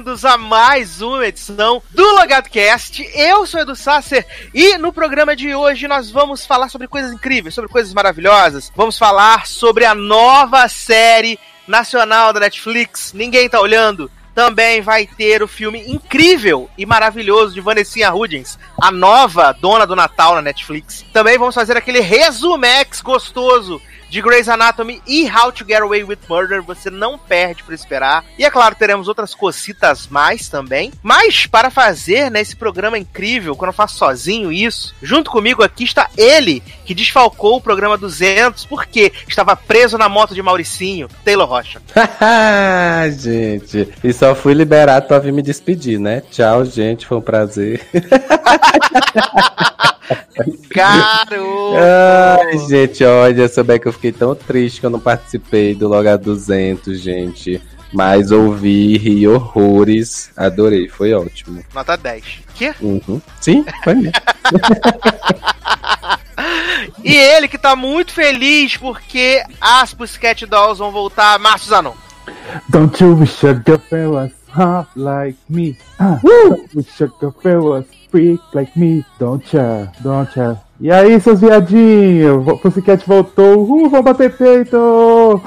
Bem-vindos a mais uma edição do LogadoCast. Eu sou Edu Sasser e no programa de hoje nós vamos falar sobre coisas incríveis, sobre coisas maravilhosas. Vamos falar sobre a nova série nacional da Netflix. Ninguém tá olhando. Também vai ter o filme incrível e maravilhoso de Vanessa Hudgens, a nova dona do Natal na Netflix. Também vamos fazer aquele resumex gostoso de Grey's Anatomy e How to Get Away with Murder, você não perde por esperar. E é claro, teremos outras cositas mais também. Mas para fazer né, esse programa incrível, quando eu faço sozinho isso, junto comigo aqui está ele, que desfalcou o programa 200 porque estava preso na moto de Mauricinho, Taylor Rocha. gente, e só fui liberado para vir me despedir, né? Tchau, gente, foi um prazer. Caro! Ai, gente, olha, souber que eu fiquei tão triste que eu não participei do Loga 200, gente. Mas ouvi, ri horrores, adorei, foi ótimo. Nota 10. Que? Uhum. Sim, foi mesmo. e ele que tá muito feliz porque as Pussycat Dolls vão voltar, Márcio Zanon. Don't you wish a girl was hot like me? Uh, don't wish a girl was freak like me, don't ya, don't ya. E aí, seus viadinhos? Pussycat voltou, uh, vou bater peito!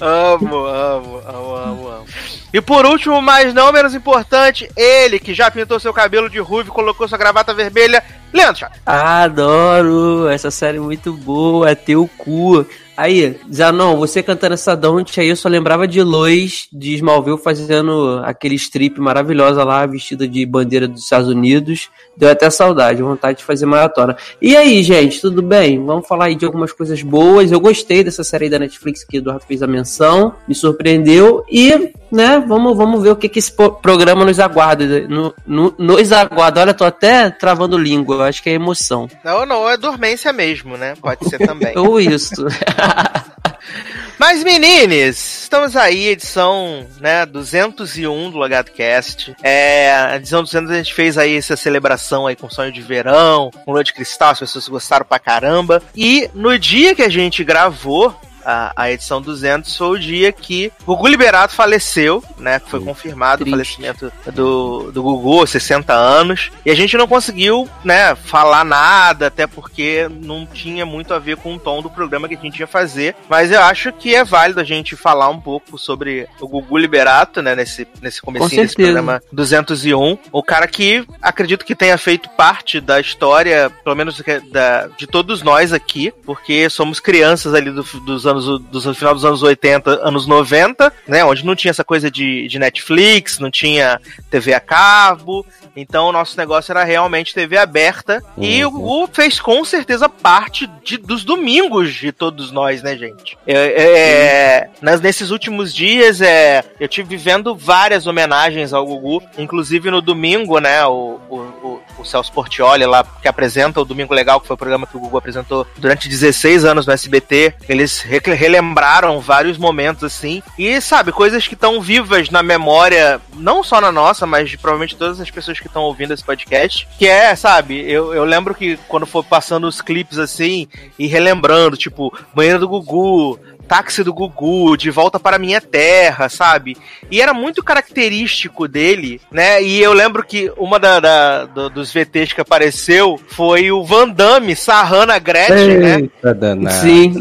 amo, amo, amo, amo, amo. E por último, mas não menos importante, ele que já pintou seu cabelo de ruivo e colocou sua gravata vermelha, Leandro Chato. Adoro! Essa série é muito boa, é teu cu. Aí, Zanon, você cantando essa Don't aí, eu só lembrava de Lois de Smallville fazendo aquele strip maravilhosa lá, vestida de bandeira dos Estados Unidos. Deu até saudade, vontade de fazer maratona. E aí, gente, tudo bem? Vamos falar aí de algumas coisas boas. Eu gostei dessa série da Netflix que o Eduardo fez a menção, me surpreendeu. E, né, vamos, vamos ver o que, que esse programa nos aguarda. No, no, nos aguarda. Olha, tô até travando língua, acho que é emoção. Não, não, é dormência mesmo, né? Pode ser também. Ou isso. Mas menines, estamos aí, edição né, 201 do Logado Cast. É, a edição 200 a gente fez aí essa celebração aí com sonho de verão, com lua de cristal, as pessoas gostaram pra caramba. E no dia que a gente gravou, a, a edição 200 foi o dia que o Gugu Liberato faleceu, né? Foi confirmado Triste. o falecimento do, do Gugu, 60 anos. E a gente não conseguiu, né, falar nada, até porque não tinha muito a ver com o tom do programa que a gente ia fazer. Mas eu acho que é válido a gente falar um pouco sobre o Gugu Liberato, né, nesse, nesse comecinho desse programa 201. O cara que acredito que tenha feito parte da história, pelo menos da, de todos nós aqui, porque somos crianças ali do, dos anos anos, do final dos anos 80, anos 90, né? Onde não tinha essa coisa de, de Netflix, não tinha TV a cabo. Então o nosso negócio era realmente TV aberta. Uhum. E o Gugu fez com certeza parte de, dos domingos de todos nós, né, gente? É, é, é nas, nesses últimos dias, é, eu tive vivendo várias homenagens ao Gugu, inclusive no domingo, né? O, o, o, Celso Portioli lá, que apresenta o Domingo Legal, que foi o programa que o Gugu apresentou durante 16 anos no SBT. Eles relembraram vários momentos assim. E sabe, coisas que estão vivas na memória, não só na nossa, mas de provavelmente todas as pessoas que estão ouvindo esse podcast. Que é, sabe, eu, eu lembro que quando for passando os clipes assim e relembrando, tipo, banheiro do Gugu, Táxi do Gugu, De Volta para Minha Terra, sabe? E era muito característico dele, né? E eu lembro que uma da, da do, dos VTs que apareceu foi o Van Damme sarrando a Gretchen, né? Eita, né? Danado. Sim.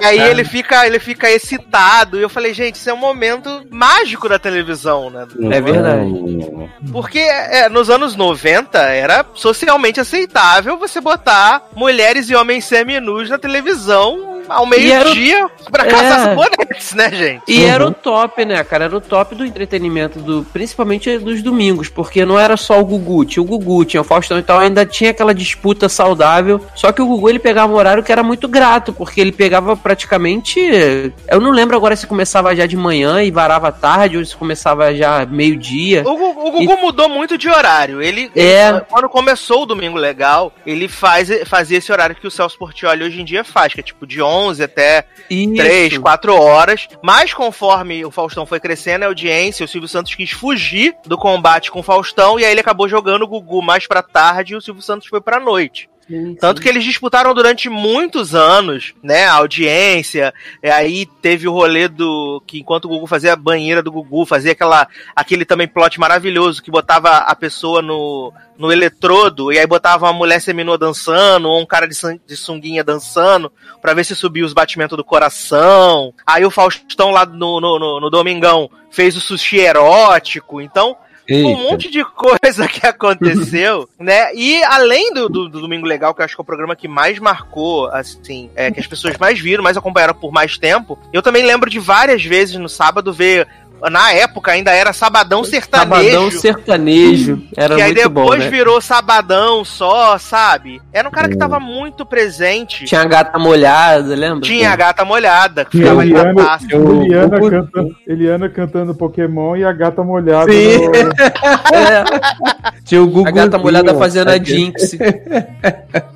E aí ele fica, ele fica excitado. E eu falei, gente, isso é um momento mágico da televisão, né? É verdade. Porque é, nos anos 90 era socialmente aceitável você botar mulheres e homens seminus na televisão ao meio-dia pra caçar é... bonetes, né, gente? E uhum. era o top, né, cara? Era o top do entretenimento, do, principalmente dos domingos, porque não era só o Gugu, tinha o Gugu, tinha o Faustão e tal, ainda tinha aquela disputa saudável. Só que o Gugu ele pegava um horário que era muito grato, porque ele pegava praticamente. Eu não lembro agora se começava já de manhã e varava tarde, ou se começava já meio-dia. O, o, Gugu e... mudou muito de horário. Ele, é... ele, quando começou o Domingo Legal, ele faz, fazia esse horário que o Celso Portioli hoje em dia faz, que é tipo de 11 até Isso. 3, 4 horas. Mas conforme o Faustão foi crescendo a audiência, o Silvio Santos quis fugir do combate com o Faustão e aí ele acabou jogando o Gugu mais pra tarde e o Silvio Santos foi pra noite. Sim, Tanto sim. que eles disputaram durante muitos anos, né, a audiência, e aí teve o rolê do, que enquanto o Gugu fazia a banheira do Gugu, fazia aquela, aquele também plot maravilhoso, que botava a pessoa no, no eletrodo, e aí botava uma mulher seminua dançando, ou um cara de, de sunguinha dançando, pra ver se subia os batimentos do coração. Aí o Faustão lá no, no, no, no Domingão fez o sushi erótico, então um Eita. monte de coisa que aconteceu, né? E além do, do, do Domingo Legal, que eu acho que é o programa que mais marcou, assim, é, que as pessoas mais viram, mais acompanharam por mais tempo, eu também lembro de várias vezes no sábado ver. Na época ainda era Sabadão Sertanejo. Sabadão sertanejo. Era que aí muito bom, depois né? virou Sabadão só, sabe? Era um cara que Hum. tava muito presente. Tinha a gata molhada, lembra? Tinha a gata molhada, que ficava a em Eliana, Tapaço. Eu- Eliana, eu- cantando, Eliana cantando Pokémon e a gata molhada. Sim. no- É, Tinha o Gugu. a gata molhada fazendo a Jinx.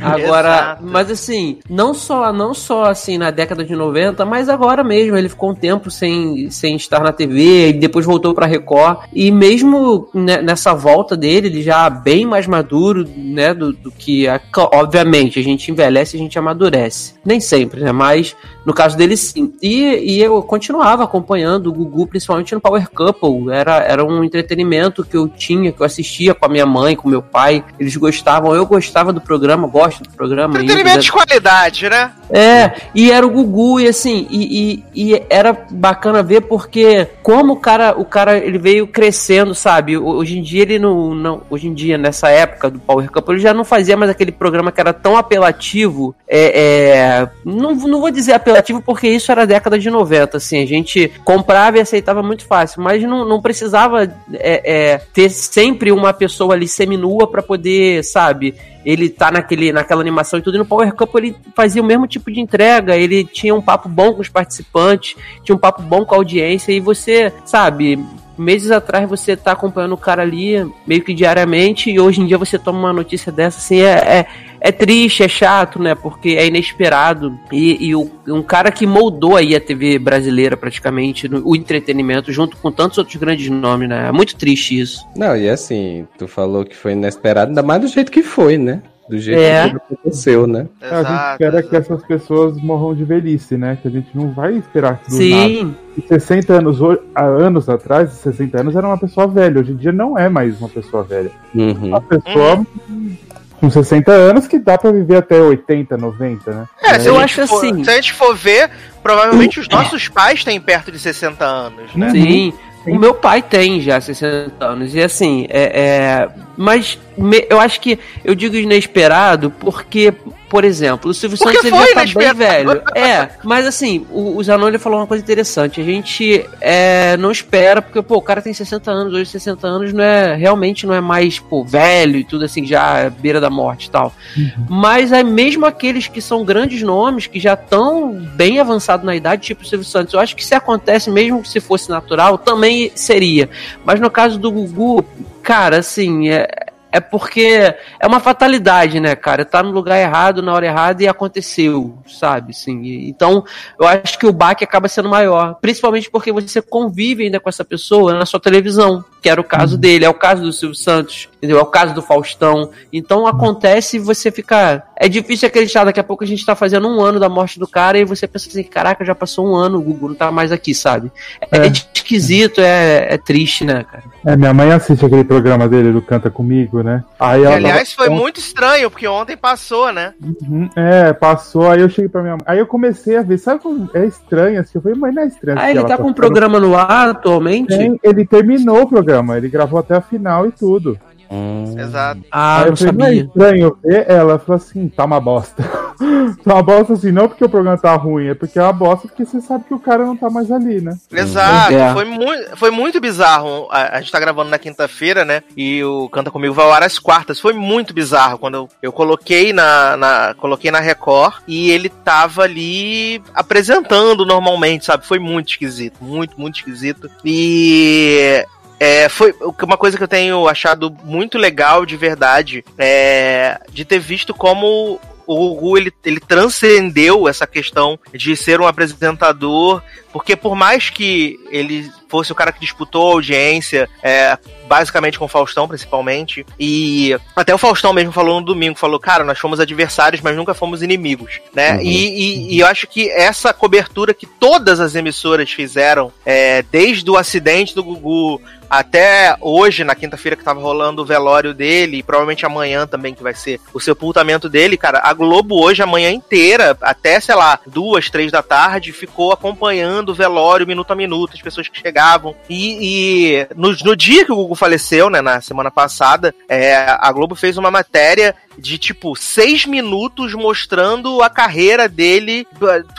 Agora, Exato. mas assim, não só, não só assim na década de 90, mas agora mesmo, ele ficou um tempo sem, sem estar na TV e depois voltou pra Record. E mesmo ne- nessa volta dele, ele já bem mais maduro, né, do, do que a, obviamente, a gente envelhece, a gente amadurece. Nem sempre, né, mas no caso dele sim. E, e eu continuava acompanhando o Gugu, principalmente no Power Couple. Era, era um entretenimento que eu tinha, que eu assistia com a minha mãe, com meu pai. Eles gostavam, eu gostava do programa, gosto do programa. Entretenimento de qualidade, né? É, e era o Gugu, e assim, e, e, e era bacana ver porque como o cara, o cara ele veio crescendo, sabe? Hoje em dia ele não, não hoje em dia nessa época do Power Couple ele já não fazia mais aquele programa que era tão apelativo, é, é, não, não vou dizer apelativo porque isso era década de 90, assim, a gente comprava e aceitava muito fácil, mas não, não precisava é, é, ter sempre uma pessoa ali seminua pra poder, sabe? Ele tá naquele, naquela animação e tudo, e no Power Cup ele fazia o mesmo tipo de entrega, ele tinha um papo bom com os participantes, tinha um papo bom com a audiência, e você, sabe, meses atrás você tá acompanhando o cara ali meio que diariamente, e hoje em dia você toma uma notícia dessa, assim, é, é, é triste, é chato, né, porque é inesperado, e, e o- um cara que moldou aí a TV brasileira praticamente, no- o entretenimento, junto com tantos outros grandes nomes, né, é muito triste isso. Não, e assim, tu falou que foi inesperado, ainda mais do jeito que foi, né? Do jeito É. que aconteceu, né? A gente espera que essas pessoas morram de velhice, né? Que a gente não vai esperar nada. Sim, E 60 anos, anos atrás, 60 anos era uma pessoa velha. Hoje em dia não é mais uma pessoa velha. Uhum. Uma pessoa com 60 anos que dá pra viver até 80, 90, né? É, se, Eu a gente acho for, assim. se a gente for ver, provavelmente os nossos pais têm perto de 60 anos, né? Sim. O meu pai tem já 60 anos. E assim, é. é- mas me- eu acho que eu digo inesperado porque, por exemplo, o Silvio Porque Santos ele foi já tá bem inesperado. velho. É, mas assim, o, o Zanon ele falou uma coisa interessante. A gente é, não espera, porque, pô, o cara tem 60 anos, hoje 60 anos não é realmente não é mais, pô, velho e tudo assim, já é beira da morte e tal. Mas é mesmo aqueles que são grandes nomes, que já estão bem avançados na idade, tipo o Silvio Santos, eu acho que se acontece, mesmo se fosse natural, também seria. Mas no caso do Gugu, cara, assim, é, é porque é uma fatalidade, né, cara? Tá no lugar errado, na hora errada e aconteceu, sabe? E- então, eu acho que o baque acaba sendo maior. Principalmente porque você convive ainda com essa pessoa na sua televisão, que era o caso dele, é o caso do Silvio Santos, entendeu? É o caso do Faustão. Então acontece e você fica. É difícil acreditar, daqui a pouco a gente tá fazendo um ano da morte do cara e você pensa assim, caraca, já passou um ano, o Gugu não tá mais aqui, sabe? É, É. esquisito, é, é triste, né, cara? É, minha mãe assiste aquele programa dele do Canta Comigo, né? Aí ela aliás, foi muito estranho, porque ontem passou, né? Uhum, É, passou, aí eu cheguei pra minha mãe. Aí eu comecei a ver, sabe como é estranho assim? Eu falei, mas não é estranho. Ah, ele ela tá com um programa no ar atualmente? Tem, ele terminou o programa, ele gravou até a final e tudo. Hum. Exato. Ah, Aí não eu falei, não é sabia. estranho ver ela falou assim, tá uma bosta. tá uma bosta assim, não porque o programa tá ruim, é porque é uma bosta porque você sabe que o cara não tá mais ali, né? Exato, É. foi, muito, foi muito bizarro. A, a gente tá gravando na quinta-feira, né? E o Canta Comigo vai ao ar às quartas. Foi muito bizarro quando eu, eu coloquei na, na- coloquei na Record e ele tava ali apresentando normalmente, sabe? Foi muito esquisito, muito, muito esquisito. E é, foi uma coisa que eu tenho achado muito legal de verdade, é, de ter visto como o Gugu ele, ele transcendeu essa questão de ser um apresentador, porque por mais que ele fosse o cara que disputou a audiência, é, basicamente com o Faustão, principalmente, e até o Faustão mesmo falou no domingo, falou, cara, nós fomos adversários, mas nunca fomos inimigos, né? Uhum. E, e, e eu acho que essa cobertura que todas as emissoras fizeram, é, desde o acidente do Gugu até hoje, na quinta-feira que tava rolando o velório dele, e provavelmente amanhã também que vai ser o sepultamento dele, cara, a Globo hoje, a manhã inteira, até, sei lá, duas, três da tarde, ficou acompanhando o velório minuto a minuto, as pessoas que chegavam. E, e no, no dia que o Gugu faleceu, né, na semana passada, é, a Globo fez uma matéria de tipo seis minutos mostrando a carreira dele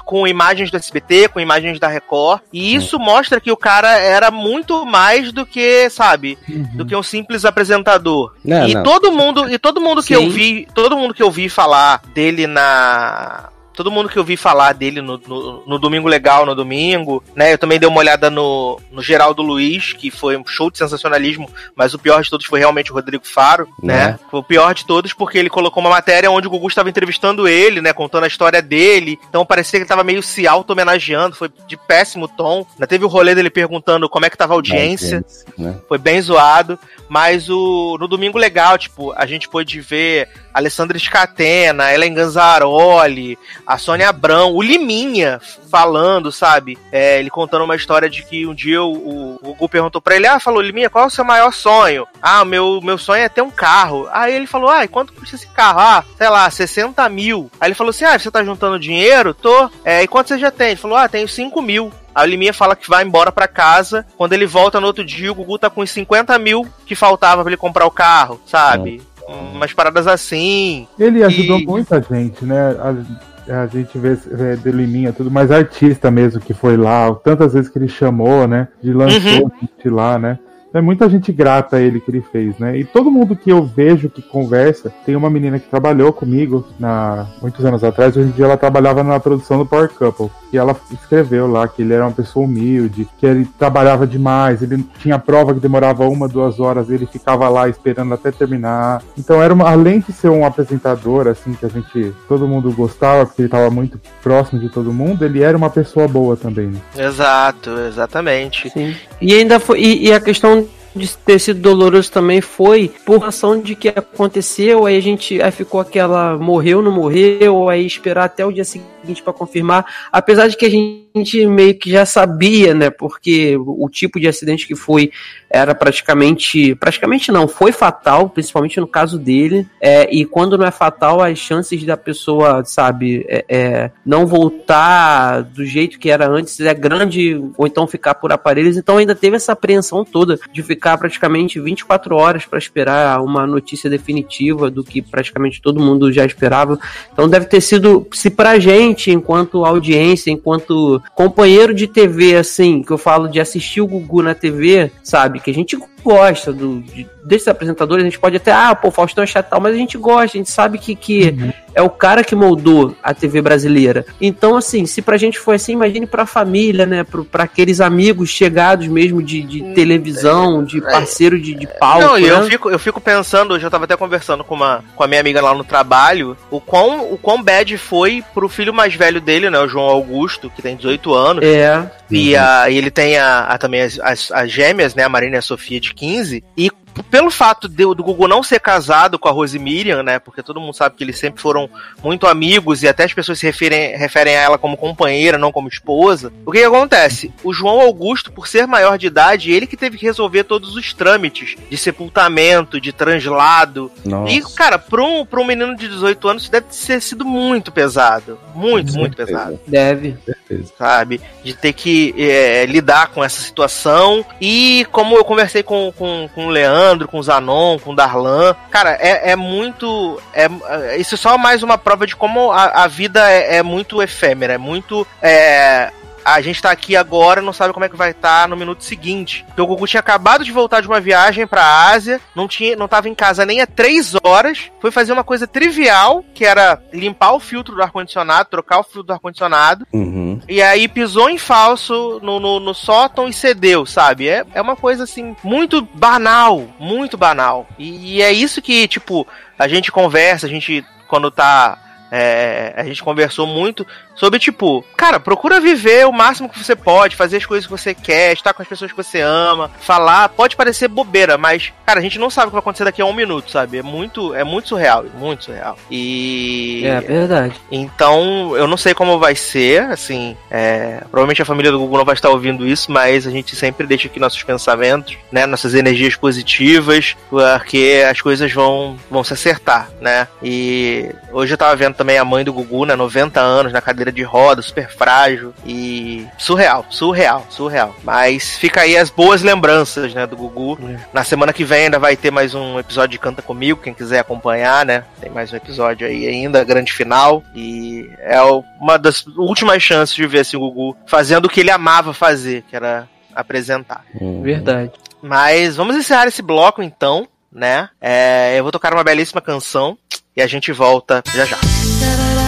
com imagens do SBT, com imagens da Record. E isso mostra que o cara era muito mais do que, sabe, do que um simples apresentador. Não, e não. todo mundo, e todo mundo que Sim. eu vi, todo mundo que eu vi falar dele na Todo mundo que eu vi falar dele no, no, no Domingo Legal, no domingo, né? Eu também dei uma olhada no, no Geraldo Luiz, que foi um show de sensacionalismo, mas o pior de todos foi realmente o Rodrigo Faro, né? Né? Foi o pior de todos porque ele colocou uma matéria onde o Gugu estava entrevistando ele, né? Contando a história dele. Então parecia que ele tava meio se auto-homenageando, foi de péssimo tom. Ainda teve o rolê dele perguntando como é que tava a audiência Né? foi bem zoado, mas o no domingo legal, tipo, a gente pôde ver Alessandra Scatena, Ellen Ganzaroli, a Sônia Abrão, o Liminha falando, sabe? É, ele contando uma história de que um dia o, o, Gugu perguntou pra ele, ah, falou, Liminha, qual é o seu maior sonho? Ah, meu, meu sonho é ter um carro. Aí ele falou, ah, e quanto custa esse carro? Ah, sei lá, 60 mil. Aí ele falou assim, ah, você tá juntando dinheiro? Tô. É, e quanto você já tem? Ele falou, ah, tenho 5 mil. Aí o Liminha fala que vai embora pra casa. Quando ele volta no outro dia, o Gugu tá com os 50 mil que faltava pra ele comprar o carro, sabe? Umas paradas assim. Ele ajudou E- muita gente, né? A, a gente vê, vê de Liminha, tudo, mas artista mesmo que foi lá, tantas vezes que ele chamou, né? De lançou gente lá, né? É muita gente grata a ele que ele fez, né? E todo mundo que eu vejo que conversa, tem uma menina que trabalhou comigo na muitos anos atrás, hoje em dia ela trabalhava na produção do Power Couple. E ela escreveu lá que ele era uma pessoa humilde, que ele trabalhava demais, ele tinha prova que demorava uma, duas horas, ele ficava lá esperando até terminar. Então era uma, além de ser um apresentador, assim, que a gente, todo mundo gostava, porque ele estava muito próximo de todo mundo, ele era uma pessoa boa também, né? Exato, exatamente. Sim. E ainda foi. E, e a questão de ter sido doloroso também foi por ação de que aconteceu, aí a gente aí ficou aquela morreu, não morreu, aí esperar até o dia seguinte para confirmar, apesar de que a gente meio que já sabia, né, porque o tipo de acidente que foi era praticamente, praticamente não, foi fatal, principalmente no caso dele, é, e quando não é fatal, as chances da pessoa, sabe, é, é, não voltar do jeito que era antes é grande, ou então ficar por aparelhos, então ainda teve essa apreensão toda de ficar praticamente 24 horas para esperar uma notícia definitiva do que praticamente todo mundo já esperava. Então deve ter sido, se pra gente, enquanto audiência, enquanto companheiro de TV, assim, que eu falo de assistir o Gugu na TV, sabe, que a gente gosta do, de, desses apresentadores, a gente pode até, ah, pô, Faustão é chato, e tal, mas a gente gosta, a gente sabe que, que é o cara que moldou a TV brasileira. Então, assim, se pra gente foi assim, imagine pra família, né, pro, pra aqueles amigos chegados mesmo de, de televisão, de parceiro de, de palco, Não, e né? eu fico, eu fico pensando, hoje eu tava até conversando com, uma, com a minha amiga lá no trabalho, o quão, o quão bad foi pro filho mais velho dele, né, o João Augusto, que tem 18 anos, É, e, a, e ele tem a, a- também as, as, as gêmeas, né, a Marina e a Sofia de 15, e pelo fato de, do Gugu não ser casado com a Rose Miriam, né, porque todo mundo sabe que eles sempre foram muito amigos e até as pessoas se referem, referem a ela como companheira, não como esposa, o que, que acontece? O João Augusto, por ser maior de idade, ele que teve que resolver todos os trâmites de sepultamento, de translado, Nossa. e, cara, pra um, pra um menino de 18 anos, isso deve ter sido muito pesado. Muito, Com muito certeza. pesado deve. certeza. sabe? De ter que é, lidar com essa situação. E como eu conversei com, com, com o Leandro, com o Zanon, com o Darlan, cara, é, é muito. É, é- isso é só mais uma prova de como a, a vida é, é muito efêmera, é muito. É, a gente tá aqui agora não sabe como é que vai estar no minuto seguinte. Porque o Gugu tinha acabado de voltar de uma viagem pra Ásia, não, tinha, não tava em casa nem há três horas, foi fazer uma coisa trivial, que era limpar o filtro do ar-condicionado, trocar o filtro do ar-condicionado, Uhum. e aí pisou em falso no, no, no sótão e cedeu, sabe? É, é uma coisa assim, muito banal, muito banal. E, e é isso que, tipo, a gente conversa, a gente, quando tá é, a gente conversou muito sobre, tipo, cara, procura viver o máximo que você pode, fazer as coisas que você quer, estar com as pessoas que você ama, falar. Pode parecer bobeira, mas, cara, a gente não sabe o que vai acontecer daqui a um minuto, sabe? É muito, é muito surreal, muito surreal. E. É verdade. Então, eu não sei como vai ser, assim. É, provavelmente a família do Google não vai estar ouvindo isso, mas a gente sempre deixa aqui nossos pensamentos, né? Nossas energias positivas, porque as coisas vão, vão se acertar, né? E hoje eu tava vendo também a mãe do Gugu, né? 90 anos, na cadeira de roda, super frágil. E surreal, surreal, surreal. Mas fica aí as boas lembranças, né, do Gugu. Na semana que vem ainda vai ter mais um episódio de Canta Comigo, quem quiser acompanhar, né? Tem mais um episódio aí ainda, grande final. E é uma das últimas chances de ver assim, o Gugu fazendo o que ele amava fazer, que era apresentar. Verdade. Mas vamos encerrar esse bloco então, né? É, eu vou tocar uma belíssima canção e a gente volta já já. Grew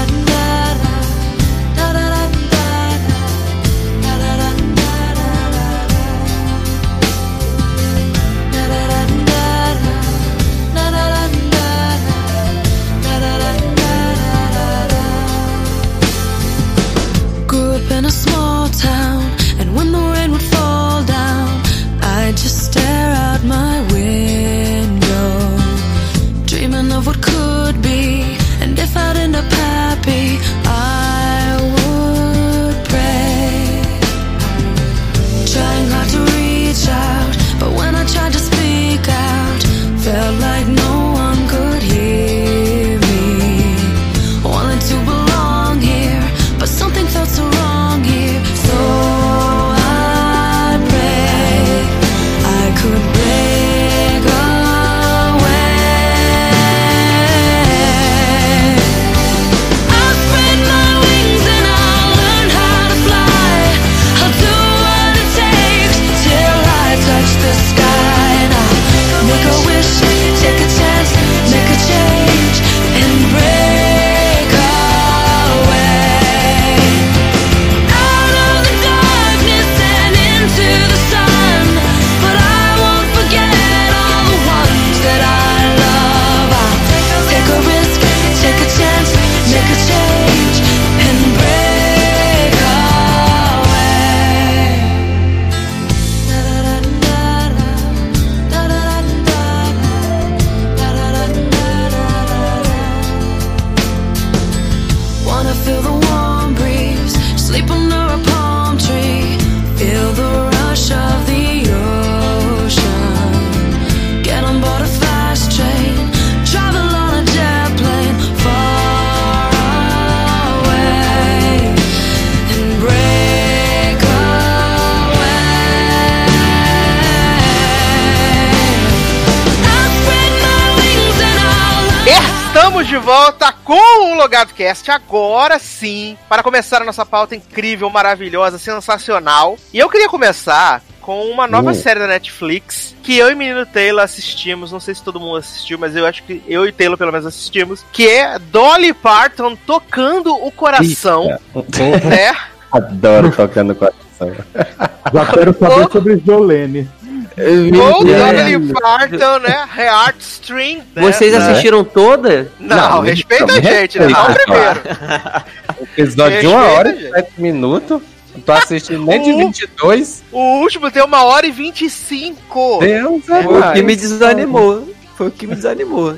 o Logado Cast, agora sim, para começar a nossa pauta incrível, maravilhosa, sensacional. E eu queria começar com uma nova Uh. série da Netflix que eu e o menino Taylor assistimos. Não sei se todo mundo assistiu, mas eu acho que eu e Taylor pelo menos assistimos. Que é Dolly Parton tocando o coração, Eita. né? Adoro tocando no coração. Já quero saber sobre Jolene. Ou. Dolly Parton, né? Heartstring. Né? Vocês Né? assistiram toda? Não, Não, respeita não, a gente, né? respeita, Só o primeiro. Episódio de uma hora e sete minutos. Não tô assistindo nem de Uh. 22. O último tem uma hora e vinte e cinco. Deus é Foi o que me desanimou. Foi o que me desanimou.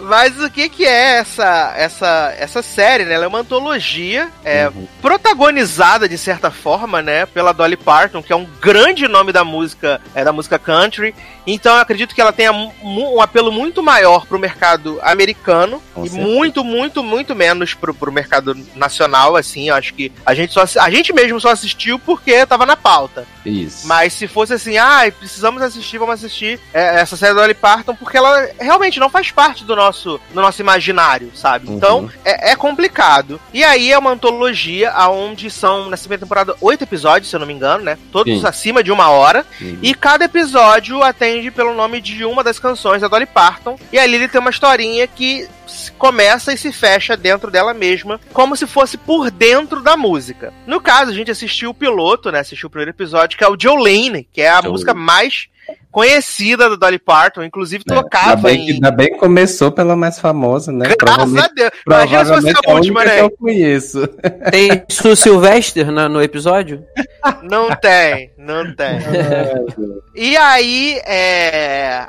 Mas o que que é essa essa essa série, né? Ela é uma antologia, é Uhum. protagonizada de certa forma, né, pela Dolly Parton, que é um grande nome da música, é da música country. Então eu acredito que ela tenha um apelo muito maior pro mercado americano Com e certeza. muito, muito, muito menos pro, pro mercado nacional, assim. Eu acho que a gente só a gente mesmo só assistiu porque tava na pauta. Isso. Mas se fosse assim, ah, precisamos assistir, vamos assistir é, essa série da Dolly Parton, porque ela realmente não faz parte do nosso, do nosso imaginário, sabe? Uhum. Então é, é complicado. E aí é uma antologia onde são, nessa primeira temporada, oito episódios, se eu não me engano, né? Todos Sim. acima de uma hora. E cada episódio atende pelo nome de uma das canções da Dolly Parton. E ali ele tem uma historinha que começa e se fecha dentro dela mesma, como se fosse por dentro da música. No caso, a gente assistiu o piloto, né? Assistiu o primeiro episódio, que é o Jolene, que é a Jolene. música mais conhecida da Dolly Parton, inclusive É, ainda, tocava bem que, em. ainda bem que começou pela mais famosa, né? Graças a Deus. Imagina se fosse a última, né? que eu conheço. Tem Su Sylvester no episódio? Não tem, não tem. E aí, é,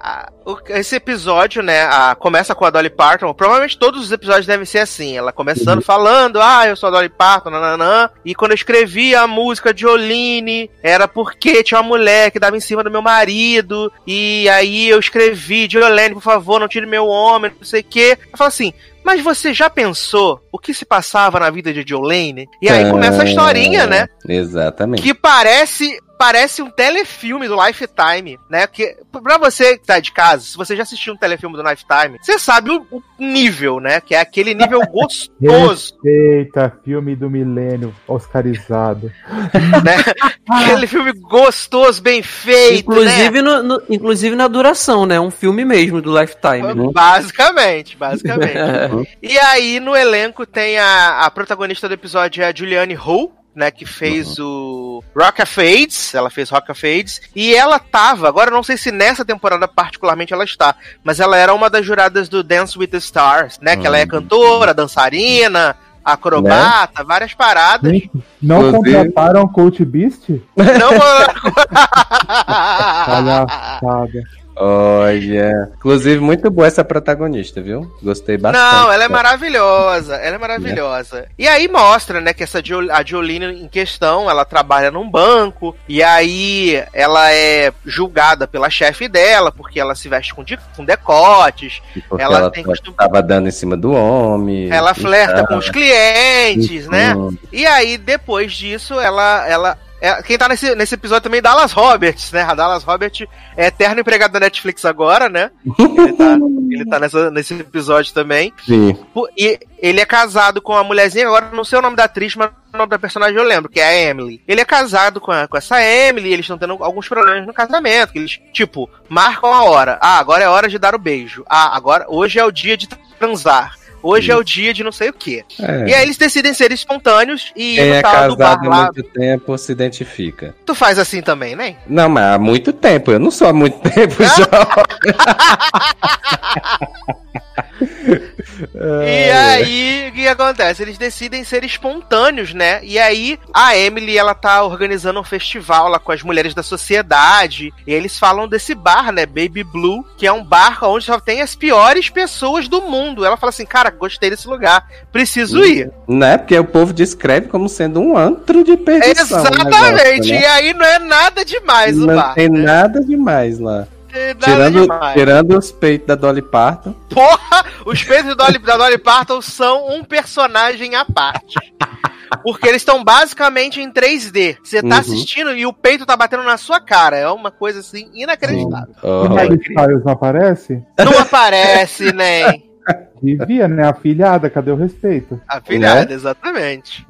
esse episódio, né, a- começa com a Dolly Parton. Provavelmente todos os episódios devem ser assim. Ela começando falando, ah, eu sou a Dolly Parton, nananã. E quando eu escrevi a música de Oline, era porque tinha uma mulher que dava em cima do meu marido. E aí eu escrevi, Jolene, por favor, não tire meu homem, não sei o quê. Eu falo assim. Mas você já pensou o que se passava na vida de Jolene? E aí começa a historinha, né? Exatamente. que parece parece um telefilme do Lifetime, né? Porque pra você que tá de casa, se você já assistiu um telefilme do Lifetime, você sabe o, o nível, né? Que é aquele nível gostoso, Eita, filme do milênio, oscarizado. né? Aquele filme gostoso, bem feito, né? Inclusive, no- no- inclusive na duração, né? Um filme mesmo do Lifetime. né? Basicamente, basicamente. E aí, no elenco, tem a, a protagonista do episódio, é a Julianne Hough, né, que fez o Rock of Fades, ela fez Rock of Fades, e ela tava, agora eu não sei se nessa temporada particularmente ela está, mas ela era uma das juradas do Dance with the Stars, né, que ela é cantora, dançarina, acrobata, várias paradas. Gente, não Inclusive- contrataram Coach Beast? Não, Palhaçada. Olha. Inclusive, muito boa essa protagonista, viu? Gostei bastante. Não, ela é maravilhosa, ela é maravilhosa. E aí mostra, né, que essa Jo- a Jolene em questão, ela trabalha num banco, e aí ela é julgada pela chefe dela, porque ela se veste com, de- com decotes, Porque ela ela, tem ta- costume- tava dando em cima do homem. ela flerta tal. com os clientes, né? Uhum. E aí, depois disso, ela. ela é- quem tá nesse, nesse episódio também é Dallas Roberts, né? A Dallas Robert é eterno empregado da Netflix agora, né? Ele tá, ele tá nessa, nesse episódio também. Sim. E ele é casado com a mulherzinha, agora não sei o nome da atriz, mas o nome da personagem eu lembro, que é a Emily. Ele é casado com, a- com essa Emily, eles estão tendo alguns problemas no casamento, que eles, tipo, marcam a hora. Ah, agora é hora de dar o beijo. Ah, agora, hoje é o dia de transar. Hoje é o dia de não sei o quê. É. E aí eles decidem ser espontâneos e Quem é casado há muito tempo se identifica. Tu faz assim também, né? Não, mas há muito tempo. Eu não sou há muito tempo já. E aí, o que acontece? Eles decidem ser espontâneos, né? E aí, a Emily, ela tá organizando um festival lá com as mulheres da sociedade. E eles falam desse bar, né? Baby Blue, que é um bar onde só tem as piores pessoas do mundo. Ela fala assim, cara, gostei desse lugar, preciso ir. Né? Porque o povo descreve como sendo um antro de perdição. o Exatamente. negócio, né? E aí não é nada demais o Não bar. tem né? nada demais lá. Tirando, demais. tirando os peitos da Dolly Parton. Porra, os peitos da Dolly, da Dolly Parton são um personagem à parte. Porque eles estão basicamente em 3D. Você tá Uhum. assistindo e o peito tá batendo na sua cara. É uma coisa assim inacreditável. Oh, O Miley Cyrus não aparece? Não aparece, nem. Devia, né? Afilhada, cadê o respeito? A filhada, exatamente.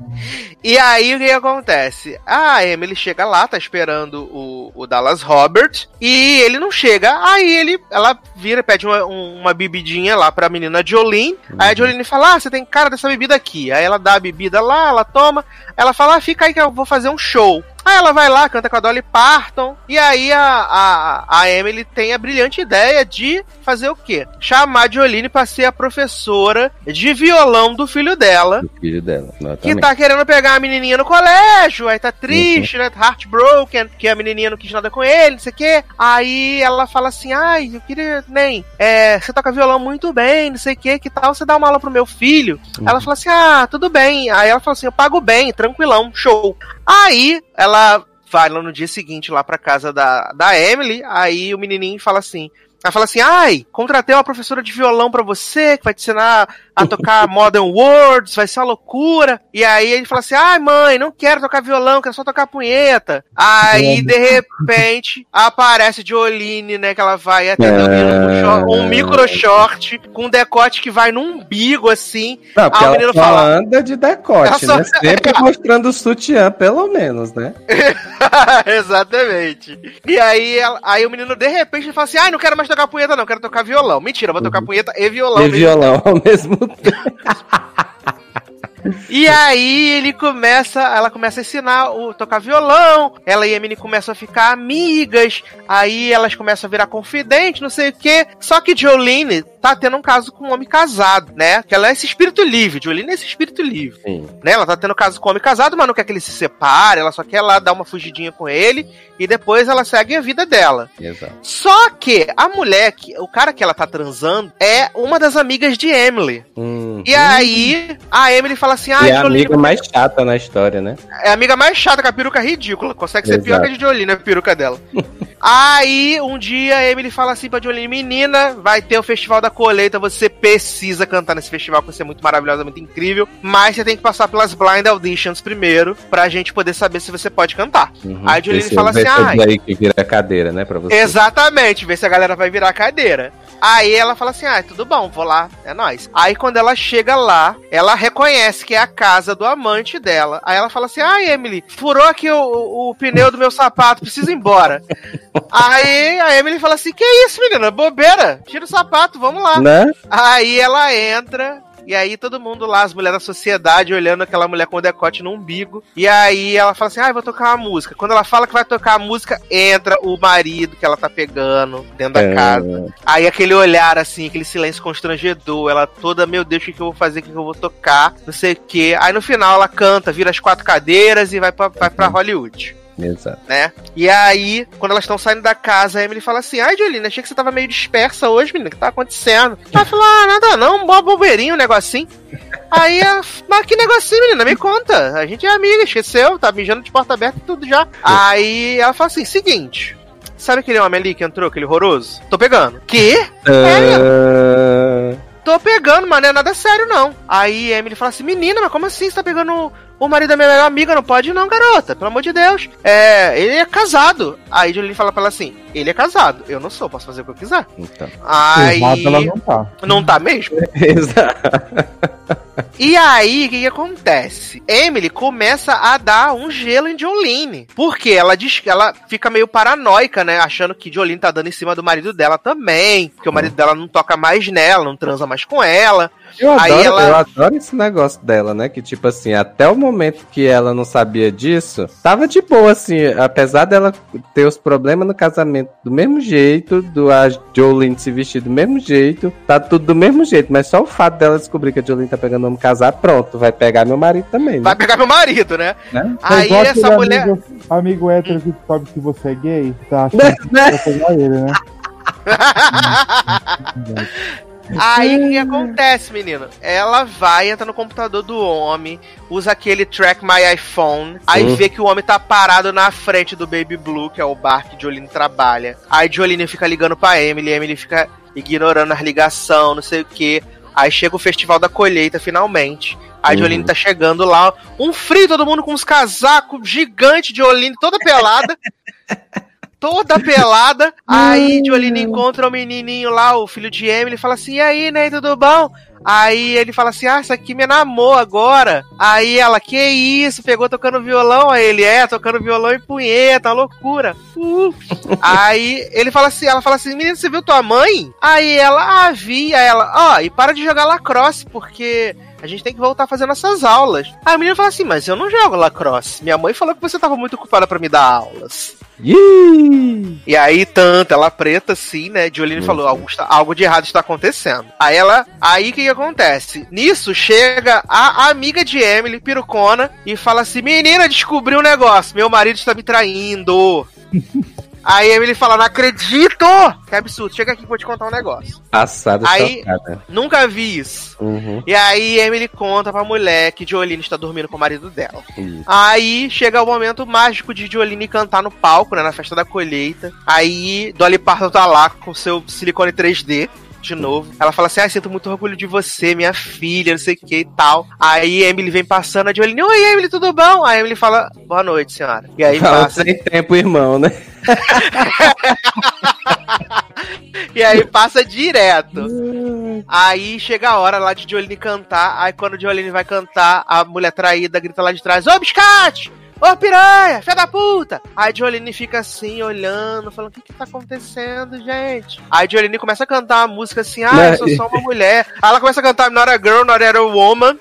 E aí o que acontece? A Emily chega lá, tá esperando o, o Dallas Robert, e ele não chega. Aí ele, ela vira, pede uma, um- uma bebidinha lá pra menina Jolene. Aí a Jolene fala: Ah, você tem cara dessa bebida aqui. Aí ela dá a bebida lá, ela toma. Ela fala: ah, fica aí que eu vou fazer um show. Aí ela vai lá, canta com a Dolly Parton. E aí a, a, a Emily tem a brilhante ideia de fazer o quê? Chamar a Jolene pra ser a professora de violão do filho dela. o filho dela. Que exatamente. tá querendo pegar a menininha no colégio, aí tá triste, né? Heartbroken, que a menininha não quis nada com ele, não sei o quê. Aí ela fala assim: ai, eu queria, nem, é, você toca violão muito bem, não sei o quê, que tal você dar uma aula pro meu filho? Ela fala assim: ah, tudo bem. Aí ela fala assim: eu pago bem, tranquilão, show. Aí ela vai lá no dia seguinte lá pra casa da, da Emily, aí o menininho fala assim. Ela fala assim: ai, contratei uma professora de violão pra você, que vai te ensinar a tocar Modern Words, vai ser uma loucura. E aí ele fala assim: ai, mãe, não quero tocar violão, quero só tocar punheta. Aí, de repente, aparece Jolene, né? Que ela vai atender o menino com short- um micro short com um decote que vai no umbigo, assim. Não, o ela menino só fala- anda de decote, só- né? Sempre mostrando o sutiã, pelo menos, né? Exatamente. E aí, ela- aí o menino, de repente, ele fala assim: ai, não quero mais tocar punheta, não, quero tocar violão. Mentira, vou tocar punheta e violão. E violão ao mesmo tempo. E aí ele começa, ela começa a ensinar o tocar violão, ela e a Emily começam a ficar amigas, aí elas começam a virar confidentes, não sei o quê. Só que Jolene tá tendo um caso com um homem casado, né? Que ela é esse espírito livre, Jolene é esse espírito livre. Sim. Né? Ela tá tendo caso com um homem casado, mas não quer que ele se separe, ela só quer lá dar uma fugidinha com ele e depois ela segue a vida dela. Exato. Só que a mulher, que, o cara que ela tá transando, é uma das amigas de Emily. Hum. E aí, a Emily fala assim: ah, é a amiga mais chata na história, né? é a amiga mais chata, com a peruca ridícula. Consegue ser Exato. pior que a de Jolene, a peruca dela. Aí, um dia, a Emily fala assim pra Jolene: Menina, vai ter o Festival da Colheita. Você precisa cantar nesse festival, que vai ser muito maravilhosa, muito incrível. Mas você tem que passar pelas blind auditions primeiro, pra gente poder saber se você pode cantar. Uhum. Aí a Jolene fala assim: ai. daí que vira cadeira, né, pra você. Exatamente, ver se a galera vai virar a cadeira. Aí ela fala assim: ah, tudo bom, vou lá, é nóis. Aí quando ela chega lá, ela reconhece que é a casa do amante dela. Aí ela fala assim: ai, Emily, furou aqui o, o- o pneu do meu sapato, preciso ir embora. Aí a Emily fala assim: que isso, menina, bobeira, tira o sapato, vamos lá. Né? Aí ela entra. E aí todo mundo lá, as mulheres da sociedade, olhando aquela mulher com o decote no umbigo. E aí ela fala assim, ah, vou tocar uma música. Quando ela fala que vai tocar a música, entra o marido que ela tá pegando dentro da É. casa. Aí aquele olhar assim, aquele silêncio constrangedor, ela toda, meu Deus, o que, que eu vou fazer, o que, que eu vou tocar, não sei o que. Aí no final ela canta, vira as quatro cadeiras e vai pra, vai pra Hollywood Exato. né? E aí, quando elas estão saindo da casa, a Emily fala assim: Ai, Jolene, achei que você tava meio dispersa hoje, menina, o que tá acontecendo? Ela fala: Ah, nada não, um bo- bobeirinho, um negocinho. Aí, ela, mas que negocinho, menina, me conta. A gente é amiga, esqueceu, tá mijando de porta aberta e tudo já. Aí ela fala assim: Seguinte. Sabe aquele homem ali que entrou, aquele horroroso? Tô pegando. Quê? Ah, Tô pegando, mas não é nada sério, não. Aí Emily fala assim: Menina, mas como assim você tá pegando o, marido da minha melhor amiga? Não pode, não, garota. Pelo amor de Deus. É, ele é casado. Aí Julie fala pra ela assim: Ele é casado. Eu não sou, posso fazer o que eu quiser. então. Aí. Errado ela não tá. Não tá mesmo? Exato. E aí, o que, que acontece? Emily começa a dar um gelo em Jolene. Porque ela diz que ela fica meio paranoica, né? Achando que Jolene tá dando em cima do marido dela também. Que o marido dela não toca mais nela, não transa mais com ela. Eu Aí adoro, ela- eu adoro esse negócio dela, né? Que, tipo assim, até o momento que ela não sabia disso, tava de boa, assim. Apesar dela ter os problemas no casamento do mesmo jeito, do a Jolene se vestir do mesmo jeito, tá tudo do mesmo jeito. Mas só o fato dela descobrir que a Jolene tá pegando um homem casado, pronto, vai pegar meu marido também, né? Vai pegar meu marido, né? Né? É Aí essa mulher. Amigo, amigo hétero que sabe que você é gay, tá achando que vai pegar ele, né? Aí o que acontece, menino? Ela vai, entra no computador do homem, usa aquele track my iPhone, aí Uhum. vê que o homem tá parado na frente do Baby Blue, que é o bar que Jolene trabalha. Aí Jolene fica ligando pra Emily, Emily fica ignorando as ligações, não sei o que. Aí chega o festival da colheita, finalmente. Aí Uhum. Jolene tá chegando lá, um frio, todo mundo com uns casacos gigantes de Jolene, toda pelada. toda pelada. Aí Jolene encontra o menininho lá, o filho de Emily, e fala assim: e aí, né, tudo bom? Aí ele fala assim: ah, isso aqui me namou agora. Aí ela, que isso? Pegou tocando violão? Aí ele, é, tocando violão e punheta, loucura. Uh. Aí ele fala assim: ela fala assim: menino, você viu tua mãe? Aí ela, ah, vi. Aí ela, ó, e para de jogar lacrosse, porque. A gente tem que voltar a fazer nossas aulas. Aí a menina fala assim, mas eu não jogo lacrosse. Minha mãe falou que você tava muito ocupada pra me dar aulas. E aí, tanto, ela preta assim, né? Jolene falou, algo, está- algo de errado está acontecendo. Aí ela. Aí o que, que acontece? Nisso chega a amiga de Emily, Pirucona, e fala assim: Menina, descobri um negócio, meu marido está me traindo. Aí Emily fala: Não acredito! Que absurdo, chega aqui que vou te contar um negócio. Passada Aí- chocada. Nunca vi isso. Uhum. E aí Emily conta pra mulher que Jolene está dormindo com o marido dela. Isso. Aí chega o momento mágico de Jolene cantar no palco, né? Na festa da colheita. Aí Dolly Parton tá lá com seu silicone 3D. De novo. Ela fala assim: Ai, sinto muito orgulho de você, minha filha, não sei o que e tal. Aí Emily vem passando, a Jolene, oi Emily, tudo bom? Aí Emily fala, boa noite, senhora. E aí Fala passa, sem tempo, irmão, né? e aí passa direto. Aí chega a hora lá de Jolene cantar. Aí quando Jolene vai cantar, a mulher traída grita lá de trás: Ô, biscate! Ô piranha, filha da puta. Aí a Jolene fica assim, olhando, falando, o que que tá acontecendo, gente? Aí a Jolene começa a cantar uma música assim, ah, eu sou só uma mulher. Aí ela começa a cantar Not a Girl, Not a Woman,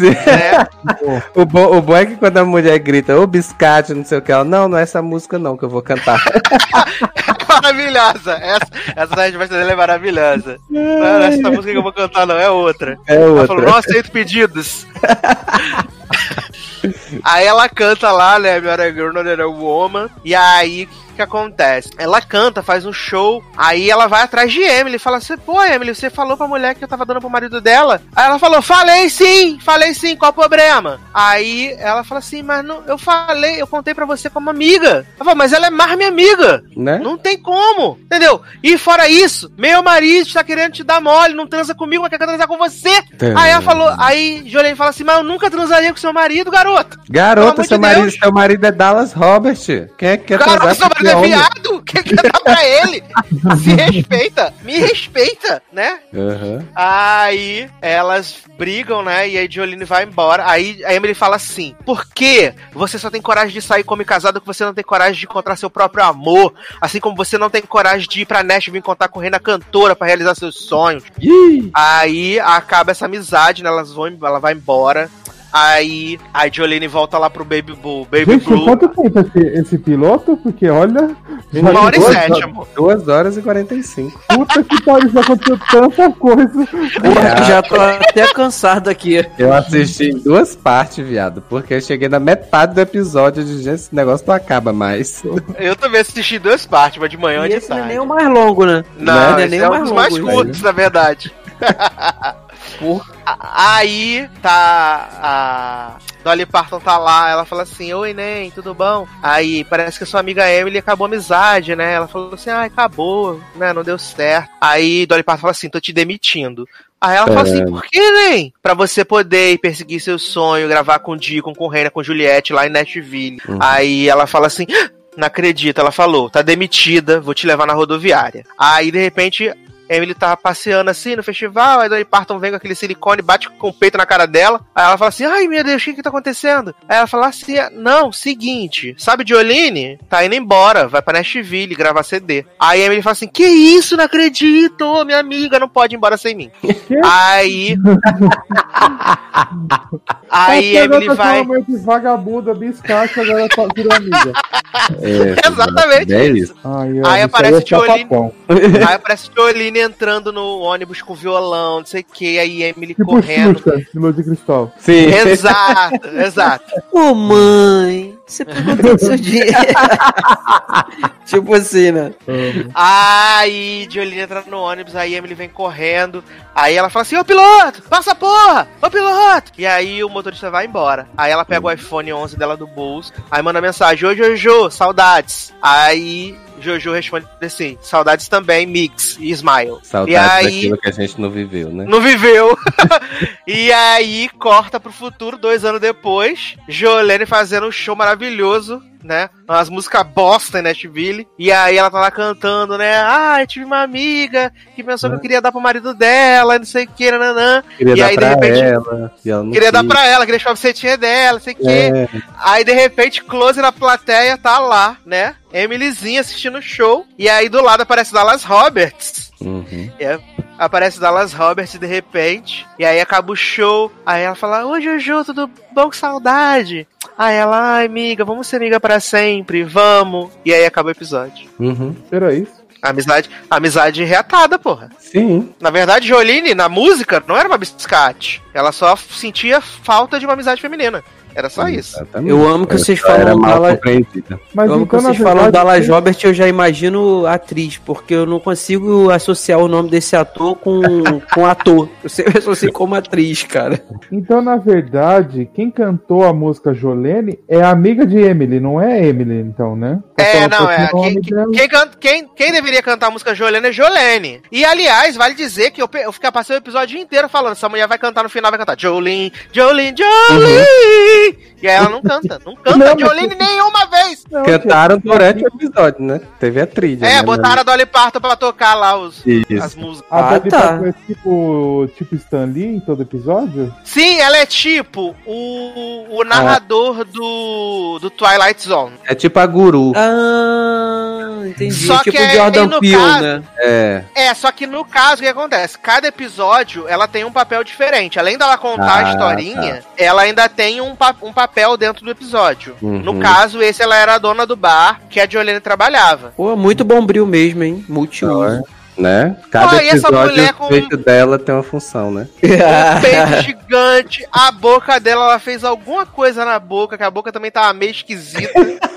né? O bom, o bom é que quando a mulher grita, ô biscate, não sei o que, ela, não, não é essa música não que eu vou cantar. maravilhosa. Essa, essa resposta dele é maravilhosa. Não é essa música que eu vou cantar, não, é outra. É Ela outra. falou, não aceito pedidos. aí ela canta lá, né? Not a Girl, Not a Woman. E aí, o que, que acontece? Ela canta, faz um show. Aí ela vai atrás de Emily. Fala assim: Pô, Emily, você falou pra mulher que eu tava dando pro marido dela? Aí ela falou: Falei sim, falei sim, qual o problema? Aí ela fala assim: Mas não, eu falei, eu contei pra você como amiga. Ela falou: Mas ela é mais minha amiga. né? Não tem como, entendeu? E fora isso, meu marido está querendo te dar mole, não transa comigo, mas quer transar com você. É. Aí ela falou, aí Jolene fala assim, mas eu nunca transaria com seu marido, garoto. Garota, seu de marido, seu marido é Dallas Robert. Quem é que quer transar seu marido é viado. Quem quer dar pra ele? Se respeita, me respeita, né? Aham. Aí elas brigam, né? E aí Jolene vai embora. Aí a Emily fala assim: Por que você só tem coragem de sair como casada que você não tem coragem de encontrar seu próprio amor? Assim como você não tem coragem de ir pra Nashville encontrar com Reina Cantora pra realizar seus sonhos. Ih, Aí acaba essa amizade, né? Elas vão, ela vai embora. Aí a Jolene volta lá pro Baby Blue. Baby Gente, Blue. quanto tempo esse, esse piloto? Porque olha. Uma hora e duas sete, horas- amor. 2 horas e 45. Puta que pariu, já aconteceu tanta coisa. Já tô até cansado aqui. Eu assisti em duas partes, viado, porque eu cheguei na metade do episódio de gente, esse negócio não acaba mais. Eu também assisti duas partes, uma de manhã e de esse não é tarde. nem o mais longo, né? Não, Não é esse nem é o um mais dos longo. mais isso. curtos, na verdade. A- Aí tá a Dolly Parton tá lá, ela fala assim: Oi, Nen, tudo bom? Aí parece que a sua amiga Emily acabou a amizade, né? Ela falou assim: Ah, acabou, né? Não deu certo. Aí Dolly Parton fala assim: Tô te demitindo. Aí ela fala assim, É. por que, Nen? Pra você poder ir perseguir seu sonho, gravar com o Deacon, com Reina, com Juliette lá em Nashville. Uhum. Aí ela fala assim, "Ah, não acredito. Ela falou, tá demitida, vou te levar na rodoviária. Aí, de repente, Emily tá passeando assim no festival, aí Dolly Parton vem com aquele silicone, bate com o peito na cara dela. Aí ela fala assim: Ai meu Deus, o que que tá acontecendo? Aí ela fala assim: Não, seguinte, sabe Jolene? Tá indo embora, vai pra Nashville gravar CD. Aí Emily fala assim: Que isso, não acredito, minha amiga não pode ir embora sem mim. Aí. aí Emily vai. mãe de vagabunda, biscate, agora tá virou amiga. É, Exatamente É isso. Ai, Aí aparece é Jolene. Aí aparece Jolene entrando no ônibus com violão, não sei o que, aí Emily Tipo correndo. Xuxa, de Lua de Cristal. Sim. Exato, exato. Ô mãe, você pegou todo o seu dinheiro. tipo assim, né? Amo. Aí Jolene entra no ônibus, aí Emily vem correndo. Aí ela fala assim: Ô piloto, passa a porra! Ô piloto! E aí o motorista vai embora. Aí ela pega o iPhone 11 dela do bolso, aí manda mensagem: Ô Jojo, saudades. Aí Jojo responde assim: saudades também, mix e smile. e Saudades aí. daquilo que a gente não viveu, né? Não viveu. e aí corta pro futuro, dois anos depois. Jolene fazendo um show maravilhoso, né? Umas músicas bosta em Nashville. E aí ela tá lá cantando, né? Ah, eu tive uma amiga que pensou que eu queria dar pro marido dela, não sei o que, nananã. Queria E dar aí, de repente, ela. Queria dar pra ela, queria chamar a setinha dela, não sei o que. É, Aí, de repente, close na plateia, tá lá, né? Emilyzinha assistindo o show. E aí, do lado aparece Dallas Roberts. uhum. É, aparece Dallas Roberts de repente. E aí acaba o show. Aí ela fala: Oi, Jojo, tudo bom? Que saudade. Aí ela, ai, amiga, vamos ser amiga pra sempre, vamos. E aí acaba o episódio. Uhum. Era isso? Amizade, amizade reatada, porra. Sim. Na verdade, Jolene, na música, não era uma biscate. Ela só sentia falta de uma amizade feminina. Era só isso. Exatamente. Eu amo que vocês falam compreendida. Mas eu amo que então, vocês falam verdade, Dallas Robert, eu já imagino atriz, porque eu não consigo associar o nome desse ator com, com ator. Eu sempre associo como atriz, cara. Então, na verdade, quem cantou a música Jolene é a amiga de Emily, não é Emily, então, né? É, Então, não, é. Quem, quem, quem- quem deveria cantar a música Jolene é Jolene. E, aliás, vale dizer que eu, eu fiquei passei o episódio inteiro falando: essa mulher vai cantar no final, vai cantar Jolene, Jolene, Jolene. E aí ela não canta. Não canta Não, mas- Jolene nenhuma vez. Não, Cantaram durante o episódio, né? Teve a trilha. É, né? botaram a Dolly Parton pra tocar lá os, Isso. as músicas. A Ah, tá. É tipo, tipo Stan Lee em todo episódio? Sim, ela é tipo o, o narrador do, do Twilight Zone. É tipo a guru. Ah, entendi. Só tipo que aí, Jordan no Peele, caso- né? É. É, só que no caso, o que acontece? Cada episódio, ela tem um papel diferente. Além dela contar Ah, a historinha, ela ainda tem um, pa- um papel dentro do episódio. Uhum. No caso, esse ela era a dona do bar que a Jolene trabalhava. Pô, muito bombril mesmo, hein? Multiuso. Né? Cada episódio, o com- peito dela tem uma função, né? Um peito gigante, a boca dela, ela fez alguma coisa na boca, que a boca também tava meio esquisita.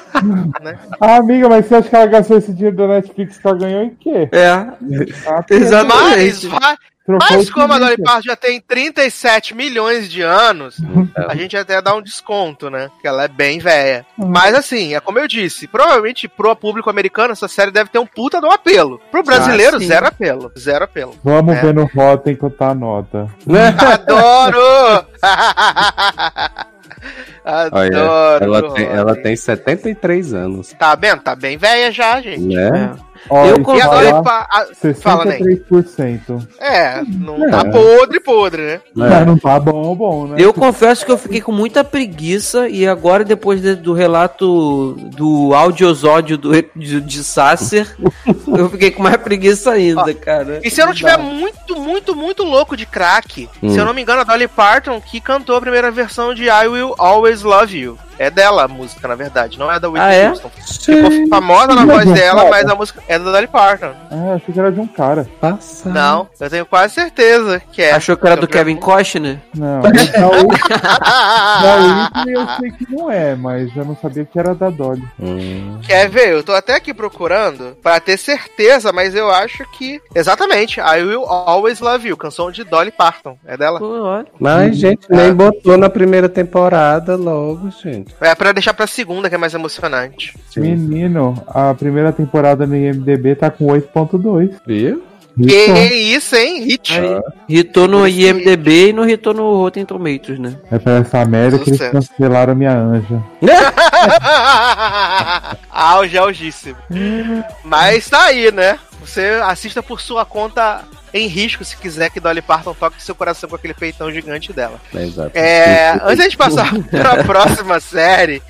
Ah, amiga, mas você acha que ela gastou esse dinheiro da Netflix que ela ganhou em quê? É, Ah, Exatamente. Mas, vai- mas como a Dolly. Parton já tem 37 milhões de anos, a gente até dá um desconto, né? Que ela é bem velha. Mas assim, é como eu disse, provavelmente pro público americano essa série deve ter um puta de um apelo. Pro brasileiro, Ah, zero apelo. Zero apelo. Vamos É. ver no Rotten quanto tá a nota. Adoro! Olha, Adoro! ela tem, ela tem 73 anos, Tá vendo? Tá bem velha já, gente. né? é. Ó, Eu e con- E a falar Dolly Pa- a- Fala. 63%. É, não É. tá podre, podre, né? É, não tá bom, bom, né? Eu confesso que eu fiquei com muita preguiça e agora, depois de- do relato do audiosódio do, de, de Sasser, eu fiquei com mais preguiça ainda, cara. E se eu não tiver muito, muito, muito louco de crack, Hum. se eu não me engano, a Dolly Parton que cantou a primeira versão de I Will Always Love You. É dela a música, na verdade, não é da Whitney Ah, é? Houston. Ficou famosa na voz dela, mas a música é da Dolly Parton. Ah, achei que era de um cara. Passa. Não, eu tenho quase certeza que é. Achou que era do Kevin Costner? Não, da Whitney eu sei que não é, mas eu não sabia que era da Dolly. Hum. Quer ver? Eu tô até aqui procurando pra ter certeza, mas eu acho que. Exatamente, I Will Always Love You, canção de Dolly Parton. É dela? Pô, olha. Mas, gente, nem botou na primeira temporada logo, gente. É pra deixar pra segunda, que é mais emocionante. Sim. Menino, a primeira temporada no IMDB tá com 8.2. Viu? Que Isso isso, hein? Hit. Aí, hitou no IMDB e não hitou no Rotten Tomatoes, né? é pra essa merda que eles cancelaram minha anja. Auge, augíssimo. Mas tá aí, né? Você assista por sua conta em risco, se quiser que Dolly Parton toque seu coração com aquele peitão gigante dela. Exato. É, antes de passar para a próxima série,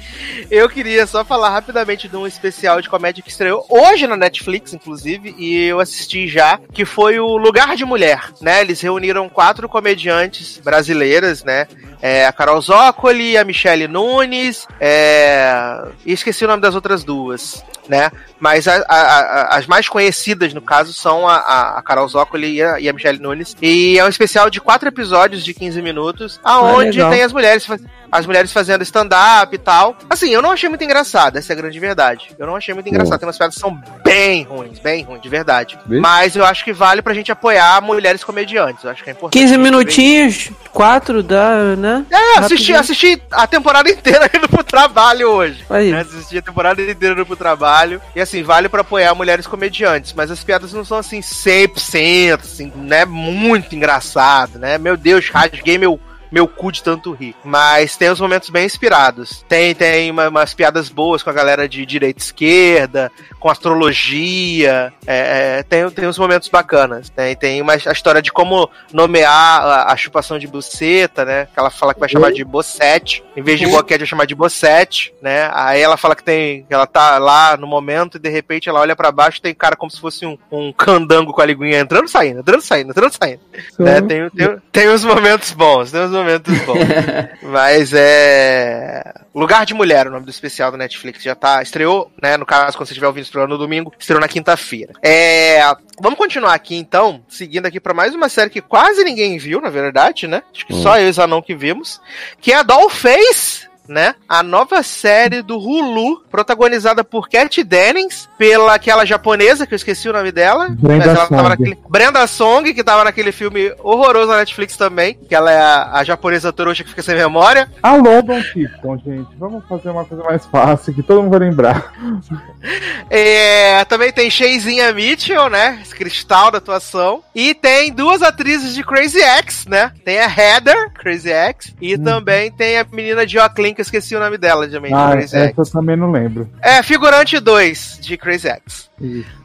eu queria só falar rapidamente de um especial de comédia que estreou hoje na Netflix, inclusive, e eu assisti já, que foi o Lugar de Mulher, né? Eles reuniram quatro comediantes brasileiras, né? É, a Carol Zócoli, a Michelle Nunes, é... e esqueci o nome das outras duas, né? Mas a- a- a- as mais conhecidas, no caso, são a, Carol Zócoli e a, e Michelle Nunes. E é um especial de quatro episódios de 15 minutos, aonde legal. tem as mulheres, fa- as mulheres fazendo stand-up e tal. Assim, eu não achei muito engraçado, essa é a grande verdade. Eu não achei muito engraçado. Tem umas piadas que são bem ruins, bem ruins, de verdade. Vixe. Mas eu acho que vale pra gente apoiar mulheres comediantes. Eu acho que é importante. 15 a gente ver minutinhos, 4 dá, né? é, assisti, assisti a temporada inteira indo pro trabalho hoje. Aí. Né, Assisti a temporada inteira indo pro trabalho. E assim, vale pra apoiar mulheres comediantes. Mas as piadas não são assim 100%, assim, né? Muito engraçado, né? Meu Deus, rasguei meu. Meu cu de tanto rir. Mas tem uns momentos bem inspirados. Tem, tem uma- umas piadas boas com a galera de direita e esquerda, com astrologia. É, é, tem, tem uns momentos bacanas. Tem, tem uma, a história de como nomear a, a chupação de buceta, né? Que ela fala que vai chamar de bocete. Em vez de boquete, vai chamar de bocete, né? Aí ela fala que tem. que ela tá lá no momento e de repente ela olha pra baixo e tem cara como se fosse um, um candango com a linguinha entrando e saindo, entrando e saindo, entrando e saindo. Né? Tem, tem, tem uns momentos bons, tem uns momentos bons. Mas é. Lugar de Mulher, o nome do especial do Netflix. Já tá. Estreou, né? No caso, quando você estiver ouvindo esse programa no domingo, estreou na quinta-feira. É. Vamos continuar aqui então, seguindo aqui pra mais uma série que quase ninguém viu, na verdade, né? Acho que só eu e Zanon que vimos. Que é a Dollface. Né? A nova série do Hulu, protagonizada por Cat Dennings, pela aquela japonesa, que eu esqueci o nome dela. Brenda Song. naquele, Brenda Song, que tava naquele filme horroroso na Netflix também, que ela é a, a japonesa trouxa que fica sem memória. Alô, Don Tipton, gente. Vamos fazer uma coisa mais fácil que todo mundo vai lembrar. É, também tem Sheizinha Mitchell, né? Esse cristal da atuação. E tem duas atrizes de Crazy X, né? Tem a Heather, Crazy X, e também tem a menina de Ocklin, que eu esqueci o nome dela também, de Ah, Crazy essa eu também não lembro. É, figurante 2 de Crazy Ex.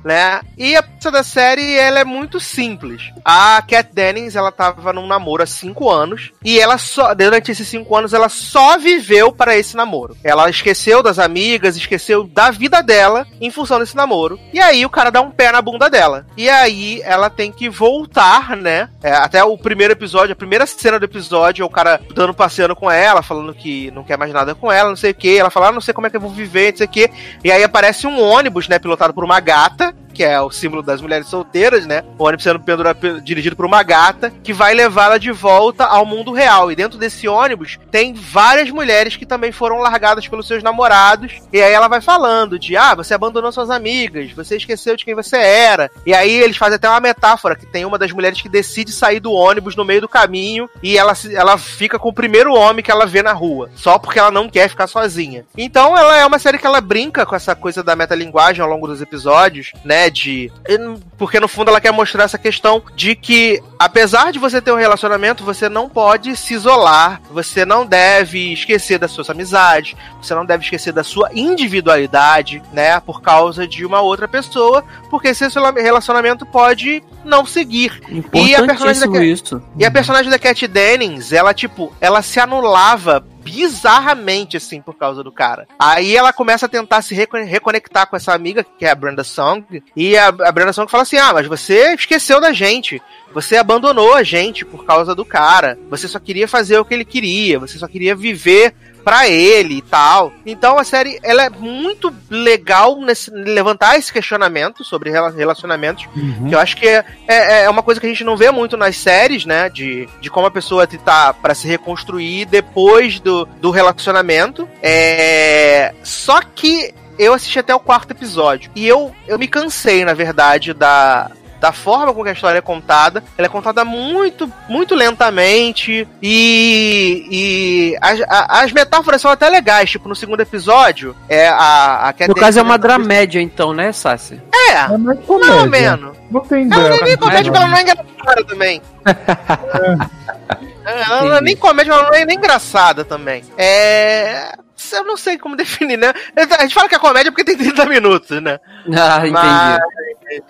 Né? E a pista da série, ela é muito simples. A Kat Dennings, ela tava num namoro há cinco anos, e ela só, durante esses cinco anos, ela só viveu para esse namoro. Ela esqueceu das amigas, esqueceu da vida dela em função desse namoro. E aí o cara dá um pé na bunda dela. E aí ela tem que voltar, né? É, até o primeiro episódio, a primeira cena do episódio, é o cara dando passeando com ela, falando que não quer mais nada com ela, não sei o que. Ela fala, ah, não sei como é que eu vou viver, não sei o que. E aí aparece um ônibus, né, pilotado por uma gata, que é o símbolo das mulheres solteiras, né? O ônibus sendo pendurado, pe- dirigido por uma gata, que vai levá-la de volta ao mundo real. E dentro desse ônibus tem várias mulheres que também foram largadas pelos seus namorados. E aí ela vai falando de, ah, você abandonou suas amigas, você esqueceu de quem você era. E aí eles fazem até uma metáfora, que tem uma das mulheres que decide sair do ônibus no meio do caminho e ela, ela fica com o primeiro homem que ela vê na rua. Só porque ela não quer ficar sozinha. Então ela é uma série que ela brinca com essa coisa da metalinguagem ao longo dos episódios, né? De. Porque no fundo ela quer mostrar essa questão de que, apesar de você ter um relacionamento, você não pode se isolar, você não deve esquecer das suas amizades, você não deve esquecer da sua individualidade, né? Por causa de uma outra pessoa, porque esse relacionamento pode não seguir. E a personagem da- isso. E a personagem da Cat Dennings, ela, tipo, ela se anulava bizarramente, assim, por causa do cara. Aí ela começa a tentar se reco- reconectar com essa amiga, que é a Brenda Song, e a, a Brenda Song fala assim, ah, mas você esqueceu da gente. Você abandonou a gente por causa do cara. Você só queria fazer o que ele queria. Você só queria viver pra ele e tal. Então a série ela é muito legal nesse levantar esse questionamento sobre rela- relacionamentos Uhum. que eu acho que é, é, é uma coisa que a gente não vê muito nas séries, né? De, de como a pessoa tá para se reconstruir depois do, do relacionamento. É, só que eu assisti até o quarto episódio. E eu, eu me cansei, na verdade, da. Da forma com que a história é contada, ela é contada muito, muito lentamente e, e as, a- as metáforas são até legais. Tipo, no segundo episódio, é a, a Cat No caso é uma dramédia, então, né, Sassi? É, É mais não comédia. menos. Não tem Ela não é drama. nem comédia, porque ela não é engraçada também. É, Ela não é nem comédia, ela não é nem engraçada também. É. Eu não sei como definir, né? A gente fala que é comédia porque tem 30 minutos, né? Ah, entendi. Mas,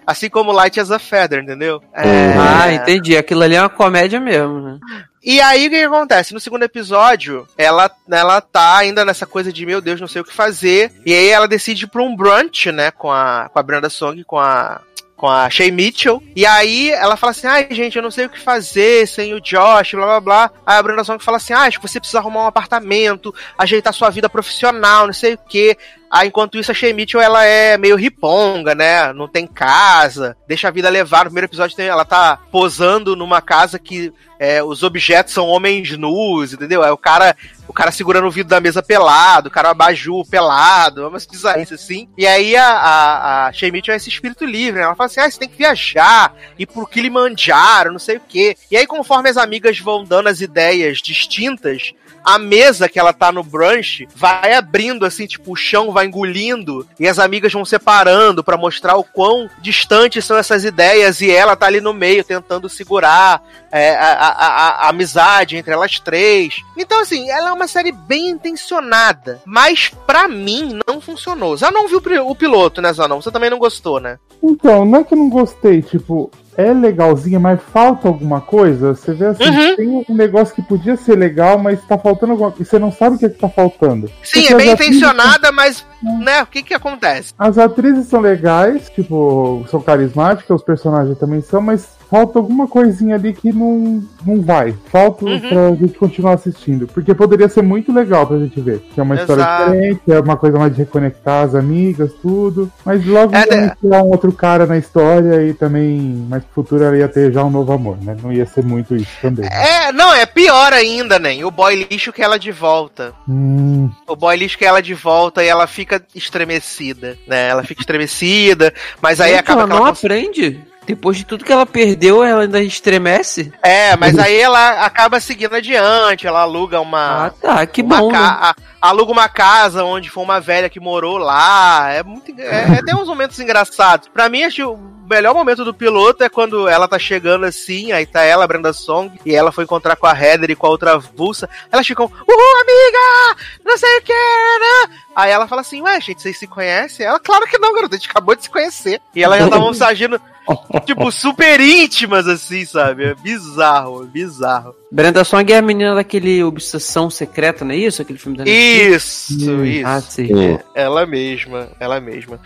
assim como Light as a Feather, entendeu? É. Ah, entendi. Aquilo ali é uma comédia mesmo, né? E aí o que, que acontece? No segundo episódio, ela, ela tá ainda nessa coisa de meu Deus, não sei o que fazer. E aí ela decide ir pra um brunch, né? Com a, com a Brenda Song, com a. Com a Shay Mitchell. E aí ela fala assim: ai, gente, eu não sei o que fazer sem o Josh, blá blá blá. Aí a Brenda Song fala assim: ah, acho que você precisa arrumar um apartamento, ajeitar sua vida profissional, não sei o que. Aí, enquanto isso, a Shay Mitchell, ela é meio riponga, né? Não tem casa, deixa a vida levar. No primeiro episódio, ela tá posando numa casa que é, os objetos são homens nus, entendeu? É o cara, o cara segurando o vidro da mesa pelado, o cara abajur pelado, é umas bizarrices assim. E aí a, a, a Shay Mitchell é esse espírito livre, né? Ela fala assim, ah, você tem que viajar, ir pro Kilimanjaro, não sei o quê. E aí, conforme as amigas vão dando as ideias distintas, a mesa que ela tá no brunch vai abrindo, assim, tipo, o chão vai engolindo e as amigas vão separando pra mostrar o quão distantes são essas ideias e ela tá ali no meio tentando segurar é, a, a- a- a amizade entre elas três. Então, assim, ela é uma série bem intencionada, mas pra mim não funcionou. Já não viu o piloto, né, Zanon? Você também não gostou, né? Então, não é que eu não gostei, tipo, é legalzinha, mas falta alguma coisa. Você vê assim, Uhum. tem um negócio que podia ser legal, mas tá faltando alguma coisa. Você não sabe o que, é que tá faltando. Sim, Porque é bem intencionada, mas, né, o que que acontece? As atrizes são legais, tipo, são carismáticas, os personagens também são, mas falta alguma coisinha ali que não, não vai. Falta Uhum. pra gente continuar assistindo. Porque poderia ser muito legal pra gente ver. Que é uma história Exato. diferente, é uma coisa mais de reconectar as amigas, tudo. Mas logo É, ia de- tirar um outro cara na história e também, mais pro futuro ela ia ter já um novo amor, né? Não ia ser muito isso também. É, não, é pior ainda, né? O boy lixo que ela de volta. Hum, O boy lixo que ela de volta e ela fica estremecida, né? Ela fica estremecida, mas aí acaba ela que ela não cons- aprende. Depois de tudo que ela perdeu, ela ainda estremece. É, mas aí ela acaba seguindo adiante, ela aluga uma. Ah, tá. Que bom, né? ca- a- aluga uma casa onde foi uma velha que morou lá. É muito. É, é, tem uns momentos engraçados. Pra mim, acho melhor momento do piloto é quando ela tá chegando assim, aí tá ela, a Brenda Song, e ela foi encontrar com a Heather e com a outra vulsa. Elas ficam, uhul, amiga! Não sei o que, né? Aí ela fala assim, ué, gente, vocês se conhecem? Ela, claro que não, garota, a gente acabou de se conhecer. E elas já estavam se agindo, tipo, super íntimas, assim, sabe? É bizarro, é bizarro. Brenda Song é a menina daquele Obsessão Secreta, não é isso? Aquele filme da Netflix? Isso, isso. Ah, sim. Sim. Ela mesma, ela mesma.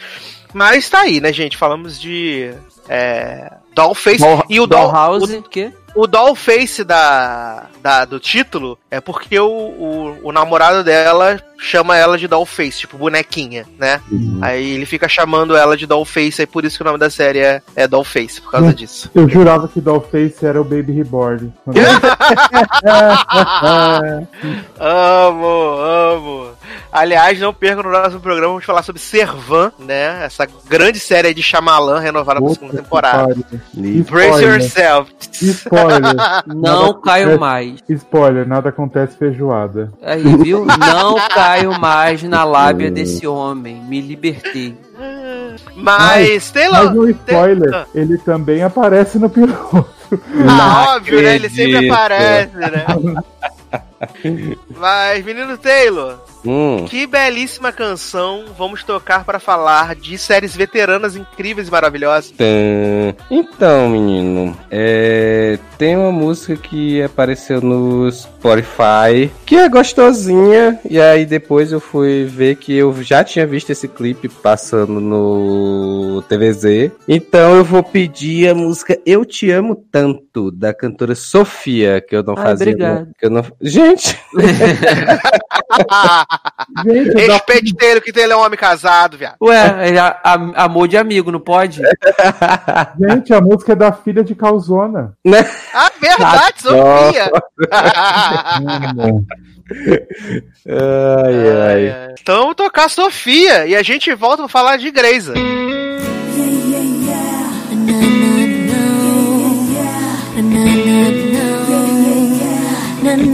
Mas tá aí, né, gente? Falamos de. É, Dollface. Doll- e o Doll, Dollhouse, o quê? O, Dollface da, da, do título é porque o, o, o namorado dela chama ela de Dollface, tipo bonequinha, né? Aí ele fica chamando ela de Dollface, aí por isso que o nome da série é, é Dollface, por causa disso. Eu jurava que Dollface era o Baby Reborn. Amo, amo. Aliás, não perca no próximo programa, vamos falar sobre Servan, né? Essa grande série de Shyamalan renovada pra segunda temporada. Brace Spoiler. yourself. Spoiler. Não caio mais. Spoiler, nada acontece feijoada. Aí, viu? Não caio mais na lábia desse homem. Me libertei. Mas, Taylor. Mas no spoiler, Ah. ele também aparece no piloto. Ah, óbvio, né? Ele sempre acredito. aparece, né? Mas, menino Taylor, Hum. que belíssima canção vamos tocar para falar de séries veteranas incríveis e maravilhosas. Tã. Então, menino, é, tem uma música que apareceu no Spotify que é gostosinha, e aí depois eu fui ver que eu já tinha visto esse clipe passando no TVZ. Então eu vou pedir a música Eu Te Amo Tanto, da cantora Sofia, que eu não Ai, fazia. obrigado. Que eu não... Gente! Gente, Respeite Taylor, que Taylor é um homem casado, viado. Ué, ele a- a- amor de amigo, não pode? gente, a música é da filha de Calzona. Ah, verdade, Sofia! Ai, ai. Então vamos tocar Sofia e a gente volta pra falar de Greisa. Não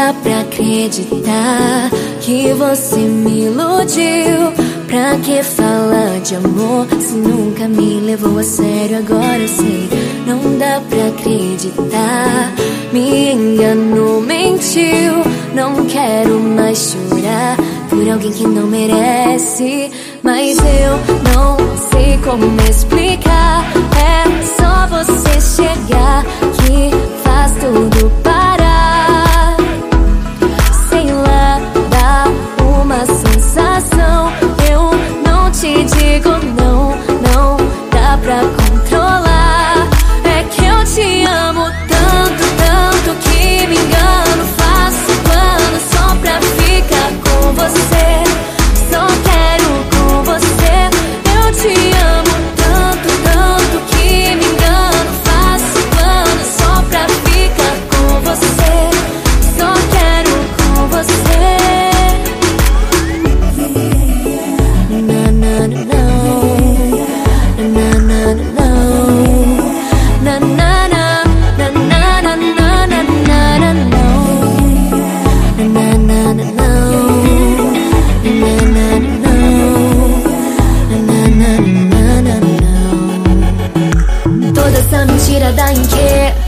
dá pra acreditar que você me iludiu. Pra que falar de amor se nunca me levou a sério? Agora eu sei, não dá pra acreditar. Me enganou, mentiu. Não quero mais chorar por alguém que não merece. Mas eu não sei como explicar. É só você chegar que faz tudo parar.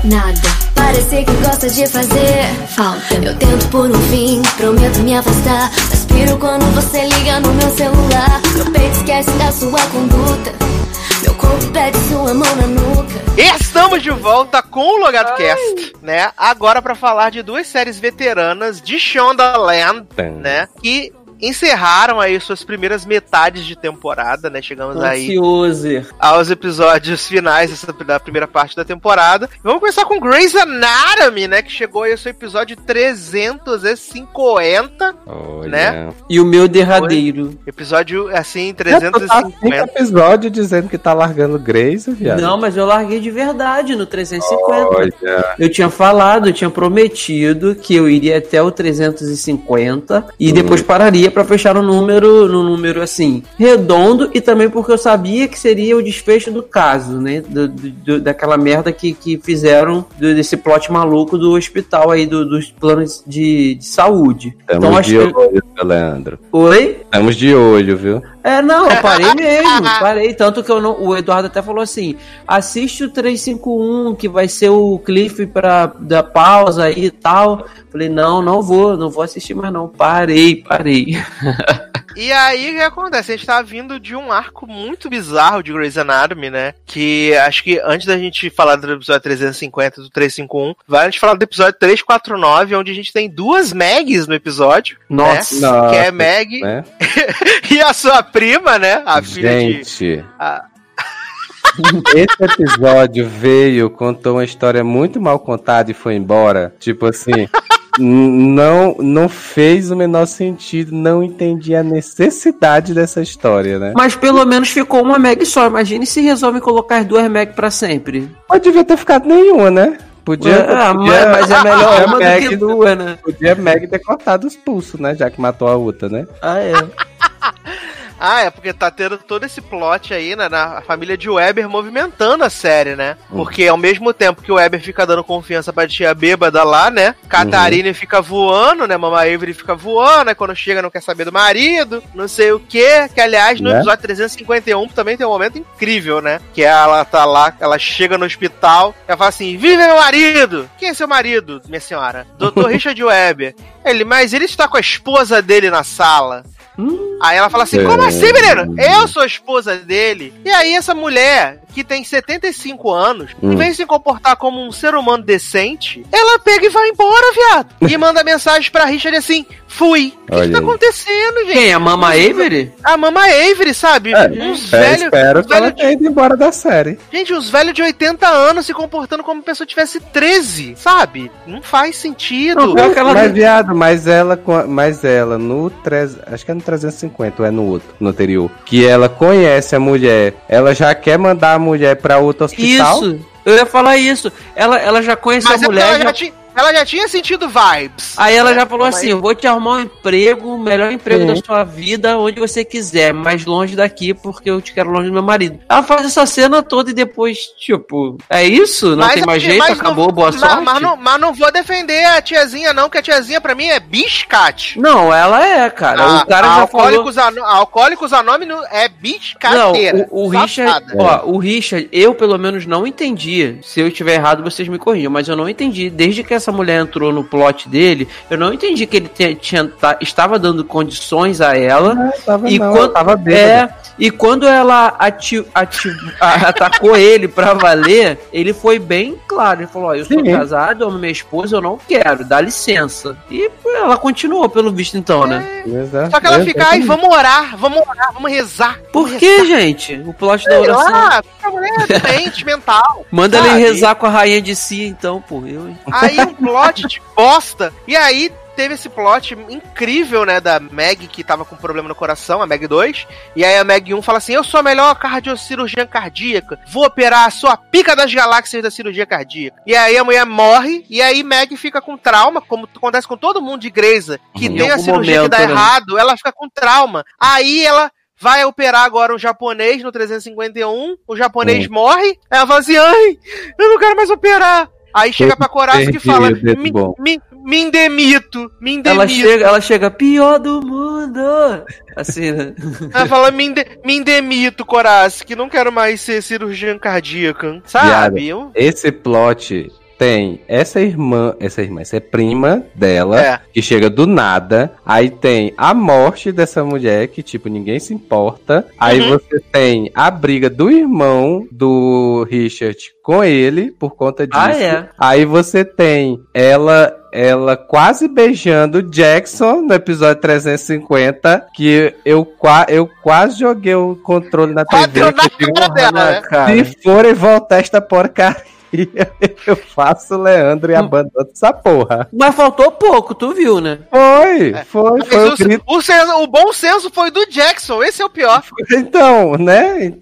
Nada. Parece que gosta de fazer falta. Eu tento por um fim, prometo me afastar. Mas piro quando você liga no meu celular. Meu peito esquece da sua conduta. Meu corpo pede sua mão na nuca. Estamos de volta com o Logado Cast, né? Agora pra falar de duas séries veteranas de Shondaland, né? Que encerraram aí suas primeiras metades de temporada, né? Chegamos aí Ansioso. aos episódios finais dessa, da primeira parte da temporada. Vamos começar com Grey's Anatomy, né? Que chegou aí ao seu episódio 350, Olha. Né? E o meu derradeiro. episódio assim, Já tô tá cinco 350. episódio dizendo que tá largando Grace, viado. Não, mas eu larguei de verdade no 350. Olha. Eu tinha falado, eu tinha prometido que eu iria até o 350 e depois pararia, pra fechar no número, no número assim, redondo e também porque eu sabia que seria o desfecho do caso, né? Do, do- daquela merda que, que fizeram do- desse plot maluco do hospital aí, do- dos planos de, de saúde. Estamos então acho de que. olho, seu Leandro. Oi? Estamos de olho, viu? É, não, eu parei mesmo, parei. Tanto que eu não, o Eduardo até falou assim: assiste o 351, que vai ser o Cliff pra dar pausa aí e tal. Falei, não, não vou, não vou assistir mais não. Parei, parei. E aí, o que acontece? A gente tá vindo de um arco muito bizarro de Grey's Anatomy, né? Que acho que antes da gente falar do episódio 350 do 351, vai a gente falar do episódio 349, onde a gente tem duas Mags no episódio. Nossa. Né? Nossa, Que é Meg Né? e a sua prima, né? A filha de. Gente, a- esse episódio veio, contou uma história muito mal contada e foi embora. Tipo assim, não, não fez o menor sentido, não entendi a necessidade dessa história, né? Mas pelo menos ficou uma Meg só. Imagine se resolve colocar as duas Meg pra sempre. Mas devia ter ficado nenhuma, né? Podia, Ah, podia, mas, é melhor podia uma do Meg- que duas, né? Podia Meg ter cortado os pulsos, né? Já que matou a outra, né? Ah, é. Ah, é porque tá tendo todo esse plot aí, né? Na a família de Weber movimentando a série, né? Porque ao mesmo tempo que o Weber fica dando confiança pra tia bêbada lá, né? Catarina fica voando, né? Mamãe Avery fica voando, aí quando chega não quer saber do marido, não sei o quê. Que aliás, no Né? episódio 351 também tem um momento incrível, né? Que ela tá lá, ela chega no hospital, ela fala assim: Vive meu marido! Quem é seu marido, minha senhora? Dr. Richard Weber. Ele, mas ele está com a esposa dele na sala. Aí ela fala assim: Como assim, menino? Eu sou a esposa dele. E aí, essa mulher, que tem 75 anos, em Hum. vez de se comportar como um ser humano decente, ela pega e vai embora, viado. E manda mensagem pra Richard assim: Fui. O que, que tá acontecendo, gente? Quem? A Mama Avery? A Mama Avery, sabe? É, uns É, velhos. espero que ela tenha ido embora da série. Gente, os velhos de 80 anos se comportando como se a pessoa tivesse 13, sabe? Não faz sentido. Não, pior que ela- Mas, viado, mas ela, mas ela no 3, acho que é no 350 ou é no outro, no anterior, que ela conhece a mulher, ela já quer mandar a mulher pra outro hospital. Isso. Eu ia falar isso. Ela, ela já conhece Mas a é mulher. ela já- já, ela já tinha sentido vibes. Aí ela né? já falou assim: eu vou te arrumar um emprego, o melhor emprego Sim. da sua vida, onde você quiser, mas longe daqui, porque eu te quero longe do meu marido. Ela faz essa cena toda e depois, tipo, é isso? Não Mas tem mais assim, jeito, mas acabou, não- boa mas- sorte. Mas, não, mas não vou defender a tiazinha, não, que a tiazinha pra mim é biscate. Não, ela é, cara. A- o cara a já falou. Alcoólicos, Ano- a Alcoólicos Anônimos é Não, biscateira. o, o Richard, ó, o Richard, eu pelo menos não entendi. Se eu estiver errado, vocês me corrijam, mas eu não entendi. Desde que essa mulher entrou no plot dele, eu não entendi que ele te- tinha, tá- estava dando condições a ela. Não, tava E não, quando, tava bêbada. é, e quando ela ati, ati- atacou ele pra valer, ele foi bem claro. Ele falou: Ó, eu sou Sim. casado, eu amo minha esposa, eu não quero, dá licença. E ela continuou, pelo visto, então, né? Exato. Só que ela Eu- fica, ai, vamos orar, vamos orar, vamos rezar. Por vamos que, gente? O plot da oração. porque a mulher é doente mental. Manda sabe? ele rezar com a rainha de si, então, pô. Eu? Aí um plot de bosta. E aí teve esse plot incrível, né, da Meg que tava com problema no coração, a Meg 2. E aí a Meg 1 fala assim: Eu sou a melhor cardiocirurgiã cardíaca. Vou operar a sua pica das galáxias da cirurgia cardíaca. E aí a mulher morre. E aí Meg fica com trauma, como acontece com todo mundo de Greysa, que tem Em a cirurgia momento, que dá né? errado, ela fica com trauma. Aí ela. Vai operar agora um japonês no 351, o japonês morre, ela fala assim, ai, eu não quero mais operar. Aí chega pra Coraça que fala, me, bom." me, me indemito, me indemito. Ela chega, ela chega, pior do mundo. Assim, né? Ela fala, me, inde, me indemito, Coraça, que não quero mais ser cirurgiã cardíaca. Sabe? Eu- Esse plot tem essa irmã, essa irmã, essa é prima dela, É. que chega do nada. Aí tem a morte dessa mulher, que tipo, ninguém se importa. Aí Uhum. você tem a briga do irmão do Richard com ele, por conta disso. Ah, é. Aí você tem ela ela quase beijando o Jackson no episódio 350, que eu, eu quase joguei o controle na TV. Na que cara dela, né? Cara. se forem voltar esta porcaria, eu faço o Leandro Hum. e abandono essa porra. Mas faltou pouco, tu viu, né? Foi, foi, Mas foi o o, grito. o senso- o bom senso foi do Jackson, esse é o pior. Então, né?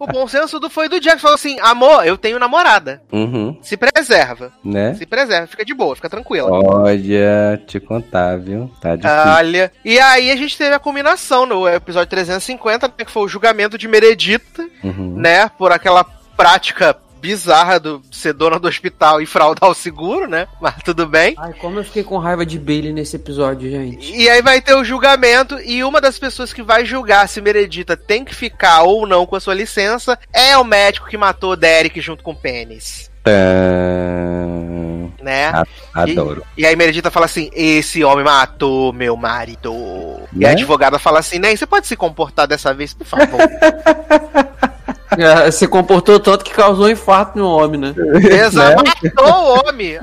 O bom senso do, foi do Jack. Falou assim: amor, eu tenho namorada. Uhum, Se preserva. né? Se preserva, fica de boa, fica tranquila. Olha, te contar, viu? Tá difícil. Olha. E aí a gente teve a combinação no episódio 350, né, que foi o julgamento de Meredita, Uhum. né? Por aquela prática bizarra do ser dona do hospital e fraudar o seguro, né? Mas tudo bem. Ai, como eu fiquei com raiva de Bailey nesse episódio, gente. E aí vai ter o julgamento, e uma das pessoas que vai julgar se Meredita tem que ficar ou não com a sua licença é o médico que matou Derek junto com o Pênis. Tã. Né? Adoro. E aí Meredita fala assim: esse homem matou meu marido. E a Né? advogada fala assim: Ney, você pode se comportar dessa vez, por favor? É, se comportou tanto que causou um infarto no homem, né? Exato. Matou o homem.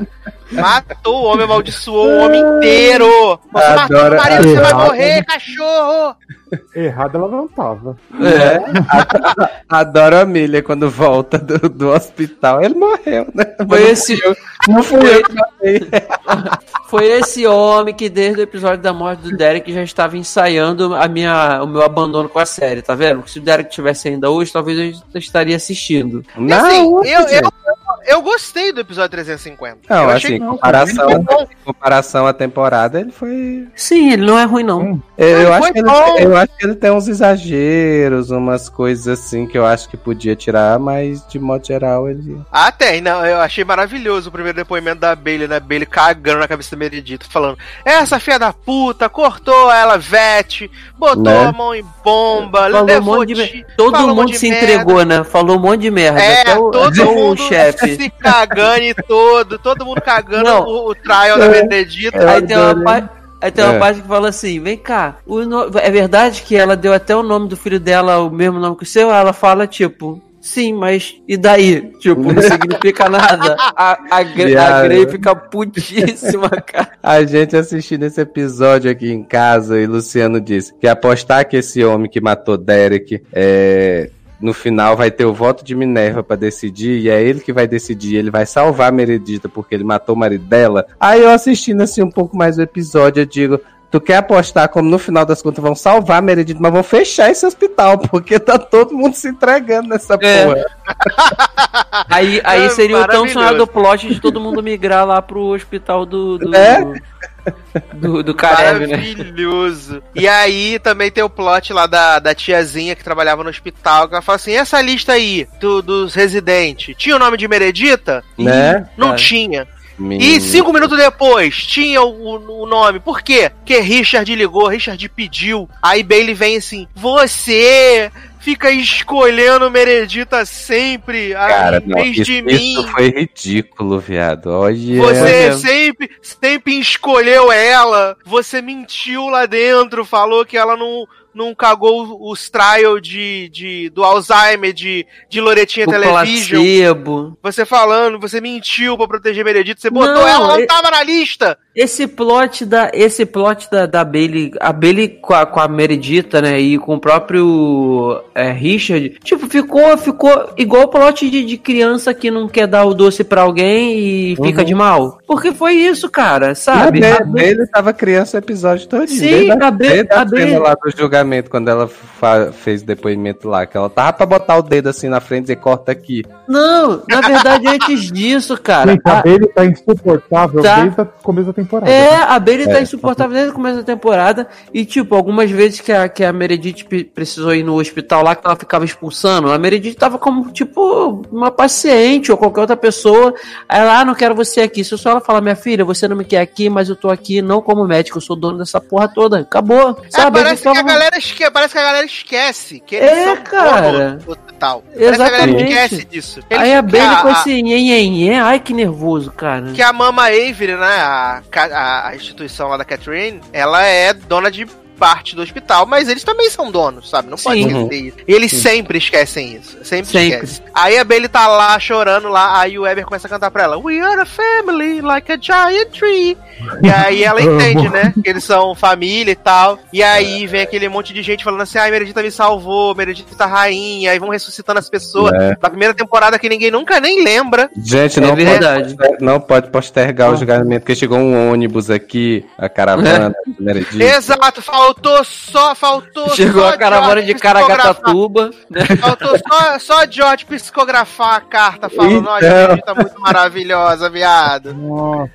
Matou o homem, amaldiçoou o homem inteiro. Você matou Adoro- meu marido, você vai morrer, cachorro. Errado ela não tava. É. Adoro a Milha quando volta do, do hospital. Ele morreu, né? Foi esse, Não fui eu que matei. foi esse homem que desde o episódio da morte do Derek já estava ensaiando a minha, o meu abandono com a série, tá vendo? Se o Derek tivesse ainda hoje, talvez eu estaria assistindo. Assim, Não, eu, eu, eu gostei do episódio 350. Não, eu assim, achei comparação, comparação à temporada, ele foi. Sim, ele não é ruim, não. Eu, eu Ah, acho que ele, eu acho que ele tem uns exageros, umas coisas assim que eu acho que podia tirar, mas de modo geral ele. Ah, tem, não, eu achei maravilhoso o primeiro depoimento da Bailey, né? Bailey cagando na cabeça da Meredith, falando: essa filha da puta cortou ela, vete, botou Né? a mão em bomba, Falou um levou monte de Todo falou um mundo se merda. entregou, né? Falou um monte de merda. É, Até o, todo até o mundo chefe. Se cagando e todo, todo mundo cagando Não. o, o trial da Benedita. Eu Aí tem uma parte. Aí tem uma É. parte que fala assim, vem cá, o no- é verdade que ela deu até o nome do filho dela, o mesmo nome que o seu? Ela fala, tipo, sim, mas e daí? Tipo, não significa nada. A, a, a. Grey fica putíssima, cara. A gente assistindo esse episódio aqui em casa e Luciano disse que apostar que esse homem que matou Derek é, no final vai ter o voto de Minerva pra decidir e é ele que vai decidir, ele vai salvar a Meredita porque ele matou o marido dela. Aí eu assistindo assim um pouco mais o episódio, eu digo, tu quer apostar como no final das contas vão salvar a Meredita, mas vão fechar esse hospital porque tá todo mundo se entregando nessa É. porra. Aí, aí É seria o tão sonhado plot de todo mundo migrar lá pro hospital do. do É? Do, do Karev, né? Maravilhoso. E aí também tem o plot lá da, da tiazinha que trabalhava no hospital, que ela fala assim: essa lista aí do- dos residentes, tinha o nome de Meredita? Né? Não É. tinha. E cinco minutos depois, tinha o, o nome. Por quê? Porque Richard ligou, Richard pediu. Aí Bailey vem assim: Você fica escolhendo Meredita sempre, Cara, em não, vez isso, de isso mim. foi ridículo, viado. Olha. Você sempre, sempre escolheu ela. Você mentiu lá dentro, falou que ela não, não cagou os trials de, de, do Alzheimer de, de Loretinha O Television. placebo. Você falando, você mentiu pra proteger Meredith. Você botou Não, ela, ela não tava na lista. Esse plot da, esse plot da, da Bailey, a Bailey com a, com a Meredita, né, e com o próprio é, Richard, tipo, ficou, ficou igual o plot de, de criança que não quer dar o doce pra alguém e fica Uhum. de mal. Porque foi isso, cara, Sabe? sabe? A Bailey ele tava criança o episódio todo. Sim, desde a, a a Bailey- julgamento, quando ela fez depoimento lá, que ela tava pra botar o dedo assim na frente e dizer, corta aqui. Não, na verdade, antes disso, cara. Gente, a a- Bailey tá insuportável Tá. desde o começo da temporada. É, a Bailey tá É. insuportável desde o começo da temporada. E, tipo, algumas vezes que a, que a Meredith precisou ir no hospital lá, que ela ficava expulsando, a Meredith tava como, tipo, uma paciente ou qualquer outra pessoa. Aí ela, ah, não quero você aqui. Se só ela falar, minha filha, você não me quer aqui, mas eu tô aqui não como médico, eu sou dono dessa porra toda. Acabou. É, Sabe? parece, que a falam- galera esque... parece que a galera esquece. Que eles É, são cara. do hospital. Parece que a galera Exatamente. esquece disso. Eles- Aí a Bailey com a- esse nhen, nhen, ai que nervoso, cara. que a Mama Avery, né, a, ca- a instituição lá da Catherine, ela é dona de parte do hospital, mas eles também são donos, sabe? Não pode Sim. esquecer isso. E eles sempre esquecem isso. Sempre, Sempre. esquecem. Aí a Bailey tá lá chorando lá, aí o Weber começa a cantar pra ela: We are a family, like a giant tree. E aí ela entende, né? Que eles são família e tal. E aí vem aquele monte de gente falando assim: ai, Meredita me salvou, Meredita tá rainha. Aí vão ressuscitando as pessoas. É. Da primeira temporada que ninguém nunca nem lembra. Gente, É não, verdade. Pode, não pode postergar o julgamento, porque chegou um ônibus aqui, a caravana É. da Meredith. Exato, faltou Faltou só, faltou Chegou só a caravana de Caraguatatuba. psicografar. Faltou só, só George psicografar a carta falando, ó, Então. gente, tá muito maravilhosa, viado. Nossa.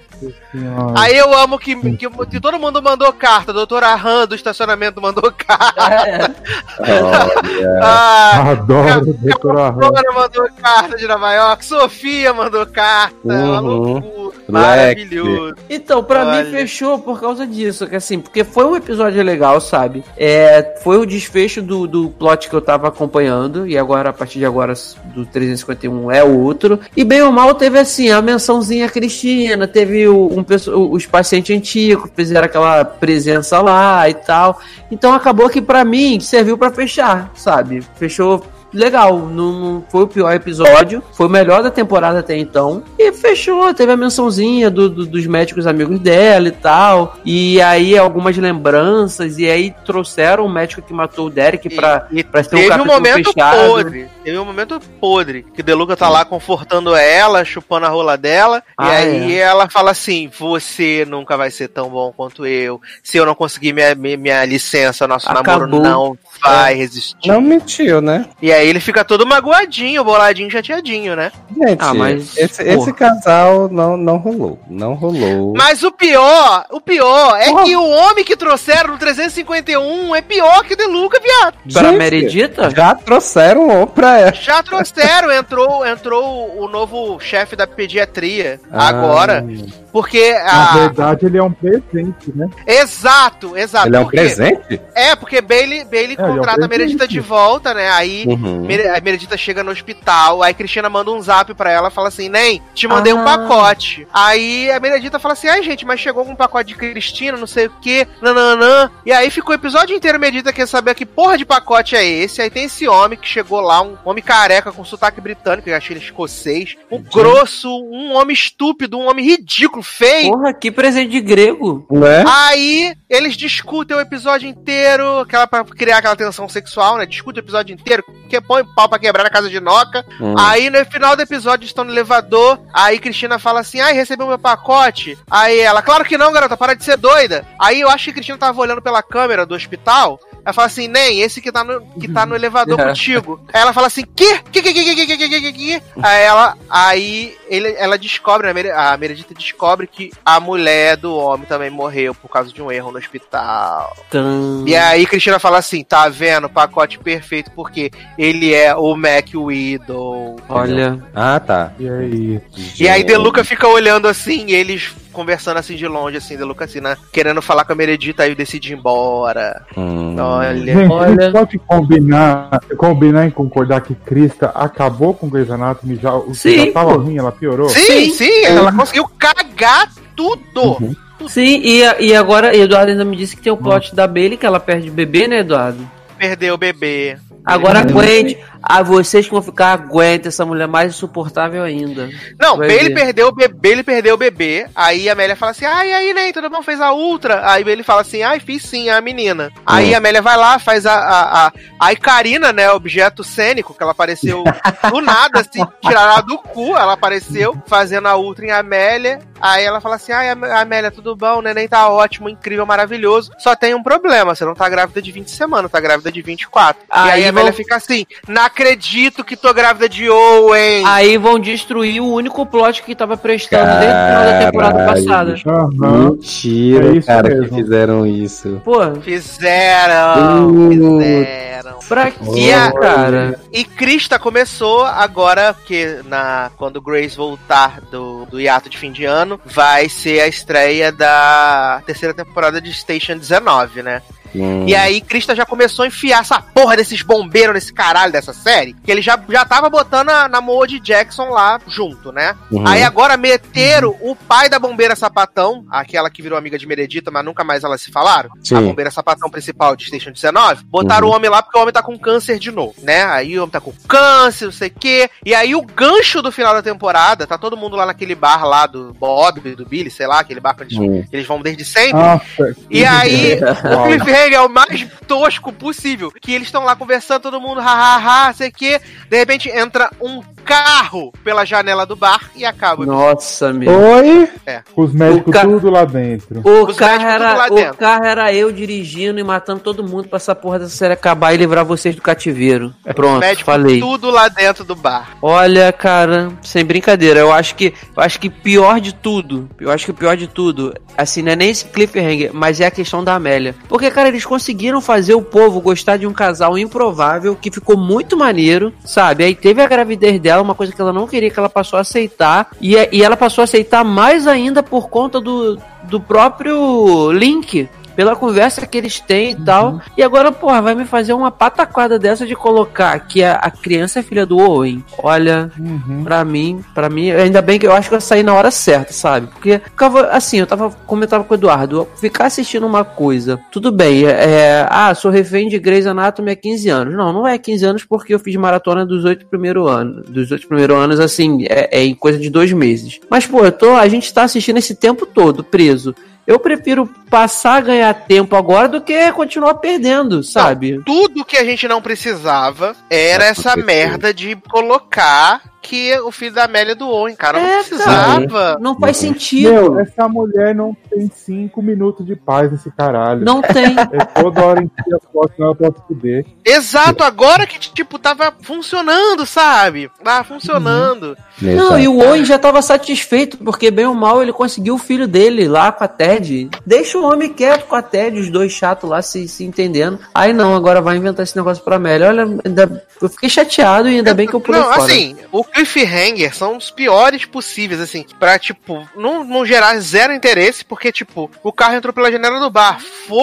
Aí eu amo que, que, que todo mundo mandou carta. A doutora Han do estacionamento mandou carta. Olha. Ah, Adoro decorar. Flora mandou carta de Nova York. Sofia mandou carta. Uma Uhum. loucura. Maravilhoso. Então, pra Olha. mim fechou por causa disso, que assim, porque foi um episódio legal, sabe? É, foi o desfecho do, do plot que eu tava acompanhando, e agora, a partir de agora, do 351 é outro. E bem ou mal, teve assim, a mençãozinha Cristina, teve um, os pacientes antigos, fizeram aquela presença lá e tal. Então acabou que pra mim serviu pra fechar, sabe? Fechou legal, não, não foi o pior episódio, foi o melhor da temporada até então. E fechou, teve a mençãozinha do, do- dos médicos amigos dela e tal. E aí algumas lembranças, e aí trouxeram o médico que matou o Derek pra, E, e pra ter um teve um capítulo momento fechado. podre. Teve um momento podre. Que Deluca tá lá confortando ela, chupando a rola dela. Ah, e aí ela fala assim: Você nunca vai ser tão bom quanto eu. Se eu não conseguir minha, minha, minha licença, nosso Acabou. namoro não vai resistir. Não mentiu, né? E aí ele fica todo magoadinho, boladinho, chateadinho, né? Gente, Ah, mas, esse, esse casal não, não rolou. Não rolou. Mas o pior, o pior é Porra. que o homem que trouxeram no 351 é pior que Deluca, viado. Pra Meredita? Já trouxeram um pra ela. Já trouxeram, entrou, entrou o novo chefe da pediatria Ah. agora, porque Na a verdade, ele é um presente, né? exato, exato. Ele é um presente? É, porque Bailey, Bailey É, ele é um contrata a Meredita de volta, né? Aí Uhum. Mere- a Meredita chega no hospital, aí Cristina manda um zap pra ela, fala assim, Nem, te mandei um Ah. pacote. Aí a Meredita fala assim, ai gente, mas chegou com um pacote de Cristina, não sei o que, nananã. E aí ficou o episódio inteiro, a Meredita quer saber que porra de pacote é esse. Aí tem esse homem que chegou lá, um homem careca com sotaque britânico, eu achei ele escocês, um grosso, um homem estúpido, um homem ridículo, feio. Porra, que presente de grego. Né? Aí eles discutem o episódio inteiro, aquela pra criar aquela tensão sexual, né? Discutem o episódio inteiro, que põe pau pra quebrar na casa de Noca. Hum. Aí no final do episódio estão no elevador, aí Cristina fala assim: "Ai, recebeu meu pacote". Aí ela: "Claro que não, garota, para de ser doida". Aí eu acho que Cristina tava olhando pela câmera do hospital. Ela fala assim, nem esse que tá no, que tá no elevador é. contigo. Aí ela fala assim, que? Que, que, que, que, que, que, que, que? Aí ela, aí ele, ela descobre, né, a Meredith descobre que a mulher do homem também morreu por causa de um erro no hospital. Tum. E aí Cristina fala assim, tá vendo? Pacote perfeito, porque ele é o Mac Widow. Olha. Ah, tá. E aí? E aí De Luca fica olhando assim, eles conversando assim de longe, assim, Deluca assim, né? Querendo falar com a Meredita, aí eu decidi ir embora. Hum. Olha. Gente, Olha. a gente pode combinar, combinar e concordar que Krista acabou com Grey's Anatomy, já, o que Sim, já tava ruim, ela piorou. Sim, sim, ela conseguiu cagar tudo. Sim, e, e agora Eduardo ainda me disse que tem o plot da Bailey, que ela perde o bebê, né, Eduardo? Perdeu o bebê. Agora aguente. Ah, vocês que vão ficar, aguenta essa mulher mais insuportável ainda. Não, Vai Bailey ver. perdeu o bebê, ele perdeu o bebê. Aí a Amélia fala assim: ai, aí, Ney, tudo bom? Fez a ultra? Aí ele fala assim: ai, fiz sim, a menina. Aí a Amélia vai lá, faz a. a, a aí Karina, né, objeto cênico, que ela apareceu do nada, assim, tiraram ela do cu, ela apareceu fazendo a ultra em Amélia. Aí ela fala assim: ai, Am- Amélia, tudo bom? O neném tá ótimo, incrível, maravilhoso. Só tem um problema: você não tá grávida de 20 semanas, tá grávida de 24. e Aí aí a Amélia vão- fica assim: não acredito que tô grávida de Owen. Aí vão destruir o único plot que tava prestando desde o final da temporada Caralho, passada. Aham. Mentira, É cara, mesmo. que fizeram isso. Pô, Fizeram, Uh. fizeram. pra quê, a- cara? E Krista começou agora, que na, quando Grace voltar do, do hiato de fim de ano, vai ser a estreia da terceira temporada de Station 19, né? Hum. E aí Krista já começou a enfiar essa porra desses bombeiros nesse caralho dessa série, que ele já, já tava botando a, na Moa de Jackson lá junto, né? Uhum. Aí agora meteram o pai da bombeira sapatão, aquela que virou amiga de Meredita, mas nunca mais elas se falaram. Sim. A bombeira sapatão principal de Station 19. Botaram Uhum. o homem lá porque o homem tá com câncer de novo, né? Aí o homem tá com câncer, não sei o quê. E aí o gancho do final da temporada, tá todo mundo lá naquele bar lá do Bob, do Billy, sei lá, aquele bar que eles, Hum. eles vão desde sempre. Nossa. E aí, o cliffhanger é o mais tosco possível. Que eles estão lá conversando, todo mundo, hahaha, sei o quê. De repente entra um carro pela janela do bar e acaba. Nossa, meu. Oi? É. Os médicos ca- tudo lá dentro. O Os carro, médicos tudo lá era, dentro. o carro era eu dirigindo e matando todo mundo pra essa porra dessa série acabar e livrar vocês do cativeiro. Pronto, Médico, falei. tudo lá dentro do bar. Olha, cara, sem brincadeira, eu acho que eu acho que pior de tudo, eu acho que o pior de tudo, assim, não é nem esse cliffhanger, mas é a questão da Amélia. Porque, cara, eles conseguiram fazer o povo gostar de um casal improvável que ficou muito maneiro, sabe? Aí teve a gravidez dela, uma coisa que ela não queria, que ela passou a aceitar, e, e ela passou a aceitar mais ainda por conta do, do próprio Link. Pela conversa que eles têm e tal. E agora, porra, vai me fazer uma pataquada dessa de colocar que a, a criança é filha do Owen. Olha, Uhum. Pra mim, para mim, ainda bem que eu acho que eu saí na hora certa, sabe? Porque ficava assim, eu tava comentava com o Eduardo, ficar assistindo uma coisa, tudo bem, é, ah, sou refém de Grey's Anatomy há 15 anos. Não, não é 15 anos porque eu fiz maratona dos oito primeiros anos. Dos oito primeiros anos, assim, é, é em coisa de dois meses. Mas, pô, eu tô, a gente tá assistindo esse tempo todo preso. Eu prefiro passar a ganhar tempo agora do que continuar perdendo, sabe? Tudo que a gente não precisava era essa merda de colocar que o filho da Amélia do Owen, cara. Não É, precisava. Não faz Uhum. sentido. Meu, essa mulher não tem cinco minutos de paz nesse caralho. Não tem. É toda hora em que as fotos ela pode fuder. Exato, agora que, tipo, tava funcionando, sabe? Tava funcionando. Não, e o Owen já tava satisfeito, porque bem ou mal ele conseguiu o filho dele lá com a Ted. Deixa o homem quieto com a Ted, os dois chatos lá se, se entendendo. Aí não, agora vai inventar esse negócio pra Amélia. Olha, ainda, eu fiquei chateado e ainda bem que eu pulei Não, fora. assim, o cliffhanger são os piores possíveis, assim, pra, tipo, não, não gerar zero interesse, porque, tipo, o carro entrou pela janela do bar.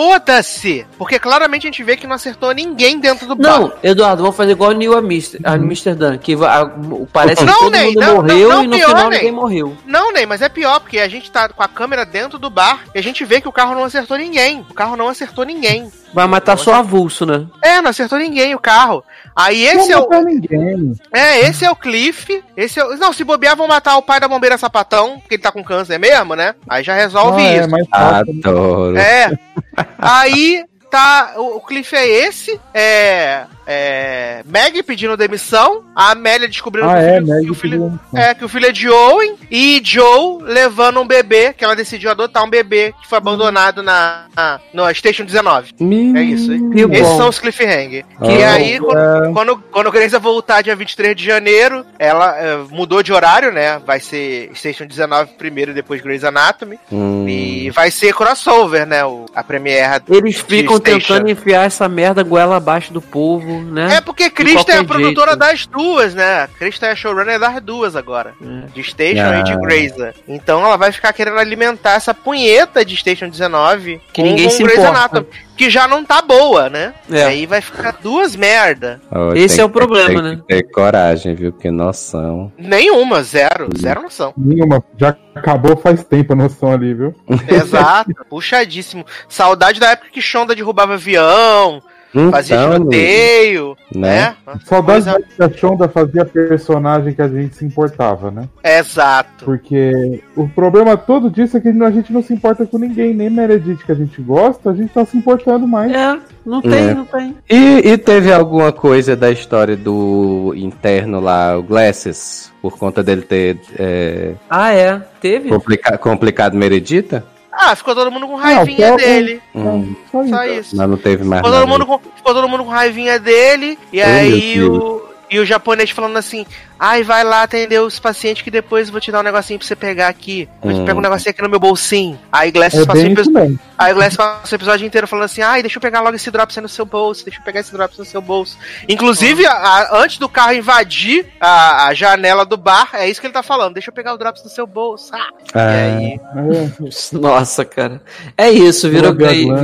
Foda-se! Porque claramente a gente vê que não acertou ninguém dentro do Não, bar. Eduardo, vamos fazer igual a New Amster- a Amsterdã, que va- a- parece que Não, todo Ney, mundo não, morreu não, não, e no pior, final Ney. ninguém morreu. Não, Ney, mas é pior, porque a gente tá com a câmera dentro do bar e a gente vê que o carro não acertou ninguém. O carro não acertou ninguém. Vai matar só avulso, né? É, não acertou ninguém o carro. Aí esse é não o. matou ninguém. É, esse é o Cliff. Esse é o... Não, se bobear, vão matar o pai da bombeira sapatão, porque ele tá com câncer mesmo, né? Aí já resolve Ah, isso. é mais fácil. Adoro. É. Aí tá. O, o Cliff é esse. É. É. Meg pedindo demissão. A Amélia descobrindo Ah, que, o é, filho, Meg que o filho. É, que o filho é de Owen. E Joe levando um bebê, que ela decidiu adotar um bebê que foi abandonado na, na, no Station 19. É isso, Esses bom. são os cliffhanger. Ah, e aí, é. quando, quando, quando a Grace voltar dia 23 de janeiro, ela eh, mudou de horário, né? Vai ser Station 19 primeiro e depois Grey's Anatomy. Hum. E vai ser crossover, né? O, a premiere. Eles ficam Station. tentando enfiar essa merda goela abaixo do povo, né? É porque Krista é a produtora jeito. das duas, né? Krista é a showrunner das duas agora. É. De Station Ah. e de Grey's. Então ela vai ficar querendo alimentar essa punheta de Station 19 Que ninguém se Grey's importa. Anatomy, que já não tá boa, né? É. E aí vai ficar duas merda. Ó, Esse tem é o que- problema, tem né? que ter coragem, viu? Que noção. Nenhuma, zero. Zero noção. Nenhuma. Já acabou faz tempo a noção ali, viu? Exato, puxadíssimo. Saudade da época que Shonda derrubava avião, fazia Então, tiroteio, né? né? Saudade Coisa- que a Shonda fazia personagem que a gente se importava, né? Exato. Porque o problema todo disso é que a gente não se importa com ninguém, nem Meredith que a gente gosta, a gente tá se importando mais. É, não tem, É. não tem. E, e teve alguma coisa da história do interno lá, o Glasses, por conta dele ter é, Ah, é. Teve? complica- complicado Meredita? Ah, ficou todo mundo com raivinha Ah, o- dele. Hum, Só isso. Mas não teve mais Ficou todo, mundo com, ficou todo mundo com raivinha dele. E aí o. E o japonês falando assim: ai, vai lá atender os pacientes que depois eu vou te dar um negocinho pra você pegar aqui. Eu te Hum. pego um negocinho aqui no meu bolsinho. Aí Glasses É passou bem o isso mesmo. Aí o Glass passa o episódio inteiro falando assim: ai, deixa eu pegar logo esse drops aí no seu bolso, deixa eu pegar esse drops no seu bolso. Inclusive, a- a- antes do carro invadir a, a janela do bar, é isso que ele tá falando: deixa eu pegar o drops no seu bolso. Ah. Aí, É, Nossa, cara. É isso, virou.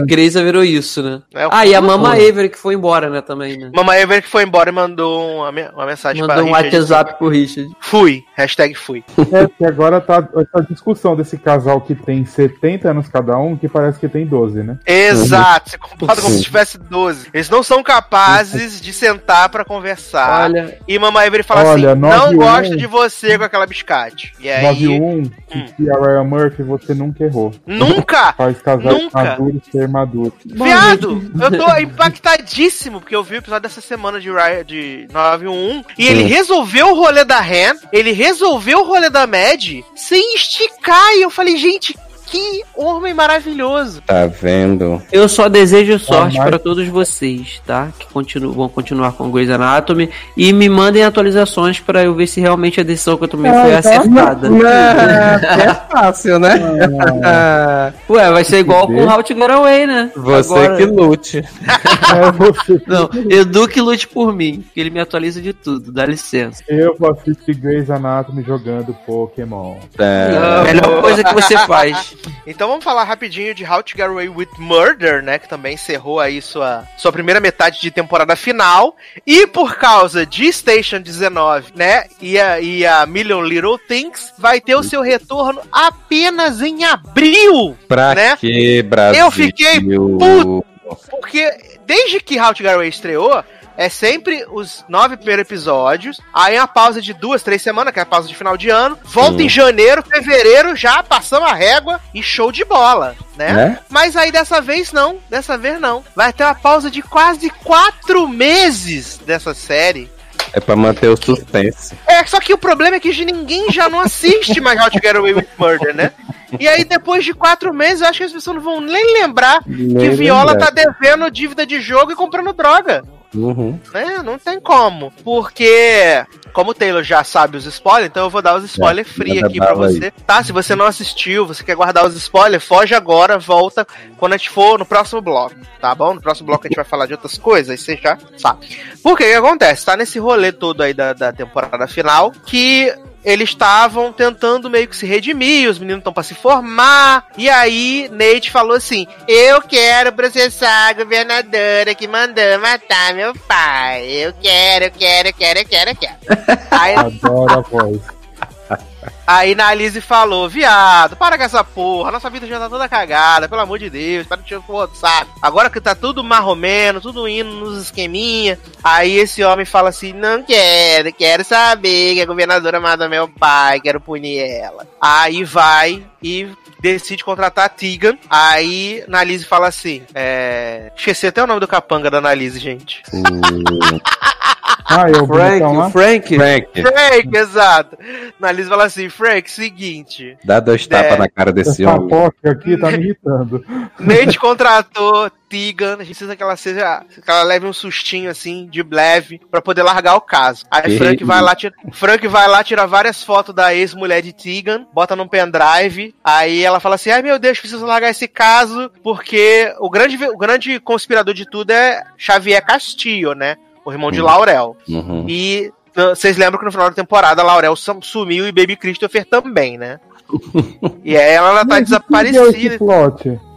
Greysa virou isso, né? é Ah, e a. Mama Avery que foi embora, né, também, né? Mamãe Ever que foi embora e mandou uma me- uma mensagem Mandou para um Richard. WhatsApp pro Richard. Fui, hashtag fui. É, que agora tá essa discussão desse casal que tem 70 anos cada um, que parece que tem 12, né? Exato, você comporta como se tivesse 12. Eles não são capazes de sentar pra conversar. Olha, E Mamãe Evelyn fala Olha, assim: não 9-1. gosto de você com aquela biscate. E aí. 9-1, que a Ryan Murphy você nunca errou. Nunca! Faz casal Nunca. maduro ser maduro. Viado, eu tô impactadíssimo, porque eu vi o episódio dessa semana de, Riot, de 911 e ele Hum. resolveu o rolê da Ren, ele resolveu o rolê da Mad sem esticar. E eu falei, gente, que homem maravilhoso. Tá vendo? eu só desejo sorte mas- para todos vocês, tá? Que continuam, vão continuar com Grey's Anatomy e me mandem atualizações para eu ver se realmente a decisão que eu tomei foi Ah, tá. acertada. é fácil, né? Ué, vai ser igual com. How to Get Away, né? Você Agora- que lute. É. Não, Edu que lute por mim, que ele me atualiza de tudo, dá licença. Eu vou assistir Grey's Anatomy jogando Pokémon. Tá. A melhor coisa que você faz. Então vamos falar rapidinho de How to Get Away with Murder, né? Que também encerrou aí sua, sua primeira metade de temporada final. E por causa de Station 19, né? E a, e a Million Little Things, vai ter o seu retorno apenas em abril. Pra Né? que, Brasil? Eu fiquei puto. Porque desde que How to Get Away estreou, é sempre os nove primeiros episódios, aí uma pausa de duas, três semanas, que é a pausa de final de ano, volta Sim. em janeiro, fevereiro, já passamos a régua e show de bola, né? Né? Mas aí dessa vez não, dessa vez não. Vai ter uma pausa de quase quatro meses dessa série. É pra manter o suspense. É, só que o problema é que ninguém já não assiste mais How to Get Away with Murder, né? E aí, depois de quatro meses, eu acho que as pessoas não vão nem lembrar que Nem Viola lembrar. tá devendo dívida de jogo e comprando droga. Uhum. Né? Não tem como. Porque, como o Taylor já sabe os spoilers, então eu vou dar os spoilers free manda aqui pra bala aí. você. Tá? Se você não assistiu, você quer guardar os spoilers, foge agora, volta quando a gente for no próximo bloco. Tá bom? No próximo bloco a gente vai falar de outras coisas, aí você já sabe. Porque o que acontece? Tá nesse rolê todo aí da, da temporada final que eles estavam tentando meio que se redimir, os meninos estão pra se formar. E aí, Nate falou assim: Eu quero processar a governadora que mandou matar meu pai. Eu quero, eu quero, eu quero, eu quero, eu quero. aí, Adoro a voz. Aí na Alice falou: Viado, para com essa porra, nossa vida já tá toda cagada, pelo amor de Deus, para de tirar o outro saco. Agora que tá tudo marromeno, tudo indo nos esqueminha. Aí esse homem fala assim: Não quero, quero saber que a governadora matou meu pai, quero punir ela. Aí vai e decide contratar a Tegan. Aí Nalise fala assim: é... Esqueci até o nome do capanga da Nalise, gente. Ah, eu Frank, então Frank. Frank, Frank, exato. Nalise fala assim: Frank, seguinte. dá dois É. tapas na cara desse Essa homem. POC aqui tá me irritando. Nate contratou Tegan, a gente precisa que ela seja. que ela leve um sustinho assim, de leve, pra poder largar o caso. Aí E- Frank vai lá, tira, Frank vai lá, tira várias fotos da ex-mulher de Tegan, bota num pendrive. Aí ela fala assim: ai meu Deus, preciso largar esse caso, porque o grande, o grande conspirador de tudo é Xavier Castillo, né? O irmão de Hum. Laurel. Uhum. E uh, vocês lembram que no final da temporada Laurel sum- sumiu e Baby Christopher também, né? e aí ela tá Mas é desaparecida.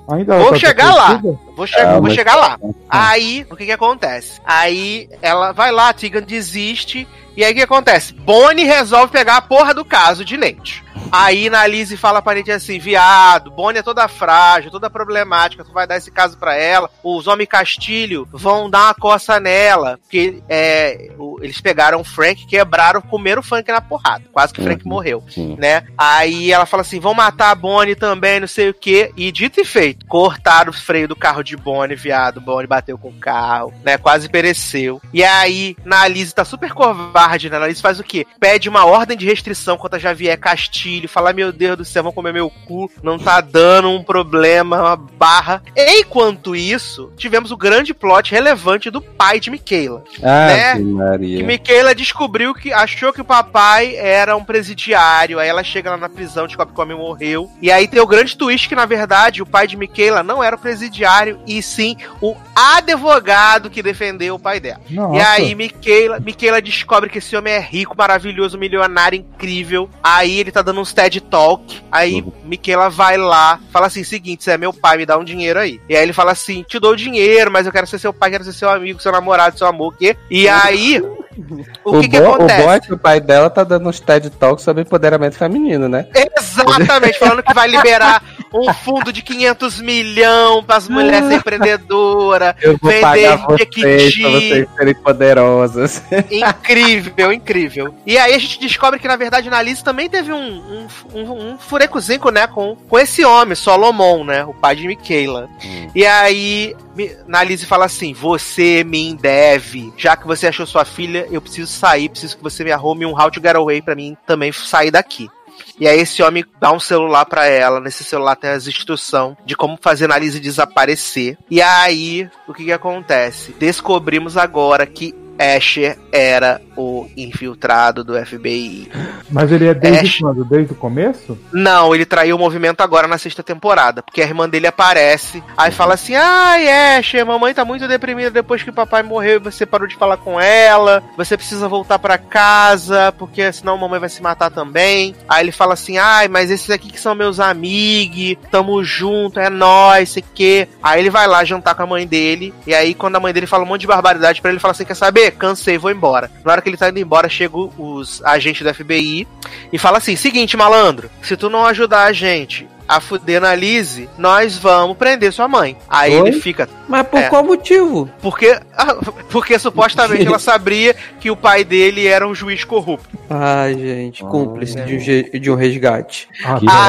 Ainda Vou tá chegar lá. Vou, che Ah, vou chegar lá. Aí, o que que acontece? Aí, ela vai lá, a Tegan desiste. E aí, o que acontece? Bonnie resolve pegar a porra do caso de Nate. Aí, Nalise fala pra Nate assim, viado, Bonnie é toda frágil, toda problemática, tu vai dar esse caso pra ela. Os homens Castilho vão dar uma coça nela. Porque é, eles pegaram o Frank, quebraram, comeram o Frank na porrada. Quase que o Frank Uhum. morreu Sim. né? Aí ela fala assim: vão matar a Bonnie também, não sei o que. E dito e feito, cortaram o freio do carro de Bonnie, viado. Bonnie bateu com o carro, né? Quase pereceu. E aí, Nalise tá super covarde, né? Nalise faz o quê? Pede uma ordem de restrição contra Javier Castilho. Fala: meu Deus do céu, vão comer meu cu. Não tá dando um problema, uma barra. Enquanto isso, tivemos o grande plot relevante do pai de Michaela. Ah, Né? que Maria. Que Michaela descobriu que achou que o papai era um presidiário. Aí ela chega lá na prisão, descobre que o homem morreu. E aí tem o grande twist que, na verdade, o pai de Michaela não era o presidiário, e sim o advogado que defendeu o pai dela. Nossa. E aí, Michaela, Michaela descobre que esse homem é rico, maravilhoso, milionário, incrível. Aí ele tá dando uns TED Talk. Aí Uhum. Michaela vai lá, fala assim: seguinte, você é meu pai, me dá um dinheiro aí. E aí ele fala assim: te dou dinheiro, mas eu quero ser seu pai, quero ser seu amigo, seu namorado, seu amor, o quê? E aí. O, que, que bom, acontece? o bom é que o pai dela tá dando uns TED Talks sobre empoderamento feminino, né? Exatamente, falando que vai liberar um fundo de 500 milhões para as mulheres empreendedoras, Eu vou pagar vender vocês pra Jequiti. vocês serem poderosas. Incrível, incrível. E aí a gente descobre que, na verdade, na Alice também teve um, um, um, um furecozinho, né, com, com esse homem, Solomon, né, o pai de Michaela. E aí, mi- na Alice fala assim, você me deve, já que você achou sua filha, eu preciso sair, preciso que você me arrume um how to get away pra mim também sair daqui. E aí esse homem dá um celular pra ela, nesse celular tem as instruções de como fazer a Alice desaparecer. E aí, o que que acontece? Descobrimos agora que Asher era o infiltrado do FBI. Mas ele é desde Ash. quando? Desde o começo? Não, ele traiu o movimento agora na sexta temporada, porque a irmã dele aparece, aí fala assim: Ai, Asher, mamãe tá muito deprimida depois que o papai morreu e você parou de falar com ela, você precisa voltar pra casa, porque senão a mamãe vai se matar também. Aí ele fala assim: Ai, mas esses aqui que são meus amigos, tamo junto, é nóis, sei que. Aí ele vai lá jantar com a mãe dele, e aí quando a mãe dele fala um monte de barbaridade pra ele, ele fala assim: Quer saber? Cansei, vou embora. Na hora que ele tá indo embora, chegam os agentes do FBI e fala assim: seguinte, malandro, se tu não ajudar a gente a fuder na Lizzie, nós vamos prender sua mãe. Aí Oi? ele fica. Mas por É. qual motivo? Porque, porque supostamente ela sabia que o pai dele era um juiz corrupto. Ai, gente, cúmplice de um, de um resgate. Ah, tá.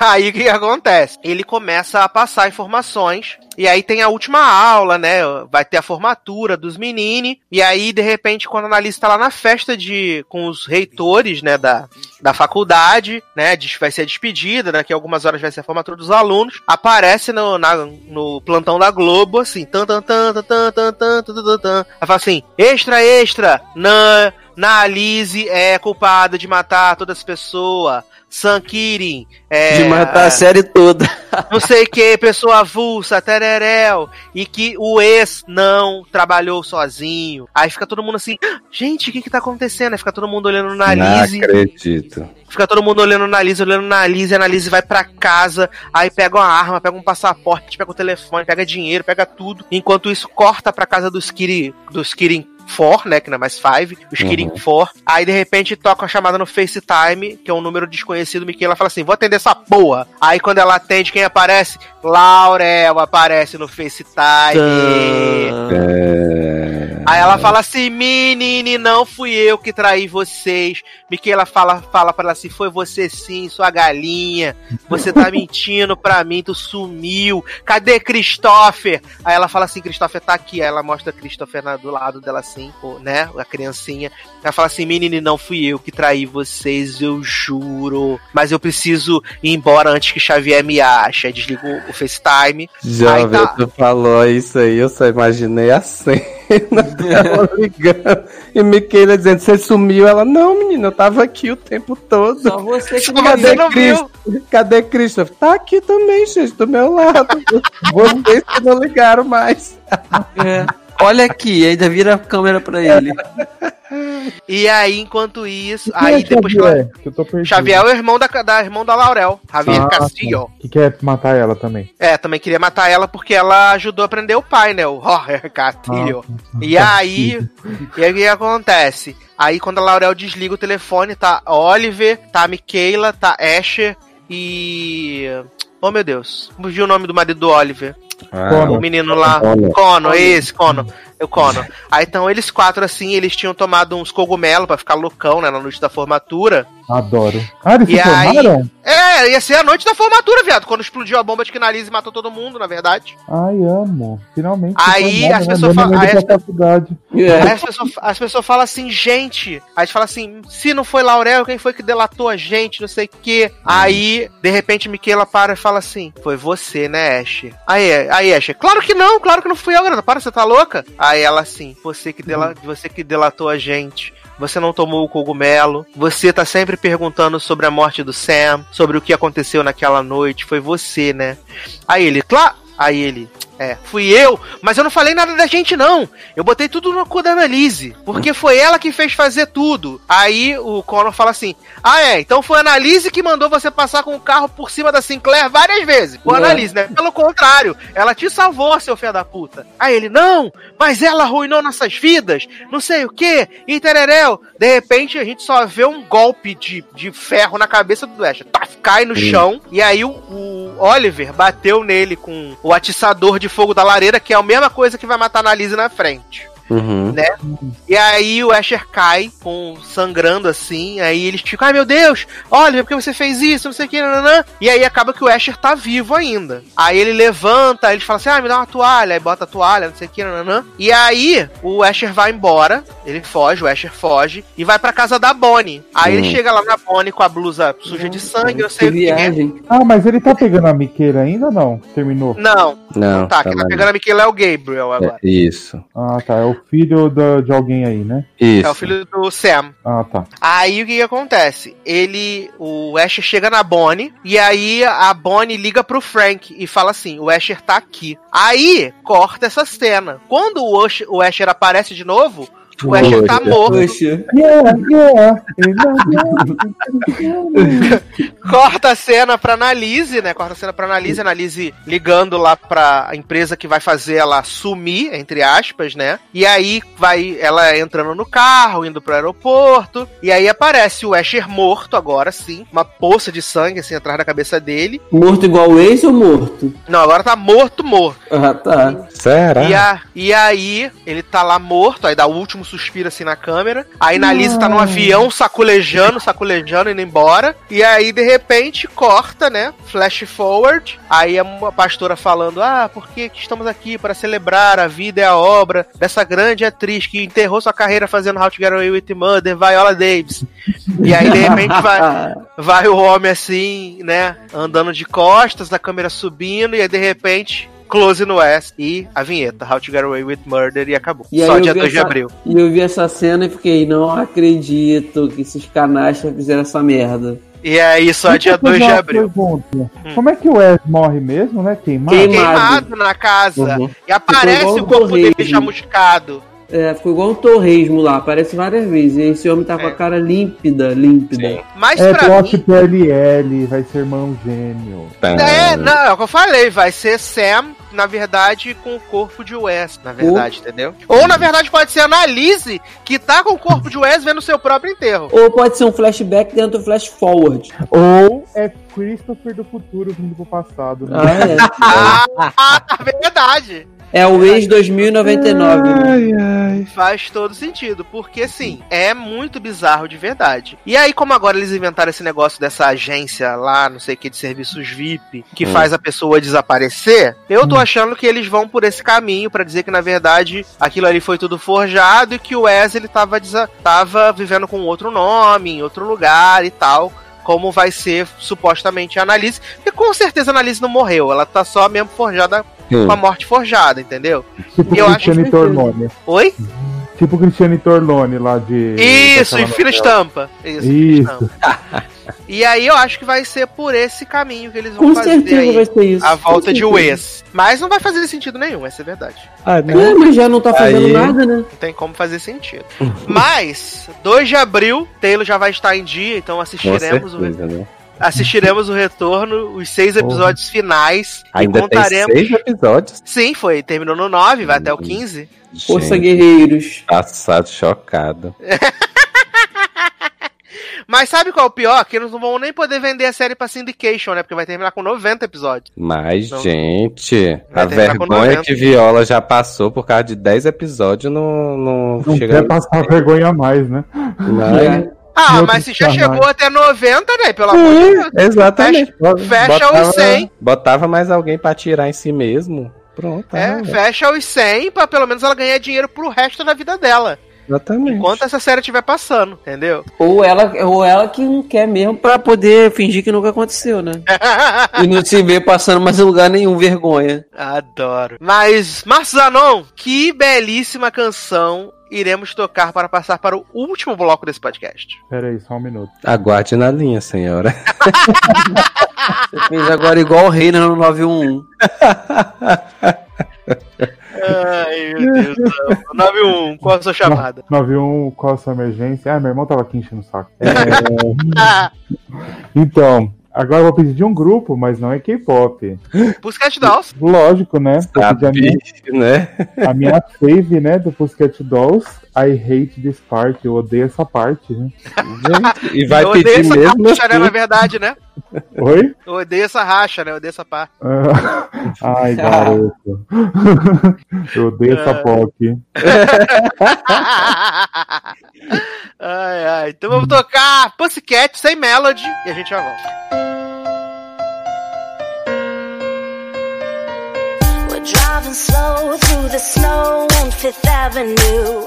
Aí. O que acontece? Ele começa a passar informações. E aí tem a última aula, né? Vai ter a formatura dos meninos. E aí, de repente, quando a Annalise tá lá na festa de. com os reitores, né, da, da faculdade, né? Vai ser a despedida, daqui a algumas horas vai ser a formatura dos alunos. Aparece no, na- no plantão da Globo, assim, tan tan tan tan tan tan tan tan tan tan. Aí fala assim: extra, extra! Na, na Alice é culpada de matar todas as pessoas. San Kirin, é, De matar a série toda. não sei que, pessoa avulsa, tererel, e que o ex não trabalhou sozinho. Aí fica todo mundo assim, "Ah, gente, o que que tá acontecendo? Aí fica todo mundo olhando na Não Lizzie, acredito. fica todo mundo olhando na Lizzie, olhando na Lizzie, a Lizzie vai pra casa, aí pega uma arma, pega um passaporte, pega o telefone, pega dinheiro, pega tudo. Enquanto isso, corta pra casa dos Kiri, dos Kirin 4, né, que não é mais 5, os Kirin 4. Aí, de repente, toca uma chamada no FaceTime, que é um número desconhecido, Miquela fala assim, vou atender essa porra. Aí, quando ela atende, quem aparece? Laurel aparece no FaceTime. É... Aí ela fala assim, menine, não fui eu que traí vocês. Miquela fala, fala pra ela assim, foi você sim, sua galinha. Você tá mentindo pra mim, tu sumiu. Cadê Christopher? Aí ela fala assim, Christopher tá aqui. Aí ela mostra Christopher na- do lado dela assim, né, a criancinha. Ela fala assim, menine, não fui eu que traí vocês, eu juro. Mas eu preciso ir embora antes que Xavier me ache. Aí desliga o- FaceTime. Jovem, Aí tá. tu falou isso aí, eu só imaginei a cena. Ela ligando. E Miquela dizendo, você sumiu? Ela, não, menina, eu tava aqui o tempo todo. Só você que não Cadê não viu? Cristo? Cadê Christopher? Tá aqui também, gente, do meu lado. Vocês que não ligaram mais. É. Olha aqui, ainda vira a câmera pra ele. E aí, enquanto isso, aí é depois que Xavier? ela... Que eu tô perdido. Xavier é o irmão da, da irmão da Laurel, Javier Ah, Castillo. Que quer matar ela também. É, também queria matar ela porque ela ajudou a prender o pai, né? O Roger Castillo. E aí, e aí o que acontece? Aí quando a Laurel desliga o telefone, tá Oliver, tá Michaela, tá Asher e. Oh meu Deus, fugiu o nome do marido do Oliver. Ah, o menino lá, Cono, esse Cono. É o Conor. Aí então eles quatro, assim, eles tinham tomado uns cogumelos pra ficar loucão, né? Na noite da formatura. Adoro. Ah, eles E se aí- formaram? É, ia ser a noite da formatura, viado. Quando explodiu a bomba de Kinalise e matou todo mundo, na verdade. Ai, amo. Finalmente. Aí formaram, as né? pessoas falam- aí as- faculdade. Aí as pessoas, as pessoas falam assim, gente. Aí a gente fala assim, se não foi Laurel, quem foi que delatou a gente, não sei o quê. Aí, de repente, Miquela para e fala assim: Foi você, né, Ash? Aí, aí Ash, claro que não, claro que não fui eu, garota. Para, você tá louca? Aí ela assim, você que, dela, você que delatou a gente. Você não tomou o cogumelo. Você tá sempre perguntando sobre a morte do Sam, sobre o que aconteceu naquela noite. Foi você, né? Aí ele, claro. Aí ele, é, fui eu, mas eu não falei nada da gente, não. Eu botei tudo no cu da Annalise, porque foi ela que fez fazer tudo. Aí o Connor fala assim: Ah, é, então foi a Annalise que mandou você passar com o carro por cima da Sinclair várias vezes. Foi a. Annalise, né? Pelo contrário, ela te salvou, seu filho da puta. Aí ele, não, mas ela arruinou nossas vidas, não sei o que, e tereréu. De repente a gente só vê um golpe de, de ferro na cabeça do Asher. Tá, cai no chão, e aí o, o Oliver bateu nele com o atiçador de fogo da lareira, que é a mesma coisa que vai matar a Annalise na frente. Uhum. E aí o Asher cai, com sangrando assim, aí eles ficam, ai meu Deus, olha, por que você fez isso, não sei o que, nananã. E aí acaba que o Asher tá vivo ainda. Aí ele levanta, eles falam assim, ah, me dá uma toalha, aí bota a toalha, não sei o que, nananã. E aí o Asher vai embora, ele foge, o Asher foge, e vai pra casa da Bonnie. Aí ele Hum. chega lá na Bonnie com a blusa suja de sangue, eu sei Que o que é. Ah, mas ele tá pegando a Miqueira ainda ou não? Terminou? Não, Não, tá, quem tá pegando a Michaela é o Gabriel agora. É, isso. Ah, tá. É o filho da- de alguém aí, né? Isso. É o filho do Sam. Ah, tá. Aí o que, que acontece? Ele. O Asher chega na Bonnie e aí a Bonnie liga pro Frank e fala assim: o Asher tá aqui. Aí corta essa cena. Quando o Asher, o Asher aparece de novo, o Asher tá morto. Yeah, yeah. Corta a cena pra Annalise, né? Corta a cena pra Annalise, Annalise ligando lá pra empresa que vai fazer ela sumir, entre aspas, né? E aí vai ela entrando no carro, indo pro aeroporto, e aí aparece o Asher morto agora, sim, uma poça de sangue assim atrás da cabeça dele. Morto igual o ex ou morto? Não, agora tá morto, morto. Ah, tá. Será? E, a, e aí, ele tá lá morto, aí dá o último suspiro assim na câmera. Aí Annalise tá no avião saculejando, saculejando, indo embora. E aí, de repente, corta, né? Flash forward. Aí uma pastora falando: Ah, por que que estamos aqui para celebrar a vida e a obra dessa grande atriz que enterrou sua carreira fazendo How to Get Away with Murder, Viola Davis. E aí, de repente, vai, vai o homem assim, né? Andando de costas, a câmera subindo, e aí de repente. Close no S e a vinheta, How to Get Away with Murder, e acabou. E Só dia vi 2 de abril. E eu vi essa cena e fiquei, não acredito que esses canastas fizeram essa merda. E aí, só Deixa dia eu fazer 2 de abril. pergunta. Como é que o Wes morre mesmo, né? Queimado? Queimado. Na casa. Uhum. E aparece o corpo dele chamuscado. É, ficou igual um torresmo lá, aparece várias vezes. E esse homem tá com É. a cara límpida, límpida. Sim. Mas É pra plot mim. PLL, vai ser irmão gêmeo. Tá. É, não, é o que eu falei, vai ser Sam, na verdade, com o corpo de Wes, na verdade, entendeu? Ou na verdade pode ser a Annalise, que tá com o corpo de Wes vendo o seu próprio enterro. Ou pode ser um flashback dentro do flash forward. Ou é Christopher do futuro vindo pro passado, né? Ah, é. Ah, ah, verdade. É o ex 2099. Ai, ai. Faz todo sentido, porque assim, é muito bizarro de verdade. E aí, como agora eles inventaram esse negócio dessa agência lá, não sei o que, de serviços VIP, que Hum. faz a pessoa desaparecer, eu tô achando que eles vão por esse caminho pra dizer que na verdade aquilo ali foi tudo forjado e que o Wes ele tava, tava vivendo com outro nome, em outro lugar e tal. Como vai ser supostamente a Annalise. Porque com certeza a Annalise não morreu. Ela tá só mesmo forjada Hum. com a morte forjada, entendeu? Tipo Eu acho Cristiane que- Torlone. Oi? Tipo Cristiane Torlone lá de. Isso, e novela. estampa. Isso, Isso. estampa. E aí eu acho que vai ser por esse caminho que eles vão Com fazer certeza aí vai ser isso. a com volta de. Wes. Mas não vai fazer sentido nenhum, essa é a verdade. Ah, né? É, mas já não tá fazendo Aí- nada, né? Não tem como fazer sentido. Mas, 2 de abril, Taylor já vai estar em dia, então Com assistiremos, o, certeza, né? Assistiremos o retorno, os seis episódios finais. Ainda e contaremos. tem seis episódios. Sim, foi. Terminou no 9, vai até o Hum. 15. Força Gente, Guerreiros. Passado chocado. Mas sabe qual é o pior? Que eles não vão nem poder vender a série pra Syndication, né? Porque vai terminar com 90 episódios. Mas, Não. gente, a vergonha 90. que Viola já passou por causa de 10 episódios não, não, Não chega quer passar vergonha a mais, né? Mas- Ah, mas se já chegou até 90, né? Pelo amor de Deus. Exatamente. fecha os 100. Botava mais alguém pra tirar em si mesmo. Pronto. É, ah, fecha os 100 pra pelo menos ela ganhar dinheiro pro resto da vida dela. Exatamente. Enquanto essa série estiver passando, entendeu? Ou ela, ou ela que não quer mesmo pra poder fingir que nunca aconteceu, né? E não se vê passando mais em lugar nenhum, vergonha. Adoro. Mas, Marcos Zanon, que belíssima canção iremos tocar para passar para o último bloco desse podcast. Pera aí, só um minuto. Aguarde na linha, senhora. Você fez agora igual o Reina no 911. Ai, meu Deus do céu. 91, qual a sua chamada? 91, qual a sua emergência? Ah, meu irmão tava aqui enchendo o saco. É, então, agora eu vou pedir de um grupo, mas não é K-pop. Pussycat Dolls. Lógico, né? Pedir a minha, Sabe, né? a minha fave, né, do Pussycat Dolls. I hate this part. Eu odeio essa parte, né? Gente, e vai eu odeio pedir essa mesmo racha, né, assim. na verdade, né? Oi? Eu odeio essa racha, né? Eu odeio essa parte. Ai, garoto. Eu odeio essa Ah. POC. ai, ai. Então vamos tocar Pussycat sem melody e a gente já volta. Driving slow through the snow on Fifth Avenue.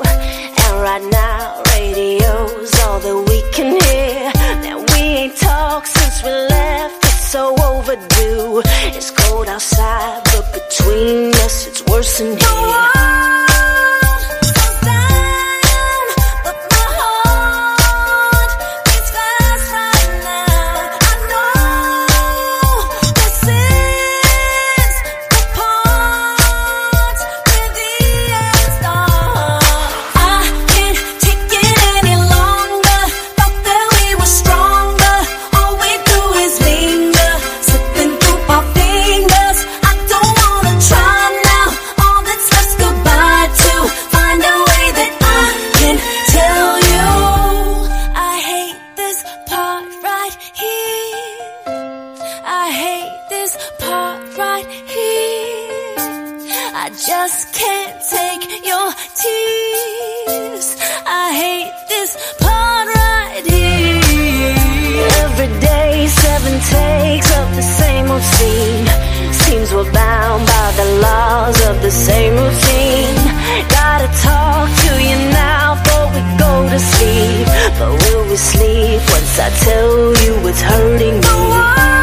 And right now, radio's all that we can hear. Now we ain't talked since we left, it's so overdue. It's cold outside, but between us, it's worse than here. Take your tears. I hate this part right here. Every day, seven takes of the same old scene. Seems we're bound by the laws of the same routine. Gotta talk to you now before we go to sleep. But will we sleep once I tell you it's hurting me? Oh,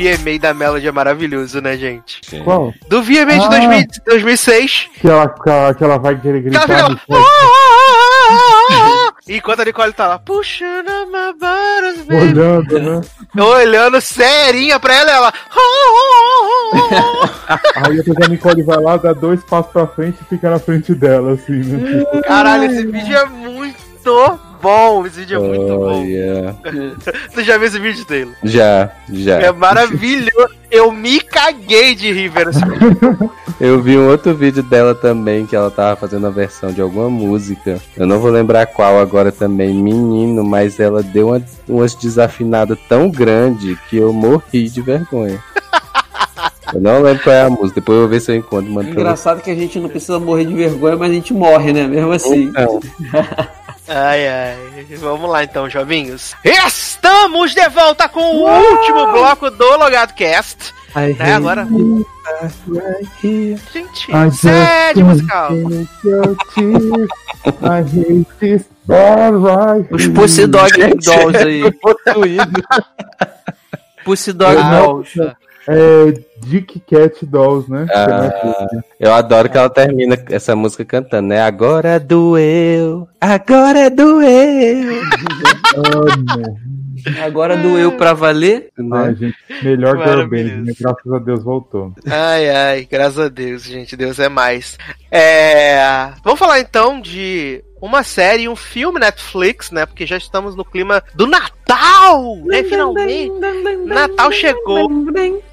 VMA da Melody é maravilhoso, né, gente? Qual? Do VMA de Ah. 2000 2006. Que ela, que ela, que ela vai querer Que ela gritar. fica no lá. chão, E Enquanto a Nicole tá lá, puxando my buttons, baby. Olhando, né? Olhando serinha pra ela, ela. Aí depois a Nicole vai lá, dá dois passos pra frente e fica na frente dela, assim, né? Caralho, esse vídeo é muito bom. Esse vídeo é muito Oh, bom. yeah. Você já viu esse vídeo, Taylor? Já, já. É maravilhoso. Eu me caguei de rir vendo esse vídeo. Eu vi um outro vídeo dela também, que ela tava fazendo a versão de alguma música. Eu não vou lembrar qual agora também, menino, mas ela deu uma, umas desafinadas tão grande que eu morri de vergonha. Eu não lembro qual é a música, depois eu vou ver se eu encontro. Você. Engraçado que a gente não precisa morrer de vergonha, mas a gente morre, né? Mesmo assim. Então, Ai, ai. Vamos lá então, jovinhos. Estamos de volta com o último bloco do Logado Cast. Né, agora. Gente, I musical. right Os here. Pussy Dog Dolls aí. possuído. Pussy Dog Dolls. É Dick Cat Dolls, né? Ah. Que é. Eu adoro que ela termina essa música cantando, né? Agora doeu, agora doeu. Agora doeu pra valer. Ai, Né? gente, melhor girl band, Maravilhoso. né? Graças a Deus voltou. Ai, ai, graças a Deus, gente. Deus é mais. É. Vamos falar então de uma série e um filme Netflix, né? Porque já estamos no clima do Natal, né? Finalmente. Natal chegou.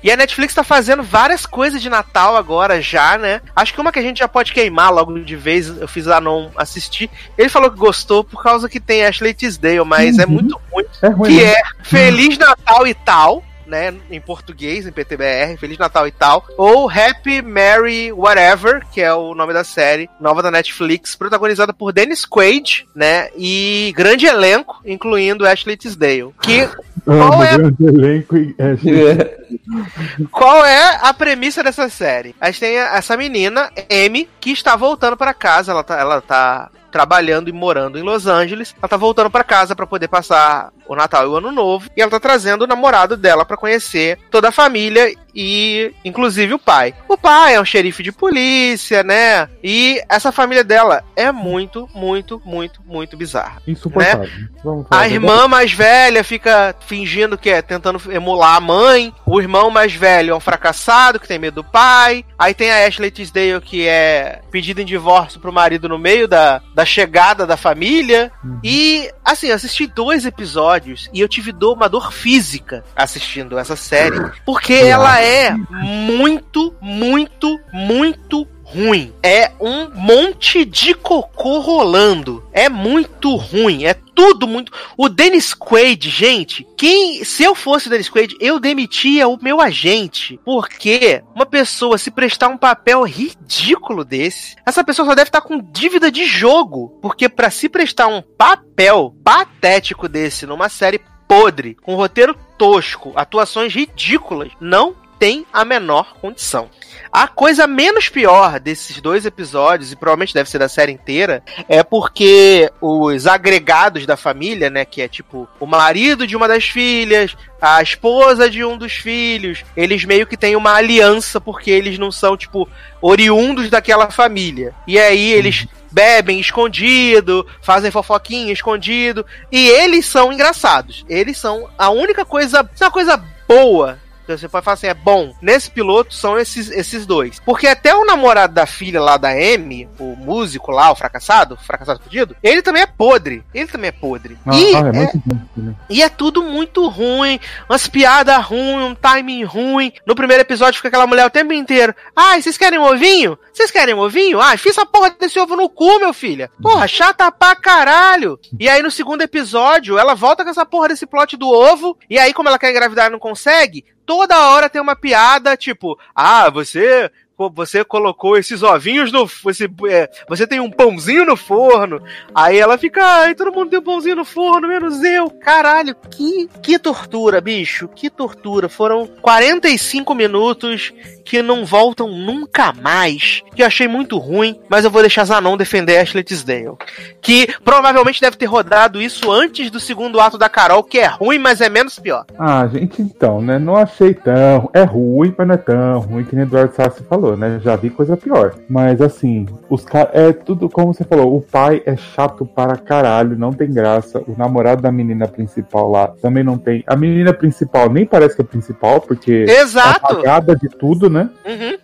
E a Netflix tá fazendo várias coisas de Natal agora já, né? Acho que uma que a gente já pode queimar logo de vez, eu fiz a não assistir. Ele falou que gostou por causa que tem Ashley Tisdale, mas é muito ruim. É ruim, Que né? é Feliz Natal e tal. Né, em português, em PTBR, Feliz Natal e tal, ou Happy Merry Whatever, que é o nome da série, nova da Netflix, protagonizada por Dennis Quaid, né, e grande elenco, incluindo Ashley Tisdale, que Qual é- grande elenco e Ashley. Qual é a premissa dessa série? A gente tem essa menina, Amy, que está voltando para casa. Ela tá, ela tá trabalhando e morando em Los Angeles. Ela tá voltando para casa para poder passar o Natal e o Ano Novo. E ela tá trazendo o namorado dela para conhecer toda a família e inclusive o pai. O pai é um xerife de polícia, né? E essa família dela é muito, muito, muito, muito bizarra. Insuportável. Vamos falar A irmã mais velha fica fingindo que é tentando emular a mãe. O irmão mais velho é um fracassado que tem medo do pai. Aí tem a Ashley Tisdale que é pedida em divórcio pro marido no meio da, da chegada da família. E assim, eu assisti dois episódios e eu tive dor, uma dor física assistindo essa série. Porque ela é muito, muito, muito ruim. É um monte de cocô rolando. É muito ruim. É tudo muito. O Dennis Quaid, gente, quem. Se eu fosse o Dennis Quaid, eu demitia o meu agente. Porque uma pessoa se prestar um papel ridículo desse, essa pessoa só deve estar com dívida de jogo. Porque pra se prestar um papel patético desse numa série podre, com roteiro tosco, atuações ridículas, não tem a menor condição. A coisa menos pior desses dois episódios, e provavelmente deve ser da série inteira, é porque os agregados da família, né, que é tipo o marido de uma das filhas, a esposa de um dos filhos, eles meio que têm uma aliança porque eles não são, tipo, oriundos daquela família. E aí eles bebem escondido, fazem fofoquinha escondido, e eles são engraçados. Eles são a única coisa, uma coisa boa você pode falar assim, é bom. Nesse piloto são esses, esses dois. Porque até o namorado da filha lá da Amy, o músico lá, o fracassado, fracassado fudido, ele também é podre. Ele também é podre. Ah, e, ah, é é, né? e é tudo muito ruim, umas piadas ruins, um timing ruim. No primeiro episódio fica aquela mulher o tempo inteiro. Ai, vocês querem um ovinho? Vocês querem um ovinho? Ai, fiz essa porra desse ovo no cu, meu filho. Porra, chata pra caralho. E aí no segundo episódio, ela volta com essa porra desse plot do ovo. E aí, como ela quer engravidar e não consegue, toda hora tem uma piada, tipo, ah, você. Você colocou esses ovinhos no. Você, é, você tem um pãozinho no forno. Aí ela fica. Ai, todo mundo tem um pãozinho no forno, menos eu. Caralho, que, que tortura, bicho. Que tortura. Foram 45 minutos que não voltam nunca mais. Que eu achei muito ruim, mas eu vou deixar Zanon defender Ashley Tisdale. Que provavelmente deve ter rodado isso antes do segundo ato da Carol, que é ruim, mas é menos pior. Ah, gente, então, né? Não achei tão. É ruim, mas não é tão ruim que nem o Eduardo Sassi falou, né? Já vi coisa pior. Mas assim, os caras. É tudo como você falou. O pai é chato para caralho, não tem graça. O namorado da menina principal lá também não tem. A menina principal nem parece que é principal, porque. Exato! Tá apagada de tudo, né? Uhum.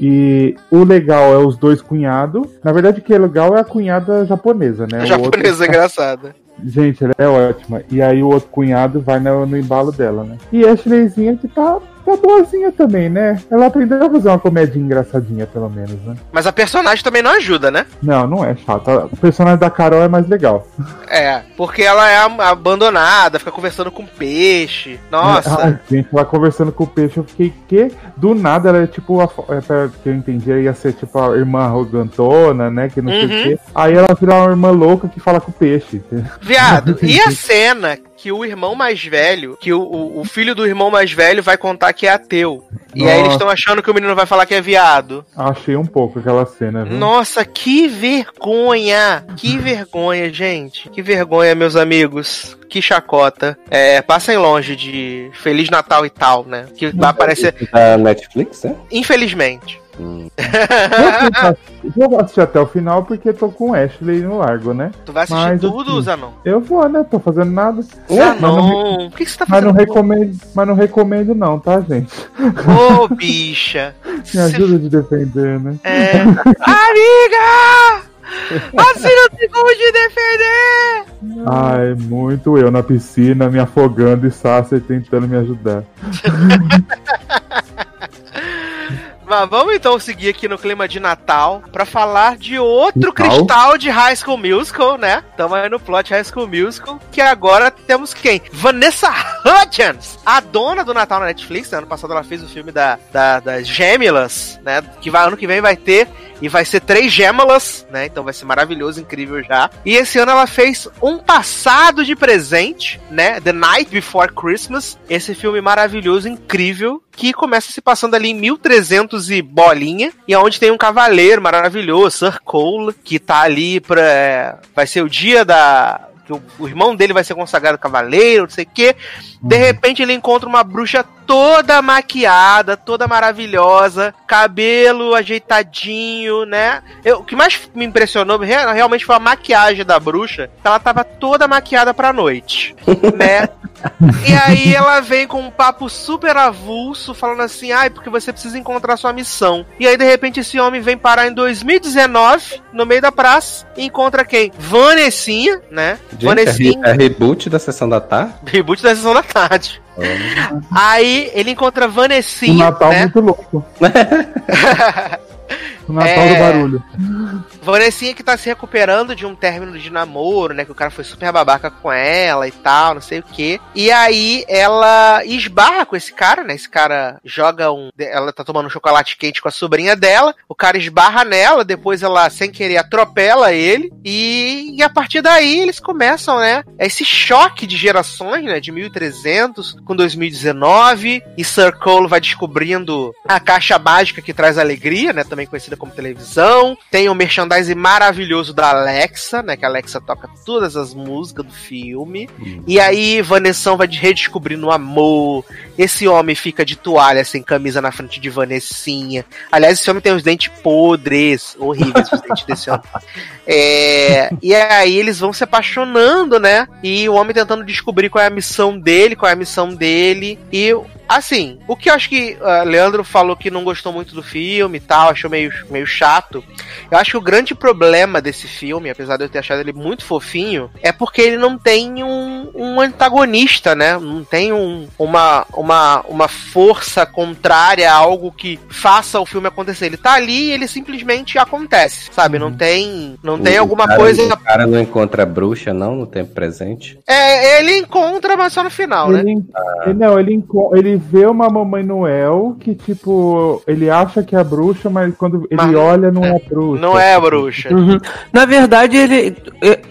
E o legal é os dois cunhados. Na verdade, o que é legal é a cunhada japonesa, né? A japonesa outro- engraçada. Gente, ela é ótima. E aí o outro cunhado vai no, no embalo dela, né? E a Ashleyzinha que tá, tá boazinha também, né? Ela aprendeu a fazer uma comedinha engraçadinha, pelo menos, né? Mas a personagem também não ajuda, né? Não, não é chata. O personagem da Carol é mais legal. É, porque ela é abandonada, fica conversando com peixe. Nossa. Ai, gente, ela conversando com o peixe, eu fiquei que do nada ela é tipo, a, é, que eu entendi, ela ia ser tipo a irmã arrogantona, né? Que não sei o Uhum. quê. Aí ela vira uma irmã louca que fala com o peixe. Viado, e a cena que o irmão mais velho, que o, o, o filho do irmão mais velho vai contar que é ateu. E aí eles estão achando que o menino vai falar que é viado. Achei um pouco aquela cena, viu? Nossa, que vergonha! Que vergonha, gente. Que vergonha, meus amigos. Que chacota. É, passem longe de Feliz Natal e tal, né? Que vai aparecer, Da Netflix, né? infelizmente. Eu vou assistir até o final porque tô com o Ashley no largo, né? Tu vai assistir Mas, tudo, assim, Zanon? Eu vou, né? Tô fazendo nada. Mas não, Zanon, por que, que você tá mas não fazendo? recomendo, mas não recomendo não, tá, gente? Ô, bicha. Me ajuda de defender, né? É. Amiga! Assim não tem como te defender! Ai, muito eu na piscina, me afogando e Sasser tentando me ajudar. Mas vamos então seguir aqui no clima de Natal pra falar de outro Natal? cristal de High School Musical, né? Tamo aí no plot High School Musical, que agora temos quem? Vanessa Hudgens, a dona do Natal na Netflix. né? Ano passado ela fez o filme da, da, das Gêmeas, né? Que vai, ano que vem vai ter. E vai ser três Gêmeas, né? Então vai ser maravilhoso, incrível já. E esse ano ela fez Um Passado de Presente, né? The Night Before Christmas. Esse filme maravilhoso, incrível, que começa se passando ali em 1300 e bolinha, e onde tem um cavaleiro maravilhoso, Sir Cole, que tá ali pra. é, Vai ser o dia da. que o, o irmão dele vai ser consagrado cavaleiro, não sei o quê. De repente ele encontra uma bruxa toda maquiada, toda maravilhosa, cabelo ajeitadinho, né? Eu- o que mais me impressionou re- realmente foi a maquiagem da bruxa. Ela tava toda maquiada pra noite, né? E aí ela vem com um papo super avulso, falando assim, ai, porque você precisa encontrar sua missão. E aí, de repente, esse homem vem parar em 2019, no meio da praça, e encontra quem? Vanessinha, né? Gente, é, Vanessinha, re- é reboot da sessão da tarde? reboot da sessão da tarde. Aí ele encontra Vanessinha, Natal né? muito louco. O Natal É. do barulho. Vanessinha que tá se recuperando de um término de namoro, né? Que o cara foi super babaca com ela e tal, não sei o quê. E aí ela esbarra com esse cara, né? Esse cara joga um. Ela tá tomando um chocolate quente com a sobrinha dela. O cara esbarra nela, depois ela, sem querer, atropela ele. E, e a partir daí eles começam, né? Esse choque de gerações, né? De 1300 com 2019. E Sir Cole vai descobrindo a caixa mágica que traz alegria, né? Também conhecida como televisão. Tem o merchandising maravilhoso da Alexa, né? Que a Alexa toca todas as músicas do filme. E aí Vanessa vai redescobrindo o amor. Esse homem fica de toalha sem camisa na frente de Vanessinha. Aliás, esse homem tem os dentes podres, horríveis os dentes desse homem. É, e aí eles vão se apaixonando, né? E o homem tentando descobrir qual é a missão dele, qual é a missão dele. E assim, o que eu acho que ah, Leandro falou que não gostou muito do filme e tal, achou meio, meio chato. Eu acho que o grande problema desse filme, apesar de eu ter achado ele muito fofinho, é porque ele não tem um, um antagonista, né? Não tem um, uma, uma, uma força contrária a algo que faça o filme acontecer. Ele tá ali e ele simplesmente acontece, sabe? Não tem, não tem O alguma cara- coisa. O cara não encontra a bruxa, não, no tempo presente? É, ele encontra, mas só no final, né? Ele, ele- não, ele, ele vê uma Mamãe Noel que, tipo, ele acha que é a bruxa, mas quando ele Mas olha, não é, bruxa. Não é a bruxa. Uhum. Na verdade, ele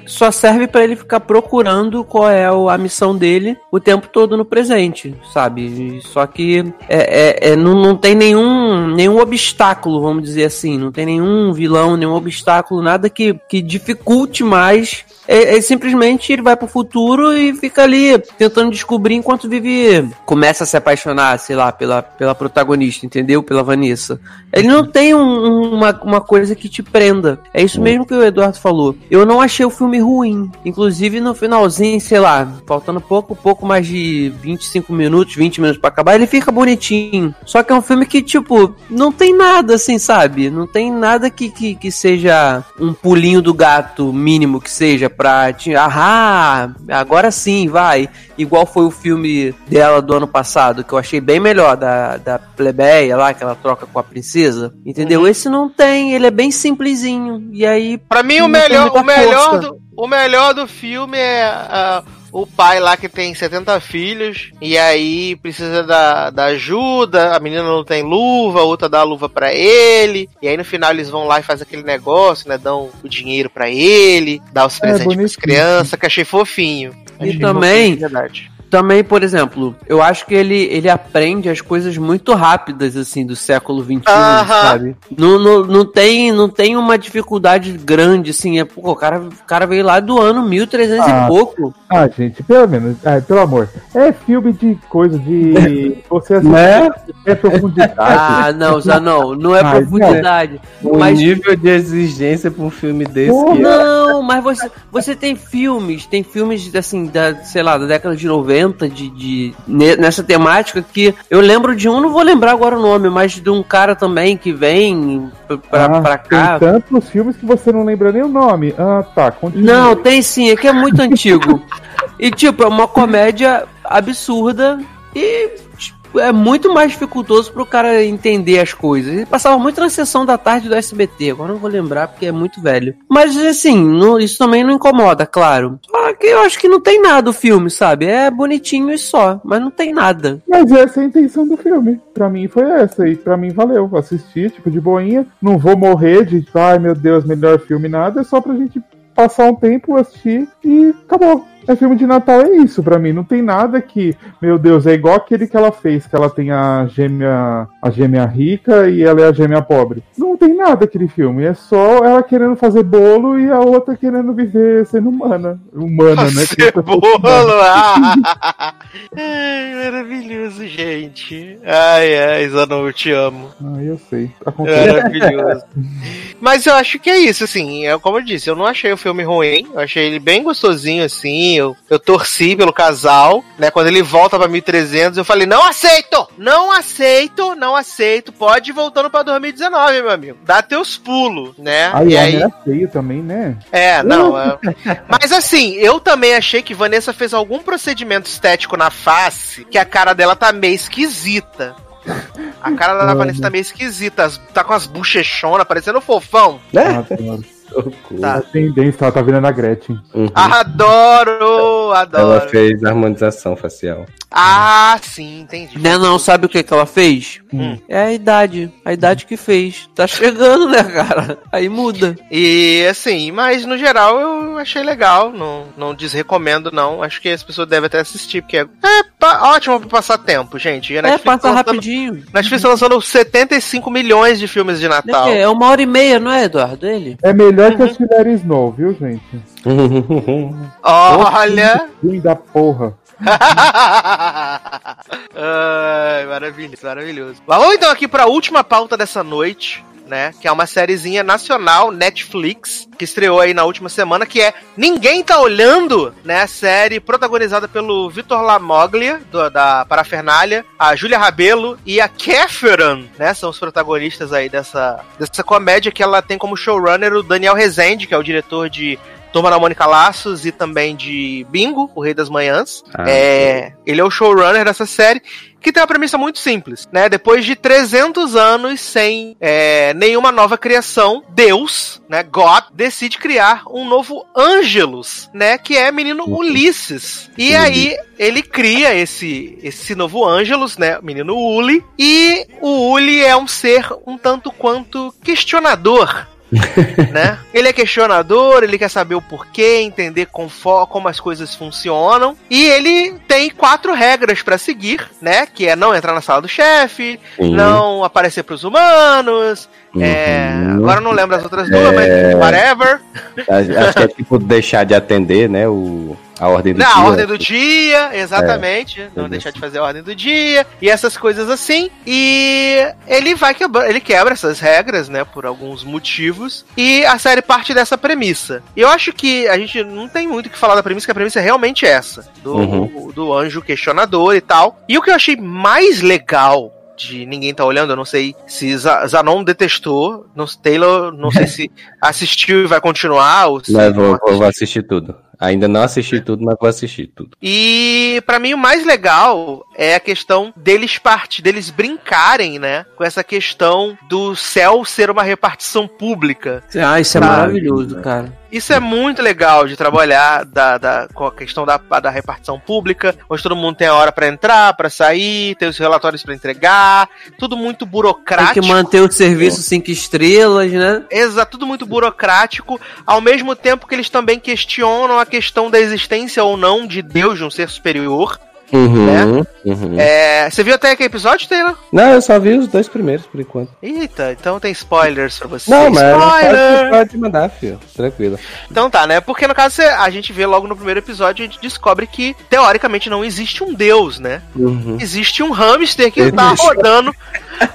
só serve pra ele ficar procurando qual é o- a missão dele o tempo todo no presente, sabe? E Só que é, é- é- não, não tem nenhum, nenhum obstáculo, vamos dizer assim. Não tem nenhum vilão, nenhum obstáculo, nada que, que dificulte mais. É, é simplesmente ele vai pro futuro e fica ali tentando descobrir enquanto vive. Começa a se apaixonar, sei lá, pela, pela protagonista, entendeu? Pela Vanessa. Ele não tem um- um- uma, uma coisa que te prenda. É isso mesmo que o Eduardo falou. Eu não achei o filme ruim. Inclusive no finalzinho, sei lá, faltando pouco, pouco mais de 25 minutos, 20 minutos pra acabar, ele fica bonitinho. Só que é um filme que, tipo, não tem nada assim, sabe? Não tem nada que, que, que seja um pulinho do gato mínimo que seja pra te. Ah, agora sim, vai. Igual foi o filme dela do ano passado, que eu achei bem melhor, da, da plebeia lá, que ela troca com a princesa. Entendeu? Esse não tem, ele é bem simplesinho. E aí. Pra mim, o melhor, o, melhor do, o melhor do filme é ah, o pai lá que tem 70 filhos e aí precisa da, da ajuda, a menina não tem luva, a outra dá a luva pra ele, e aí no final eles vão lá e fazem aquele negócio, né? Dão o dinheiro pra ele, dá os É, presentes pras bonitinho. crianças, que achei fofinho. E Achei também- fofinho. Também, por exemplo, eu acho que ele, ele aprende as coisas muito rápidas, assim, do século XXI, Aham. sabe? Não, não, não, tem, não tem uma dificuldade grande, assim. É, pô, o, cara, o cara veio lá do ano 1300 Ah. e pouco. Ah, gente, pelo menos, ai, pelo amor. É filme de coisa de. Você assistir, Né? é profundidade. Ah, não, Zanon, não é Ah, profundidade. O Mas nível de exigência pra um filme desse. Porra. que é- Não, mas você, você tem filmes, tem filmes assim, da, sei lá, da década de 90, de, de, ne- nessa temática que eu lembro de um, não vou lembrar agora o nome, mas de um cara também que vem pra, pra, Ah, pra cá. Tem tantos filmes que você não lembra nem o nome. Ah, tá, continua. Não, tem sim, é que é muito antigo. E tipo, é uma comédia absurda e é muito mais dificultoso pro cara entender as coisas. Ele passava muito na sessão da tarde do SBT, agora não vou lembrar porque é muito velho. Mas assim, isso também não incomoda, claro. Eu acho que não tem nada o filme, sabe? É bonitinho e só, mas não tem nada. Mas essa é a intenção do filme. Pra mim foi essa. E pra mim valeu. Assisti, tipo, de boinha. Não vou morrer de, ai meu Deus, melhor filme, nada. É só pra gente passar um tempo, assistir e acabou. É filme de Natal, é isso pra mim. Não tem nada que, meu Deus, é igual aquele que ela fez, que ela tem a gêmea, a gêmea rica e ela é a gêmea pobre. Não tem nada aquele filme. É só ela querendo fazer bolo e a outra querendo viver sendo humana. Humana, né? Que Cebolo! Ah! Ai, maravilhoso, gente. Ai, ai, Zanon, eu te amo. Ah, eu sei. Acontece. Maravilhoso. Mas eu acho que é isso, assim. É, como eu disse, eu não achei o filme ruim. Eu achei ele bem gostosinho, assim. Eu, eu torci pelo casal, né? Quando ele volta pra 1300, eu falei: não aceito! Não aceito, não aceito. Pode ir voltando pra 2019, meu amigo. Dá teus pulos, né? Aí, e aí. era feio também, né? É, não. é- Mas assim, eu também achei que Vanessa fez algum procedimento estético na face que a cara dela tá meio esquisita. A cara da. Vanessa tá meio esquisita, as- tá com as bochechonas, parecendo fofão. Né? Tá. A tendência, ela tá virando a Gretchen. Uhum. Adoro, adoro. Ela fez harmonização facial. Ah, sim, entendi. Né, não, sabe o que, que ela fez? Hum. É a idade. A idade que fez. Tá chegando, né, cara? Aí muda. E assim, mas no geral eu achei legal, não, não desrecomendo não. Acho que as pessoas devem até assistir, porque é, é pa- ótimo pra passar tempo, gente. É, passa lançando- rapidinho. Netflix tá lançando 75 milhões de filmes de Natal. É uma hora e meia, não é, Eduardo? Ele? É melhor Uhum. que as Filhares Snow, viu, gente? Olha! Ruim da porra. Ai, maravilhoso, maravilhoso. Mas vamos então aqui pra última pauta dessa noite, né? Que é uma sériezinha nacional, Netflix, que estreou aí na última semana, que é Ninguém Tá Olhando, né? A série protagonizada pelo Vitor Lamoglia, do- da Parafernália, a Júlia Rabelo e a Catherine, né? São os protagonistas aí dessa, dessa comédia que ela tem como showrunner o Daniel Rezende, que é o diretor de Turma da Mônica Laços e também de Bingo, O Rei das Manhãs. Ah, é, ele é o showrunner dessa série, que tem uma premissa muito simples, né? Depois de 300 anos sem é, nenhuma nova criação, Deus, né, God, decide criar um novo Ângelus, né, que é menino Ulisses. E aí ele cria esse esse novo Ângelus, né, menino Uli, e o Uli é um ser um tanto quanto questionador, né? Ele é questionador, ele quer saber o porquê, entender como as coisas funcionam. E ele tem quatro regras pra seguir, né? Que é não entrar na sala do chefe, não aparecer pros humanos. é, Uhum. agora eu não lembro as outras duas, mas whatever. Acho que é tipo deixar de atender, né? O, a ordem do Na dia. ordem do dia, exatamente. não Tudo deixar de fazer a ordem do dia e essas coisas assim. E ele vai quebrar, ele quebra essas regras, né, por alguns motivos. E a série parte dessa premissa. E eu acho que a gente não tem muito o que falar da premissa, que a premissa é realmente essa, do, Uhum. do anjo questionador e tal. E o que eu achei mais legal de ninguém tá olhando, eu não sei se Zanon detestou, não, Taylor, não sei se assistiu e vai continuar ou se não vou, vou, vou assistir tudo. Ainda não assisti tudo, mas vou assistir tudo. E pra mim o mais legal é a questão deles parte, deles brincarem, né, com essa questão do céu ser uma repartição pública. Ah, isso é maravilhoso, cara. Isso é muito legal de trabalhar da, da- com a questão da, da repartição pública, onde todo mundo tem a hora pra entrar, pra sair, tem os relatórios pra entregar, tudo muito Tem burocrático. que manter o serviço cinco estrelas, né? Exato, tudo muito burocrático, ao mesmo tempo que eles também questionam a questão da existência ou não de Deus, de um ser superior. Uhum, Né? uhum. É, você viu até que episódio, Taylor? Não, eu só vi os dois primeiros, por enquanto. Eita, então tem spoilers pra você. Não, mas Spoiler! pode, pode mandar, filho. Tranquilo. Então tá, né? Porque no caso a gente vê logo no primeiro episódio, a gente descobre que teoricamente não existe um deus, né? Uhum. Existe um hamster que tá rodando,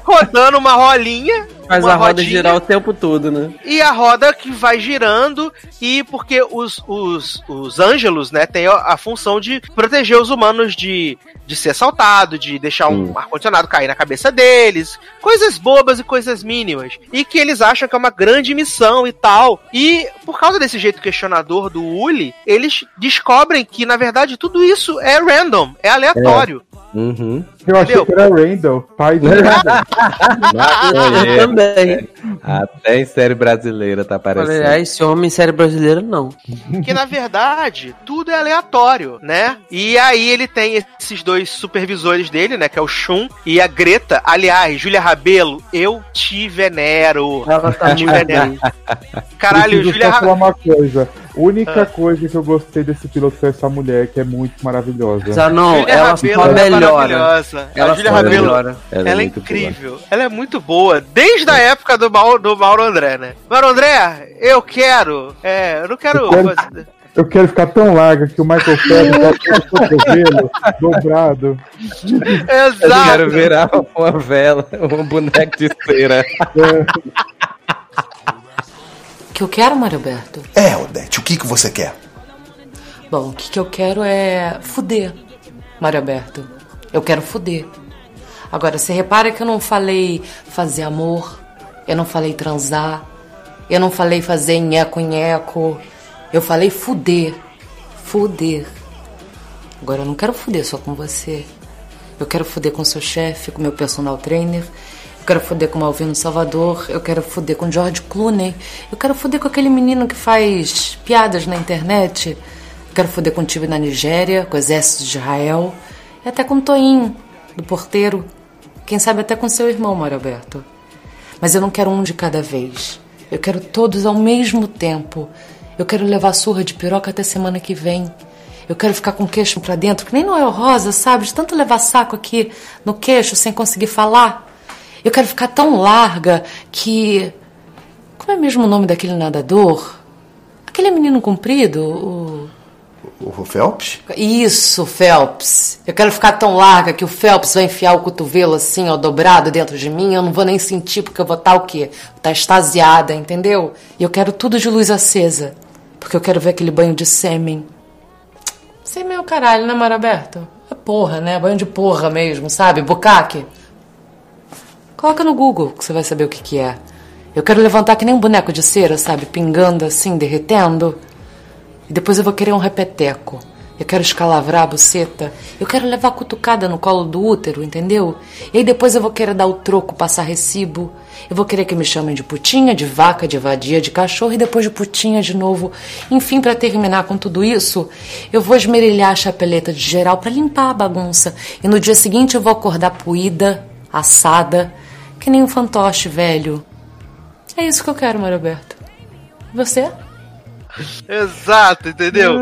rodando uma rolinha. Faz uma a roda rodinha, girar o tempo todo, né? E a roda que vai girando, e porque os, os, os ângelos, né, tem a, a função de proteger os humanos de, de ser assaltado, de deixar um Hum. ar-condicionado cair na cabeça deles, coisas bobas e coisas mínimas. E que eles acham que é uma grande missão e tal. E por causa desse jeito questionador do Uli, eles descobrem que, na verdade, tudo isso é random, é aleatório. Uhum. Eu achei Entendeu? que era Randall, pai de Eu Maconheiro. também. Até em série brasileira tá aparecendo. ah, esse homem série brasileira não. Que na verdade tudo é aleatório, né? E aí ele tem esses dois supervisores dele, né? Que é o Shun e a Greta. Aliás, Júlia Rabelo, eu te venero. Ela tá Te muito venero. Caralho, Júlia Rabelo. uma coisa. Única Ah. coisa que eu gostei desse piloto foi essa mulher, que é muito maravilhosa. Zanon, Júlia ela Rabelo só é melhora. maravilhosa. Ela a Rabelo, melhora. ela, é, muito incrível. Ela é muito boa. Desde a época do Mauro, do Mauro André, né? Mauro André, eu quero. É, eu não quero. Eu quero- Eu quero ficar tão larga que o Michael Phelps vai ter o cotovelo dobrado. Eu Exato. quero virar uma vela, um boneco de cera. O que eu quero, Mário Alberto? É, Odete, o que, que você quer? Bom, o que, que eu quero é fuder, Mário Alberto. Eu quero fuder. Agora, você repara que eu não falei fazer amor, eu não falei transar, eu não falei fazer nheco-nheco, eu falei fuder. Fuder. Agora, eu não quero fuder só com você. Eu quero fuder com seu chefe, com meu personal trainer. Quero foder com o Malvino Salvador. Eu quero foder com George Clooney. Eu quero foder com aquele menino que faz piadas na internet. Eu quero foder com o time na Nigéria, com o exército de Israel. E até com o Toinho, do porteiro. Quem sabe até com seu irmão, Mário Alberto. Mas eu não quero um de cada vez. Eu quero todos ao mesmo tempo. Eu quero levar surra de piroca até semana que vem. Eu quero ficar com o queixo pra dentro, que nem Noel Rosa, sabe? De tanto levar saco aqui no queixo sem conseguir falar. Eu quero ficar tão larga que. Como é mesmo o nome daquele nadador? Aquele menino comprido, o. O Phelps? Isso, Phelps. Eu quero ficar tão larga que o Phelps vai enfiar o cotovelo assim, ó, dobrado dentro de mim. Eu não vou nem sentir, porque eu vou estar o quê? Estar extasiada, entendeu? E eu quero tudo de luz acesa. Porque eu quero ver aquele banho de sêmen. Sêmen é o caralho, né, Mar Aberto? É porra, né? Banho de porra mesmo, sabe? Bucaque. Coloca no Google que você vai saber o que, que é. Eu quero levantar que nem um boneco de cera, sabe? Pingando assim, derretendo. E depois eu vou querer um repeteco. Eu quero escalavrar a buceta. Eu quero levar a cutucada no colo do útero, entendeu? E aí depois eu vou querer dar o troco, passar recibo. Eu vou querer que me chamem de putinha, de vaca, de vadia, de cachorro e depois de putinha de novo. Enfim, pra terminar com tudo isso, eu vou esmerilhar a chapeleta de geral pra limpar a bagunça. E no dia seguinte eu vou acordar puída, assada, que nem um fantoche velho. É isso que eu quero, Mário Alberto. E você? Exato, entendeu?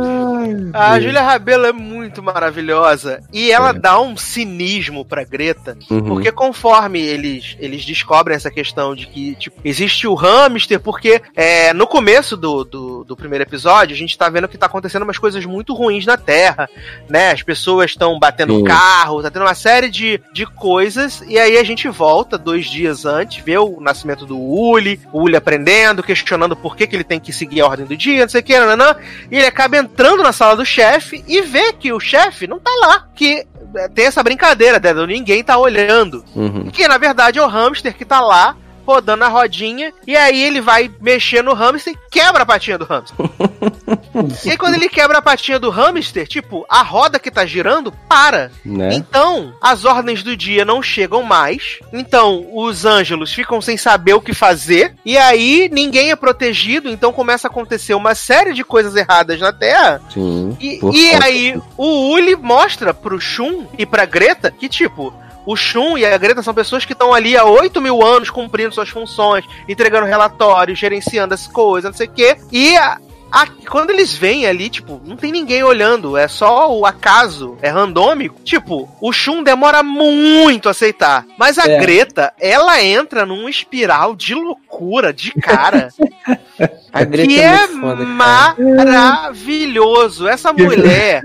A Júlia Rabelo é muito maravilhosa e ela dá um cinismo pra Greta, Uhum. porque conforme eles, eles descobrem essa questão de que tipo, existe o hamster, porque é, no começo do, do, do primeiro episódio a gente tá vendo que tá acontecendo umas coisas muito ruins na Terra, né? As pessoas estão batendo Sim. carro, tá tendo uma série de, de coisas, e aí a gente volta dois dias antes, vê o nascimento do Uli, o Uli aprendendo, questionando por que, que ele tem que seguir a ordem do dia, não sei o que, nananã, e ele acaba entrando na sala do chefe e vê que o chefe não tá lá, que é, tem essa brincadeira, né, ninguém tá olhando, Uhum. que na verdade é o hamster que tá lá, rodando a rodinha, e aí ele vai mexer no hamster e quebra a patinha do hamster. e aí quando ele quebra a patinha do hamster, tipo, a roda que tá girando para. Né? Então, as ordens do dia não chegam mais. Então, os ângelos ficam sem saber o que fazer. E aí, ninguém é protegido. Então, começa a acontecer uma série de coisas erradas na Terra. Sim. E, e aí, o Uli mostra pro Shun e pra Greta que, tipo, o Shun e a Greta são pessoas que estão ali há 8 mil anos cumprindo suas funções, entregando relatórios, gerenciando as coisas, não sei o quê. E a- a- quando eles vêm ali, tipo, não tem ninguém olhando, é só o acaso, é randômico. Tipo, o Shun demora muito a aceitar. Mas a É. Greta, ela entra num espiral de loucura, de cara. A Greta que é é foda, maravilhoso. Essa mulher.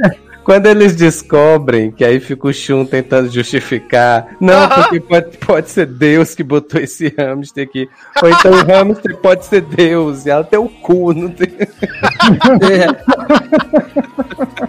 Quando eles descobrem que aí fica o Shun tentando justificar, não, porque pode, pode ser Deus que botou esse hamster aqui. Ou então o hamster pode ser Deus, e ela tem o cu, não tem. É.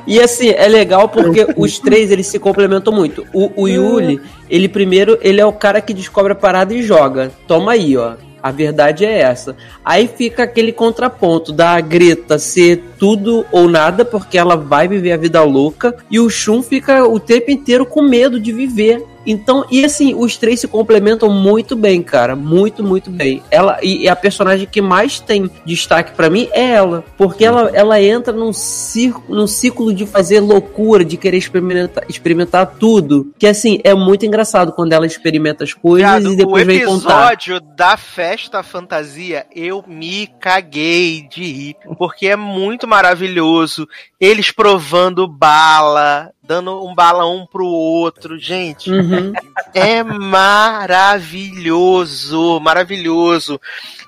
E assim, é legal porque os três eles se complementam muito. O, o Yuli, ele primeiro, ele é o cara que descobre a parada e joga. Toma aí, ó. A verdade é essa. Aí fica aquele contraponto da Greta ser tudo ou nada, porque ela vai viver a vida louca, e o Shun fica o tempo inteiro com medo de viver. Então, e assim, os três se complementam muito bem, cara. Muito, muito bem. Ela e, e a personagem que mais tem destaque pra mim é ela. Porque ela, ela entra num, círculo, num ciclo de fazer loucura, de querer experimentar, experimentar tudo. Que assim, é muito engraçado quando ela experimenta as coisas e depois o vem contar. episódio da festa fantasia, eu me caguei de rir, porque é muito maravilhoso. Eles provando bala, dando um bala um pro outro, gente. Uhum. É maravilhoso, maravilhoso.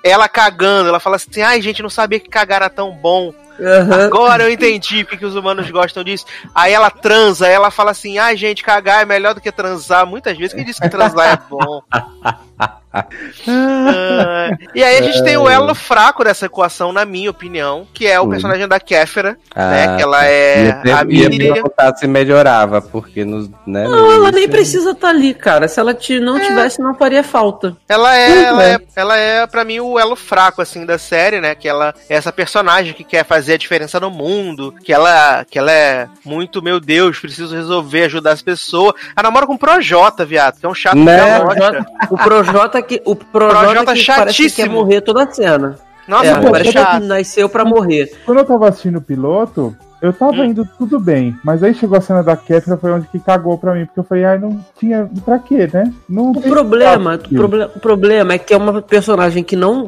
Ela cagando, ela fala assim: ai, gente, não sabia que cagar era tão bom. Aham. Agora eu entendi porque que os humanos gostam disso. Aí ela transa, ela fala assim: ai, gente, cagar é melhor do que transar. Muitas vezes quem disse que transar é bom. Ah, e aí a gente tem o elo fraco dessa equação, na minha opinião, que é o personagem da Kéfera, Ah, né? Que ela é ter- a ia Miriam. se melhorava, porque nos, né, no Não, ela nem início- precisa estar ali, cara. Se ela te- não tivesse, não faria falta. Ela é, ela é, ela é, pra mim, o elo fraco, assim, da série, né? Que ela é essa personagem que quer fazer a diferença no mundo, que ela, que ela é muito, meu Deus, preciso resolver, ajudar as pessoas. Ela namora com o Projota, viado, que é um chato Né? o Projota que, o Projota Projota que parece que quer morrer toda a cena. Nossa, é, parece que nasceu pra morrer. Quando eu tava assistindo o piloto, eu tava Hum. indo tudo bem. Mas aí chegou a cena da Kéfera, foi onde que cagou pra mim. Porque eu falei, ai, não tinha. Pra quê, né? Não O problema, o, proble- o problema é que é uma personagem que não.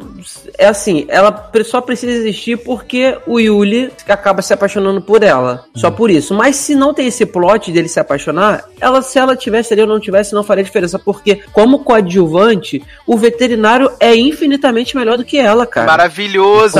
É assim, ela só precisa existir porque o Yuli acaba se apaixonando por ela. Só por isso. Mas se não tem esse plot dele se apaixonar, ela, se ela tivesse ali ou não tivesse, não faria diferença. Porque, como coadjuvante, o veterinário é infinitamente melhor do que ela, cara. Maravilhoso!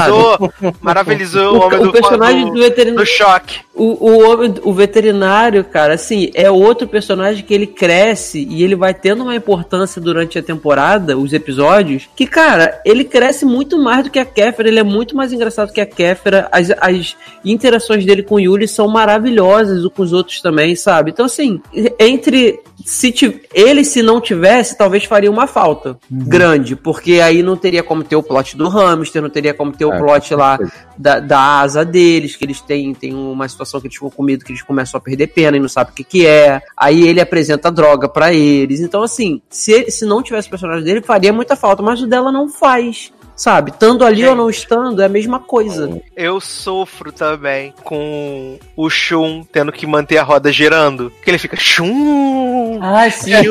Maravilhoso o, O, homem o do, personagem do, do veterinário. do choque. O, o, homem- o veterinário, cara, assim, é outro personagem que ele cresce e ele vai tendo uma importância durante a temporada, os episódios, que, cara, ele cresce muito mais do que a Kéfera, ele é muito mais engraçado que a Kéfera, as, as interações dele com o Yuri são maravilhosas, o com os outros também, sabe? Então, assim, entre. Se ele, se não tivesse, talvez faria uma falta grande, porque aí não teria como ter o plot do hamster, não teria como ter o É, plot lá da, da asa deles, que eles têm, têm uma situação que eles ficam com medo, que eles começam a perder pena e não sabem o que, que é. Aí ele apresenta droga pra eles. Então, assim, se, ele- se não tivesse o personagem dele, faria muita falta, mas o dela não faz. Sabe? Estando ali Gente. ou não estando, é a mesma coisa. Eu sofro também com o Shun tendo que manter a roda girando. Que ele fica Shun. Ah, sim. Ele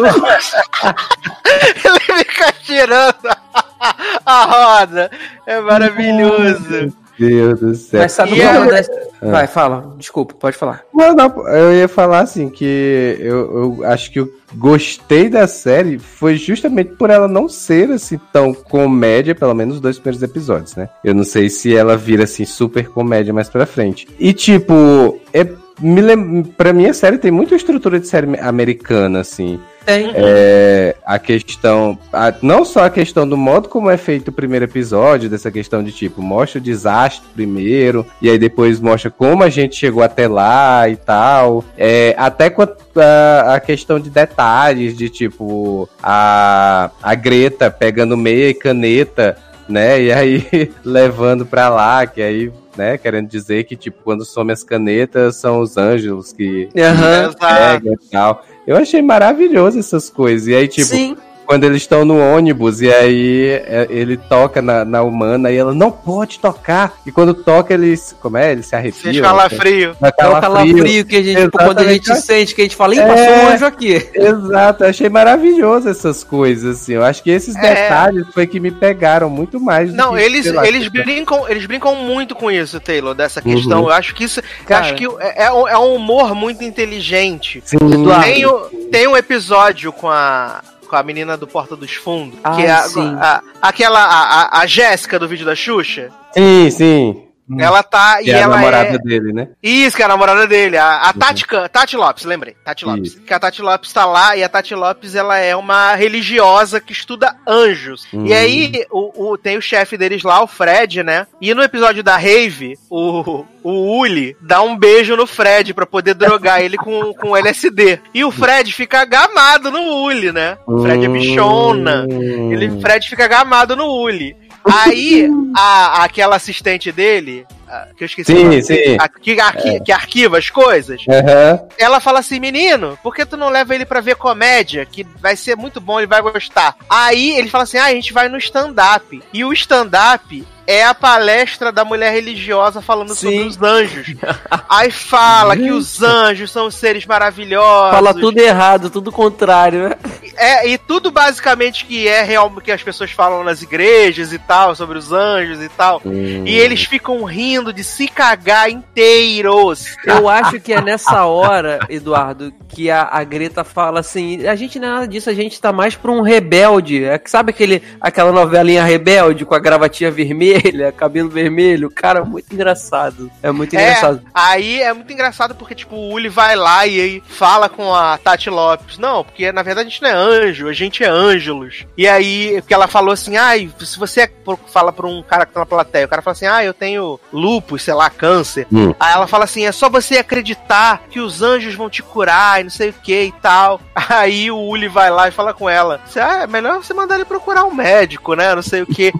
fica girando a roda. É maravilhoso. Deus do céu. Mas sabe E a- acontece? Vai, fala. Desculpa, pode falar. Não, não, eu ia falar assim que eu, eu acho que eu gostei da série foi justamente por ela não ser assim tão comédia, pelo menos os dois primeiros episódios, né? Eu não sei se ela vira assim super comédia mais pra frente. E tipo, é me lem... pra mim a série tem muita estrutura de série americana assim. Tem. É, a questão. a- não só a questão do modo como é feito o primeiro episódio, dessa questão de tipo, mostra o desastre primeiro, e aí depois mostra como a gente chegou até lá e tal. É, até a, a questão de detalhes, de tipo, a, a Greta pegando meia e caneta, né? E aí levando pra lá, que aí. Né, querendo dizer que, tipo, quando some as canetas, são os anjos que Aham. Exato. pegam e tal. Eu achei maravilhoso essas coisas. E aí, tipo, Sim. Quando eles estão no ônibus e aí é, ele toca na, na humana e ela não pode tocar. E quando toca, eles. Como é? Eles se arrepiam. Vocês calafrio. Dá É o calafrio. que a gente, quando a gente sente, que a gente fala, ih, É. passou um anjo aqui. Exato, eu achei maravilhoso essas coisas, assim. Eu acho que esses É. detalhes foi que me pegaram muito mais. do Não, que, eles, lá, eles, brincam, eles brincam muito com isso, Taylor, dessa Uhum. questão. Eu acho que isso. eu Cara. acho que é, é um- é um humor muito inteligente. Sim. Tem, o- tem um episódio com a. Com a menina do Porta dos Fundos, que é a, sim. a- aquela. A, a, a Jéssica do vídeo da Xuxa. sim, sim. Ela tá. Que e é a ela namorada é. dele, né? Isso, que é a namorada dele, a, a Tati, Can- Tati Lopes, lembrei, Tati Lopes. Isso. Que a Tati Lopes tá lá e a Tati Lopes ela é uma religiosa que estuda anjos. Hum. E aí o, o- tem o chefe deles lá, o Fred, né? E no episódio da Rave, o, o Uli dá um beijo no Fred pra poder drogar ele com, com LSD. E o Fred fica gamado no Uli, né? O Fred é bichona. Hum. Ele, Fred fica gamado no Uli. Aí, a, aquela assistente dele, que eu esqueci Sim, nome, sim. a- que, arqui- que arquiva as coisas, Aham. ela fala assim, menino, por que tu não leva ele pra ver comédia? Que vai ser muito bom, ele vai gostar. Aí ele fala assim, ah, a gente vai no stand-up. E o stand-up é a palestra da mulher religiosa falando sobre Sim. os anjos. Aí fala que os anjos são seres maravilhosos. Fala tudo errado, tudo contrário, né? É, e tudo basicamente que é real que as pessoas falam nas igrejas e tal, sobre os anjos e tal. Hum. E eles ficam rindo de se cagar inteiros. Eu acho que é nessa hora, Eduardo, que a, a Greta fala assim: a gente não é nada disso, a gente tá mais pra um rebelde. É, que sabe aquele, aquela novelinha rebelde com a gravatinha vermelha, cabelo vermelho? Cara, muito engraçado. É muito É, engraçado. aí é muito engraçado porque, tipo, o Uli vai lá e aí fala com a Tati Lopes. Não, porque na verdade a gente não é anjo, a gente é ângelos. E aí, porque ela falou assim, ai, se você é fala pra um cara que tá na plateia, o cara fala assim, ah, eu tenho lupus, sei lá, câncer. Hum. Aí ela fala assim, é só você acreditar que os anjos vão te curar e não sei o que e tal. Aí o Uli vai lá e fala com ela, ah, é melhor você mandar ele procurar um médico, né, não sei o que.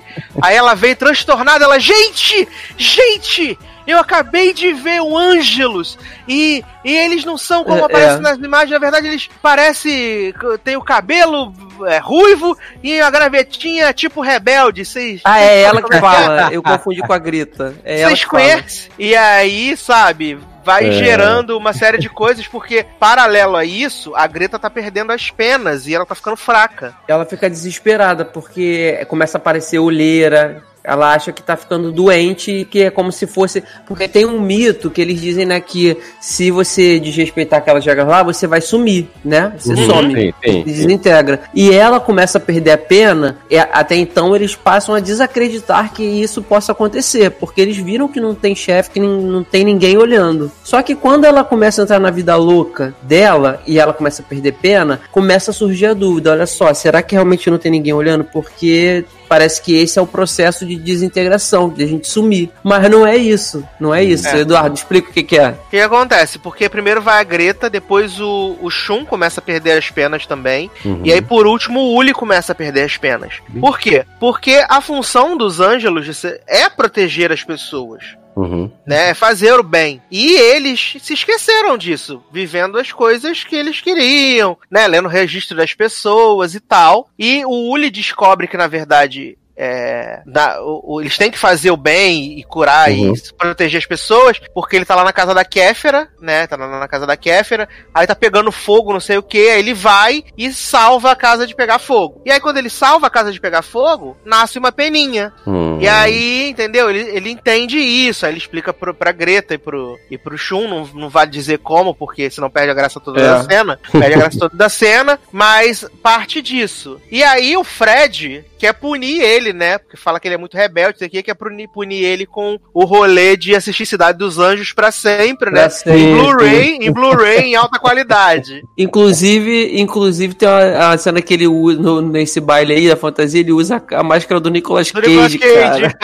aí ela vem transtornada, ela, gente, gente, eu acabei de ver o Ângelus e, e eles não são como É, aparecem é. nas imagens, na verdade eles parecem. tem o cabelo é, ruivo e a gravetinha tipo rebelde. Vocês Ah, é ela que é que é? fala. Eu confundi com a Greta. É Vocês fala. conhecem? E aí, sabe, vai É. gerando uma série de coisas, porque, paralelo a isso, a Greta tá perdendo as penas e ela tá ficando fraca. Ela fica desesperada porque começa a aparecer olheira. Ela acha que tá ficando doente, que é como se fosse. Porque tem um mito que eles dizem, né, que se você desrespeitar aquelas regras lá, você vai sumir, né? Você Uhum. some. Sim, sim, sim. Desintegra. E ela começa a perder a pena, e até então eles passam a desacreditar que isso possa acontecer, porque eles viram que não tem chefe, que não tem ninguém olhando. Só que quando ela começa a entrar na vida louca dela e ela começa a perder pena, começa a surgir a dúvida: olha só, será que realmente não tem ninguém olhando? Porque parece que esse é o processo de desintegração, de a gente sumir. Mas não é isso, não é isso. É. Eduardo, explica o que, que é. O que acontece? Porque primeiro vai a Greta, depois o, o Shun começa a perder as penas também. Uhum. E aí, por último, o Uli começa a perder as penas. Por quê? Porque a função dos ângelos é proteger as pessoas. Uhum. né? Fazer o bem. E eles se esqueceram disso, vivendo as coisas que eles queriam, né? Lendo o registro das pessoas e tal. E o Uli descobre que, na verdade. É, da- o- o- eles têm que fazer o bem e curar Uhum. e proteger as pessoas, porque ele tá lá na casa da Kéfera, né? Tá lá na casa da Kéfera, aí tá pegando fogo, não sei o que, aí ele vai e salva a casa de pegar fogo. E aí, quando ele salva a casa de pegar fogo, nasce uma peninha. Hum. E aí, entendeu? Ele, ele entende isso, aí ele explica pro, pra Greta e pro, e pro Shun, não, não vale dizer como, porque senão perde a graça toda É. da cena. Perde a graça toda da cena, mas parte disso. E aí o Fred quer punir ele, né? Porque fala que ele é muito rebelde, isso aqui, quer punir, punir ele com o rolê de assistir Cidade dos Anjos pra sempre, né? Pra sempre. Em Blu-ray, em Blu-ray em alta qualidade. Inclusive, inclusive tem uma, uma cena que ele usa no- nesse baile aí da fantasia, ele usa a, a máscara do Nicolas Do Cage, Nicolas cara.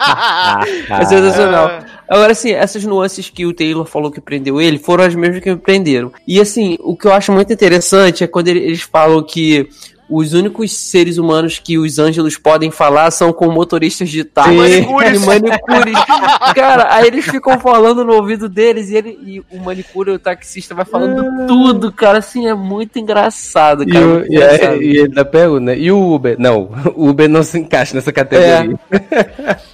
Ah, É sensacional. É. Agora, assim, essas nuances que o Taylor falou que prendeu ele foram as mesmas que me prenderam. E, assim, o que eu acho muito interessante é quando ele- eles falam que os únicos seres humanos que os ângelos podem falar são com motoristas de táxi Manicures. e manicures. Cara, aí eles ficam falando no ouvido deles e, ele, e o manicure, o taxista, vai falando tudo, cara. Assim, é muito engraçado, E, cara. o, muito e, é- e ele ainda pergunta, né? E o Uber? Não, o Uber não se encaixa nessa categoria.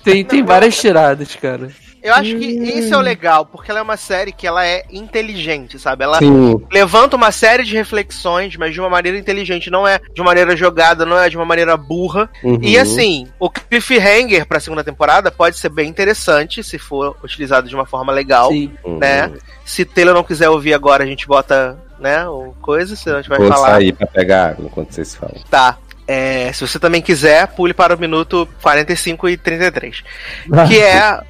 Tem, tem várias tiradas, cara. Eu acho que isso é o legal, porque ela é uma série que ela é inteligente, sabe? Ela Sim. levanta uma série de reflexões, mas de uma maneira inteligente, não é de uma maneira jogada, não é de uma maneira burra. Uhum. E assim, o cliffhanger pra segunda temporada pode ser bem interessante se for utilizado de uma forma legal, Sim. Uhum. né? Se Taylor não quiser ouvir agora, a gente bota, né, o coisa, senão a gente vai Vou falar. sair pra pegar água enquanto vocês falam. Tá. É, se você também quiser, pule para o minuto 45 e 33. Que é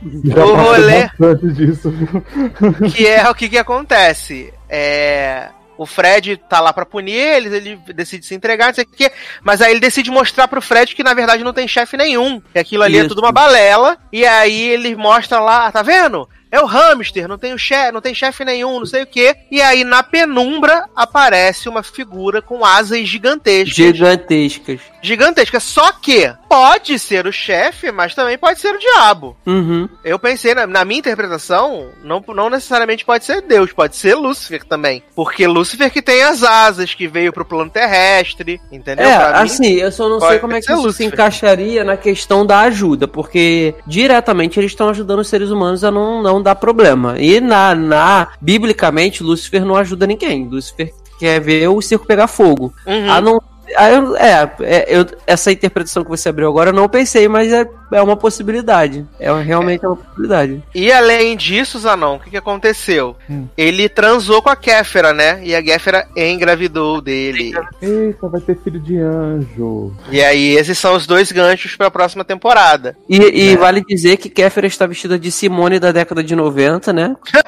o rolê, bastante disso. que é o que, que acontece. É, o Fred tá lá pra punir eles, ele decide se entregar, não sei o quê, mas aí ele decide mostrar pro Fred que na verdade não tem chefe nenhum, que aquilo ali é Isso. tudo uma balela, e aí ele mostra lá, tá vendo? É o hamster, não tem o chefe, não tem chefe nenhum, não sei o quê. E aí na penumbra aparece uma figura com asas gigantescas Gigantescas. Gigantesca. Só que pode ser o chefe, mas também pode ser o diabo. Uhum. Eu pensei, na, na minha interpretação, não, não necessariamente pode ser Deus, pode ser Lúcifer também. Porque Lúcifer que tem as asas, que veio pro plano terrestre, entendeu? É, Pra mim, assim, eu só não sei como é que isso se Lúcifer. encaixaria na questão da ajuda, porque diretamente eles estão ajudando os seres humanos a não, não dar problema. E na, na biblicamente, Lúcifer não ajuda ninguém. Lúcifer quer ver o circo pegar fogo. Uhum. A não eu- é, é, eu, essa interpretação que você abriu agora eu não pensei, mas é, é uma possibilidade. É realmente uma possibilidade. E além disso, Zanon, o que, que aconteceu? Hum. Ele transou com a Kéfera, né? E a Kéfera engravidou dele. Eita, vai ter filho de anjo. E aí, esses são os dois ganchos pra próxima temporada. E, e vale dizer que Kéfera está vestida de Simone da década de 90, né?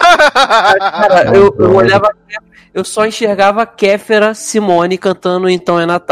Cara, eu, eu olhava, eu só enxergava Kéfera Simone cantando Então é Natal.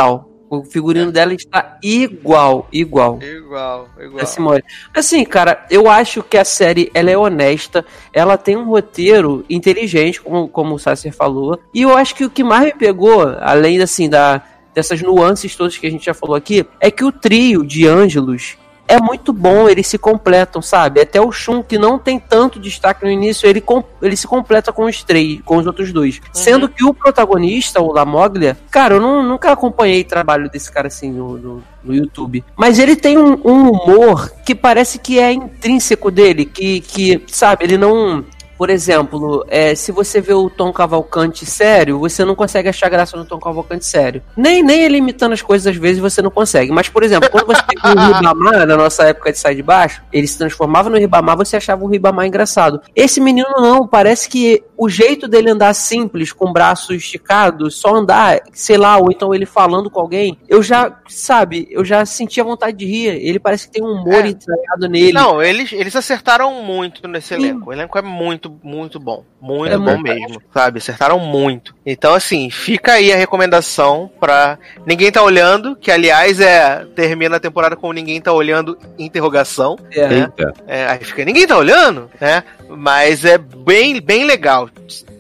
O figurino dela está igual, igual. igual, igual. Simone. Assim, cara, eu acho que a série ela é honesta, ela tem um roteiro inteligente, como, como o Sasser falou. E eu acho que o que mais me pegou, além assim da dessas nuances todas que a gente já falou aqui, é que o trio de Ângelos é muito bom, eles se completam, sabe? Até o Shun, que não tem tanto destaque no início, ele, com- ele se completa com os três, com os outros dois. Sendo que o protagonista, o Lamoglia, cara, eu não- nunca acompanhei trabalho desse cara assim no, no, no YouTube. Mas ele tem um, um humor que parece que é intrínseco dele, que, que sabe, ele não. Por exemplo, é, se você vê o Tom Cavalcante sério, você não consegue achar graça no Tom Cavalcante sério. Nem, nem ele imitando as coisas às vezes você não consegue. Mas, por exemplo, quando você viu o Ribamar, na nossa época de Sai de Baixo, ele se transformava no Ribamar, você achava o Ribamar engraçado. Esse menino não, parece que o jeito dele andar simples, com o braço esticado, só andar, sei lá, ou então ele falando com alguém, eu já, sabe, eu já sentia vontade de rir. Ele parece que tem um humor É. ensaiado nele. Não, eles, eles acertaram muito nesse elenco. O elenco é muito, muito bom. Muito É bom muito mesmo, sabe? Acertaram muito. Então, assim, fica aí a recomendação pra Ninguém Tá Olhando, que aliás é termina a temporada com Ninguém Tá Olhando, interrogação. É. Eita. É, aí fica, ninguém tá olhando, né? Mas é bem, bem legal.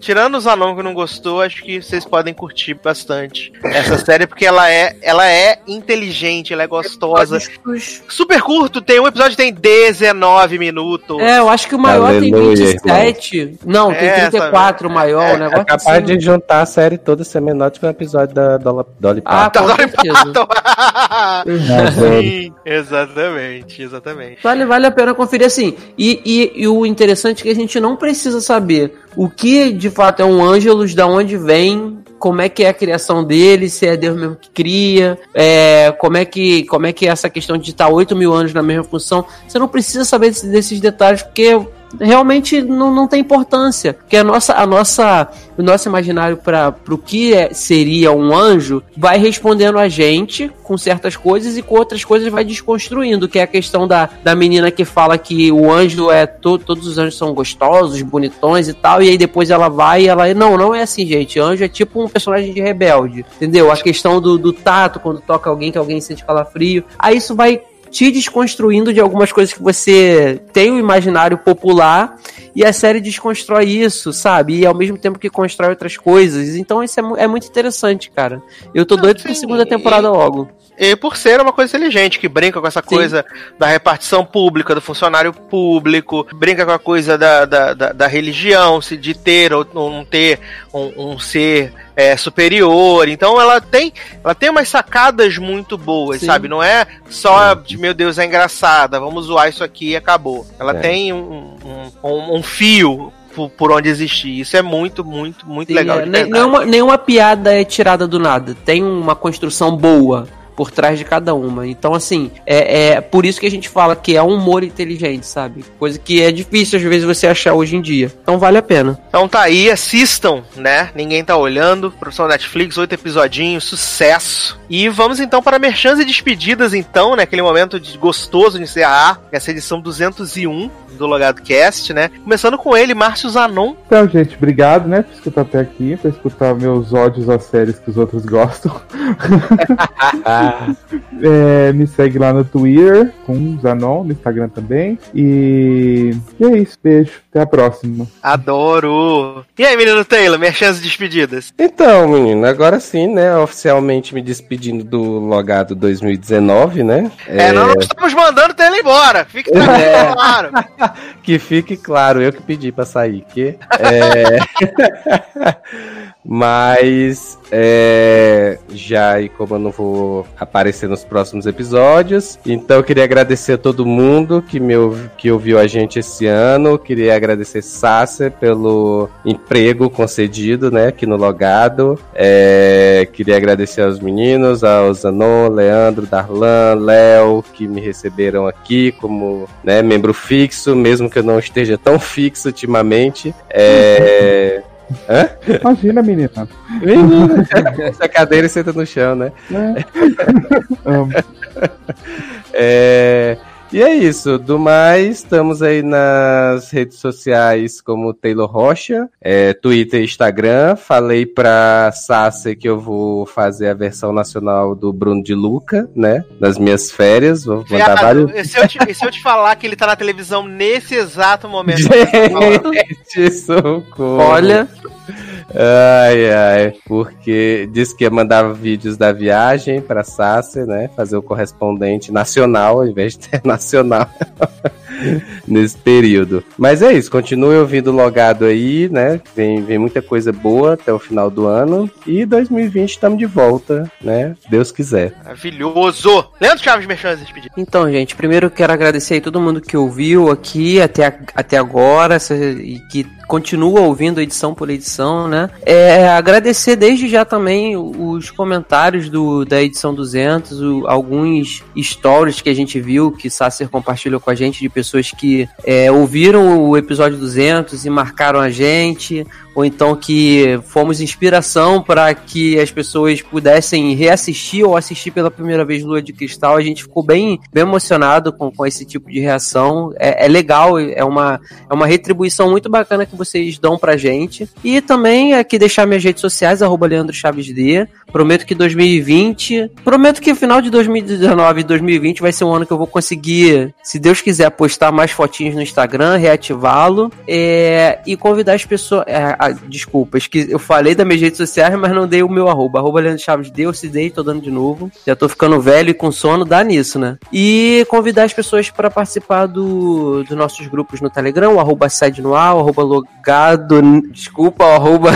Tirando os anão que não gostou, acho que vocês podem curtir bastante essa série, porque ela é, ela é inteligente, ela é gostosa. Os- Super curto, tem um episódio que tem 19 minutos. É, eu acho que o maior Aleluia, tem 27. Não, tem É, 34 o maior, É, o negócio É capaz assim. de juntar a série toda ser menor do que um episódio da Dolly, Dolly Ah, Parton. com certeza. Sim, exatamente, exatamente. Vale, vale a pena conferir assim. E, e, e o interessante é que a gente não precisa saber o que de fato é um Ângelus, da onde vem, como é que é a criação dele, se é Deus mesmo que cria, é, como, é que, como é que é essa questão de estar 8 mil anos na mesma função. Você não precisa saber desse- desses detalhes, porque realmente não, não tem importância. Porque a nossa, a nossa, o nosso imaginário para o que é- seria um anjo vai respondendo a gente com certas coisas e com outras coisas vai desconstruindo, que é a questão da, da menina que fala que o anjo é to, todos os anjos são gostosos, bonitões e tal, e aí depois ela vai e ela não, não é assim, gente. Anjo é tipo um personagem de rebelde, entendeu? A questão do, do tato quando toca alguém que alguém sente calafrio. Aí isso vai te desconstruindo de algumas coisas que você tem o imaginário popular e a série desconstrói isso, sabe? E ao mesmo tempo que constrói outras coisas. Então isso é, é muito interessante, cara. Eu tô Não, doido pra segunda e- temporada logo. E por ser uma coisa inteligente, que brinca com essa coisa da repartição pública, do funcionário público, brinca com a coisa da, da, da, da religião, se de ter ou não ter um, um ser é, superior. Então ela tem, ela tem umas sacadas muito boas, Sim. sabe? Não é só de meu Deus, é engraçada, vamos zoar isso aqui e acabou. Ela É. tem um, um, um, um fio por, onde existir. Isso é muito, muito, muito Sim, legal. é, nenhuma, nenhuma piada é tirada do nada. Tem uma construção boa por trás de cada uma. Então, assim, é, é por isso que a gente fala que é um humor inteligente, sabe? Coisa que é difícil às vezes você achar hoje em dia. Então vale a pena. Então tá aí, assistam, né? Ninguém tá olhando. Produção Netflix, oito episodinhos, sucesso. E vamos então para merchans e despedidas, então, né? Aquele momento de gostoso de encerrar essa edição 201 do Logado Cast, né? Começando com ele, Márcio Zanon. Então, gente, obrigado, né, por escutar até aqui, por escutar meus ódios às séries que os outros gostam. É, me segue lá no Twitter, com Zanon, no Instagram também. E, e é isso, beijo, até a próxima. Adoro! E aí, menino Taylor, merchans e despedidas? Então, menino, agora sim, né? Oficialmente me despedindo do Logado 2019, né? É, nós não estamos mandando o Taylor embora. Fique tranquilo, claro. Que fique claro, eu que pedi pra sair, que é... Mas é, já e como eu não vou aparecer nos próximos episódios, então eu queria agradecer a todo mundo que me que ouviu a gente esse ano. Queria agradecer Sasser pelo emprego concedido, né, aqui no Logado. É, queria agradecer aos meninos, ao Zanon, Leandro, Darlan, Léo, que me receberam aqui como né, membro fixo, mesmo que eu não esteja tão fixo ultimamente. É, Imagina, menina. Menina, essa cadeira e senta no chão, né? Amo. É, e é isso. Do mais, estamos aí nas redes sociais como Taylor Rocha, é, Twitter e Instagram. Falei pra Sassi que eu vou fazer a versão nacional do Bruno de Luca, né? Nas minhas férias. Vou mandar vários. E se, eu te, e se eu te falar que ele tá na televisão nesse exato momento? Gente, socorro. Olha, Ai, ai, porque disse que ia mandar vídeos da viagem pra Sassi, né? Fazer o correspondente nacional ao invés de ter nacional nesse período. Mas é isso, continue ouvindo logado aí, né? Vem, vem muita coisa boa até o final do ano. E 2020 estamos de volta, né? Deus quiser. Maravilhoso! Leandro Chaves, merchans e despedidas. Então, gente, primeiro eu quero agradecer aí todo mundo que ouviu aqui até, a- até agora e que continua ouvindo edição por edição, né? É, agradecer desde já também os comentários do, da edição 200, o- alguns stories que a gente viu que Sasser compartilhou com a gente de pessoas que é, ouviram o episódio 200 e marcaram a gente, ou então que fomos inspiração para que as pessoas pudessem reassistir ou assistir pela primeira vez Lua de Cristal. A gente ficou bem, bem emocionado com, com esse tipo de reação. É, é legal, é uma, é uma retribuição muito bacana que vocês dão pra gente. E também aqui deixar minhas redes sociais, arroba Leandro Chaves D. Prometo que 2020. Prometo que final de 2019 e 2020 vai ser um ano que eu vou conseguir, se Deus quiser, postar mais fotinhos no Instagram, reativá-lo. é, e convidar as pessoas. é, ah, desculpa, esque- eu falei das minhas redes sociais, mas não dei o meu arroba. Arroba Leandro Chaves D, eu se dei, tô dando de novo. Já tô ficando velho e com sono, dá nisso, né? E convidar as pessoas para participar do, dos nossos grupos no Telegram, o arroba side no o arroba logado, desculpa, o arroba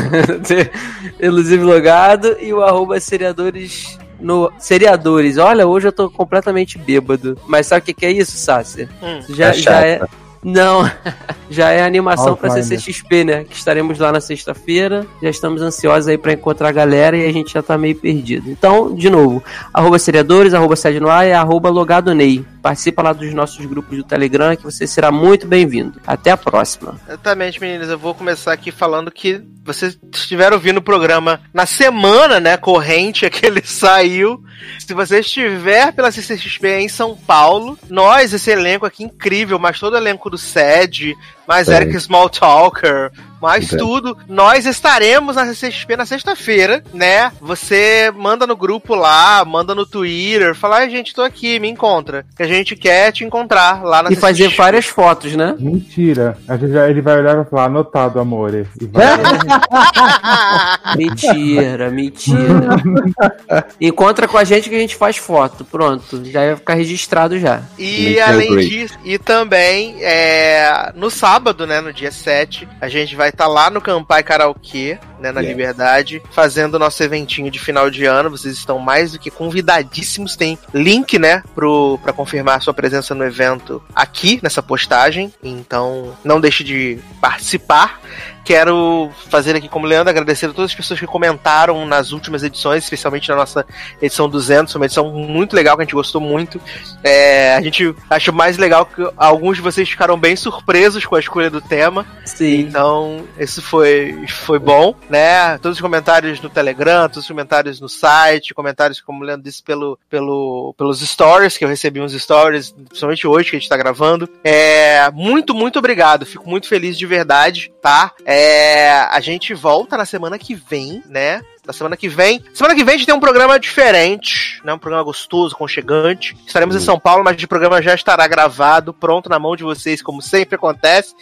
elusive logado e o arroba seriadores no seriadores. Olha, hoje eu tô completamente bêbado. Mas sabe o que, que é isso, Sácia? Hum. Já, Tá já é. Não, já é animação pra Alzheimer. CCXP, né? Que estaremos lá na sexta-feira. Já estamos ansiosos aí pra encontrar a galera e a gente já tá meio perdido. Então, de novo, arroba seriadores, arroba sede no ar e arroba logado Ney. Participa lá dos nossos grupos do Telegram que você será muito bem-vindo. Até a próxima. Exatamente, meninas. Eu vou começar aqui falando que vocês estiveram ouvindo o programa na semana, né, corrente, que ele saiu. Se você estiver pela CCXP em São Paulo, nós, esse elenco aqui incrível, mas todo o elenco do SED, mais É. Eric Smalltalker, mais É. tudo, nós estaremos na CCXP na sexta-feira, né? Você manda no grupo lá, manda no Twitter, fala, ai gente, tô aqui, me encontra. Que a gente quer te encontrar lá na E fazer CCXP. várias fotos, né? Mentira. A gente já- ele vai olhar e vai falar, anotado, amore. E vai... Mentira, mentira. Encontra com a gente que a gente faz foto. Pronto, já ia ficar registrado já. E Make além disso, e também é, no sábado, né, no dia 7, a gente vai estar lá no Campai Karaokê, né, na Yes. Liberdade, fazendo o nosso eventinho de final de ano. Vocês estão mais do que convidadíssimos. Tem link, né, pro, pra confirmar a sua presença no evento aqui nessa postagem. Então, não deixe de participar. Quero fazer aqui como Leandro, agradecer a todas as pessoas que comentaram nas últimas edições, especialmente na nossa edição 200, foi uma edição muito legal que a gente gostou muito. É, a gente achou mais legal que alguns de vocês ficaram bem surpresos com a escolha do tema. Sim. Então, isso foi, foi bom, né? Todos os comentários no Telegram, todos os comentários no site, comentários, como o Leandro disse, pelo, pelo, pelos stories, que eu recebi uns stories, principalmente hoje que a gente tá gravando. É, muito, muito obrigado. Fico muito feliz de verdade, tá? É, a gente volta na semana que vem, né? Na semana que vem. Semana que vem a gente tem um programa diferente, né? Um programa gostoso, conchegante. Estaremos em São Paulo, mas o programa já estará gravado, pronto na mão de vocês, como sempre acontece.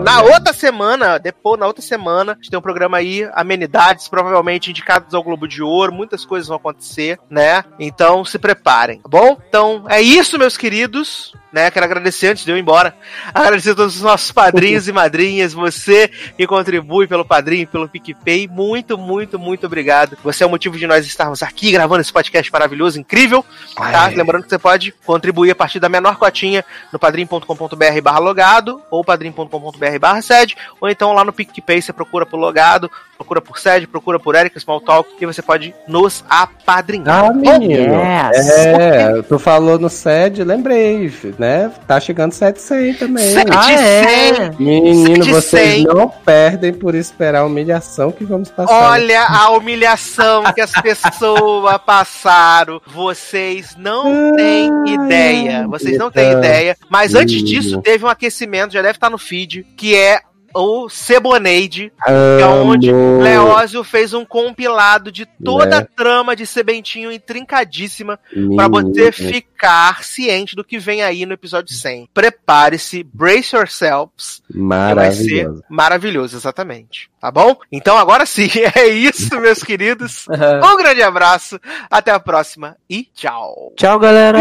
Na outra semana, depois, na outra semana, a gente tem um programa aí, amenidades, provavelmente indicados ao Globo de Ouro, muitas coisas vão acontecer, né? Então se preparem, tá bom? Então é isso, meus queridos, né? Quero agradecer antes de eu ir embora. Agradecer a todos os nossos padrinhos e madrinhas, você que contribui pelo padrinho, pelo PicPay, muito, muito, muito obrigado. Você é o motivo de nós estarmos aqui gravando esse podcast maravilhoso, incrível, tá? Lembrando que você pode contribuir a partir da menor cotinha no padrim.com.br barra logado, ou padrim.com.br barra sede, ou então lá no PicPay você procura por logado, procura por sede, procura por Erika Smalltalk, e você pode nos apadrinhar. Ah, menino. Yes. É, tu falou no SED, lembrei, né? Tá chegando 700 também. Sete Ah, é? Menino, vocês não perdem por esperar a humilhação que vamos passar. Olha a humilhação que as pessoas passaram. Vocês não têm ideia. Vocês não têm ideia. Mas antes disso, teve um aquecimento, já deve estar no feed, que é o Ceboneide, que é onde Leózio fez um compilado de toda a Né? trama de Sebentinho intrincadíssima pra Menino. você ficar ciente do que vem aí no episódio 100. Prepare-se, brace yourselves, que vai ser Maravilhoso. maravilhoso, exatamente. Tá bom? Então agora sim, é isso, meus queridos. Um grande abraço, até a próxima e tchau. Tchau, galera.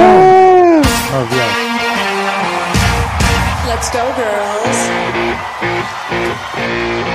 Let's go, girls. Thank you.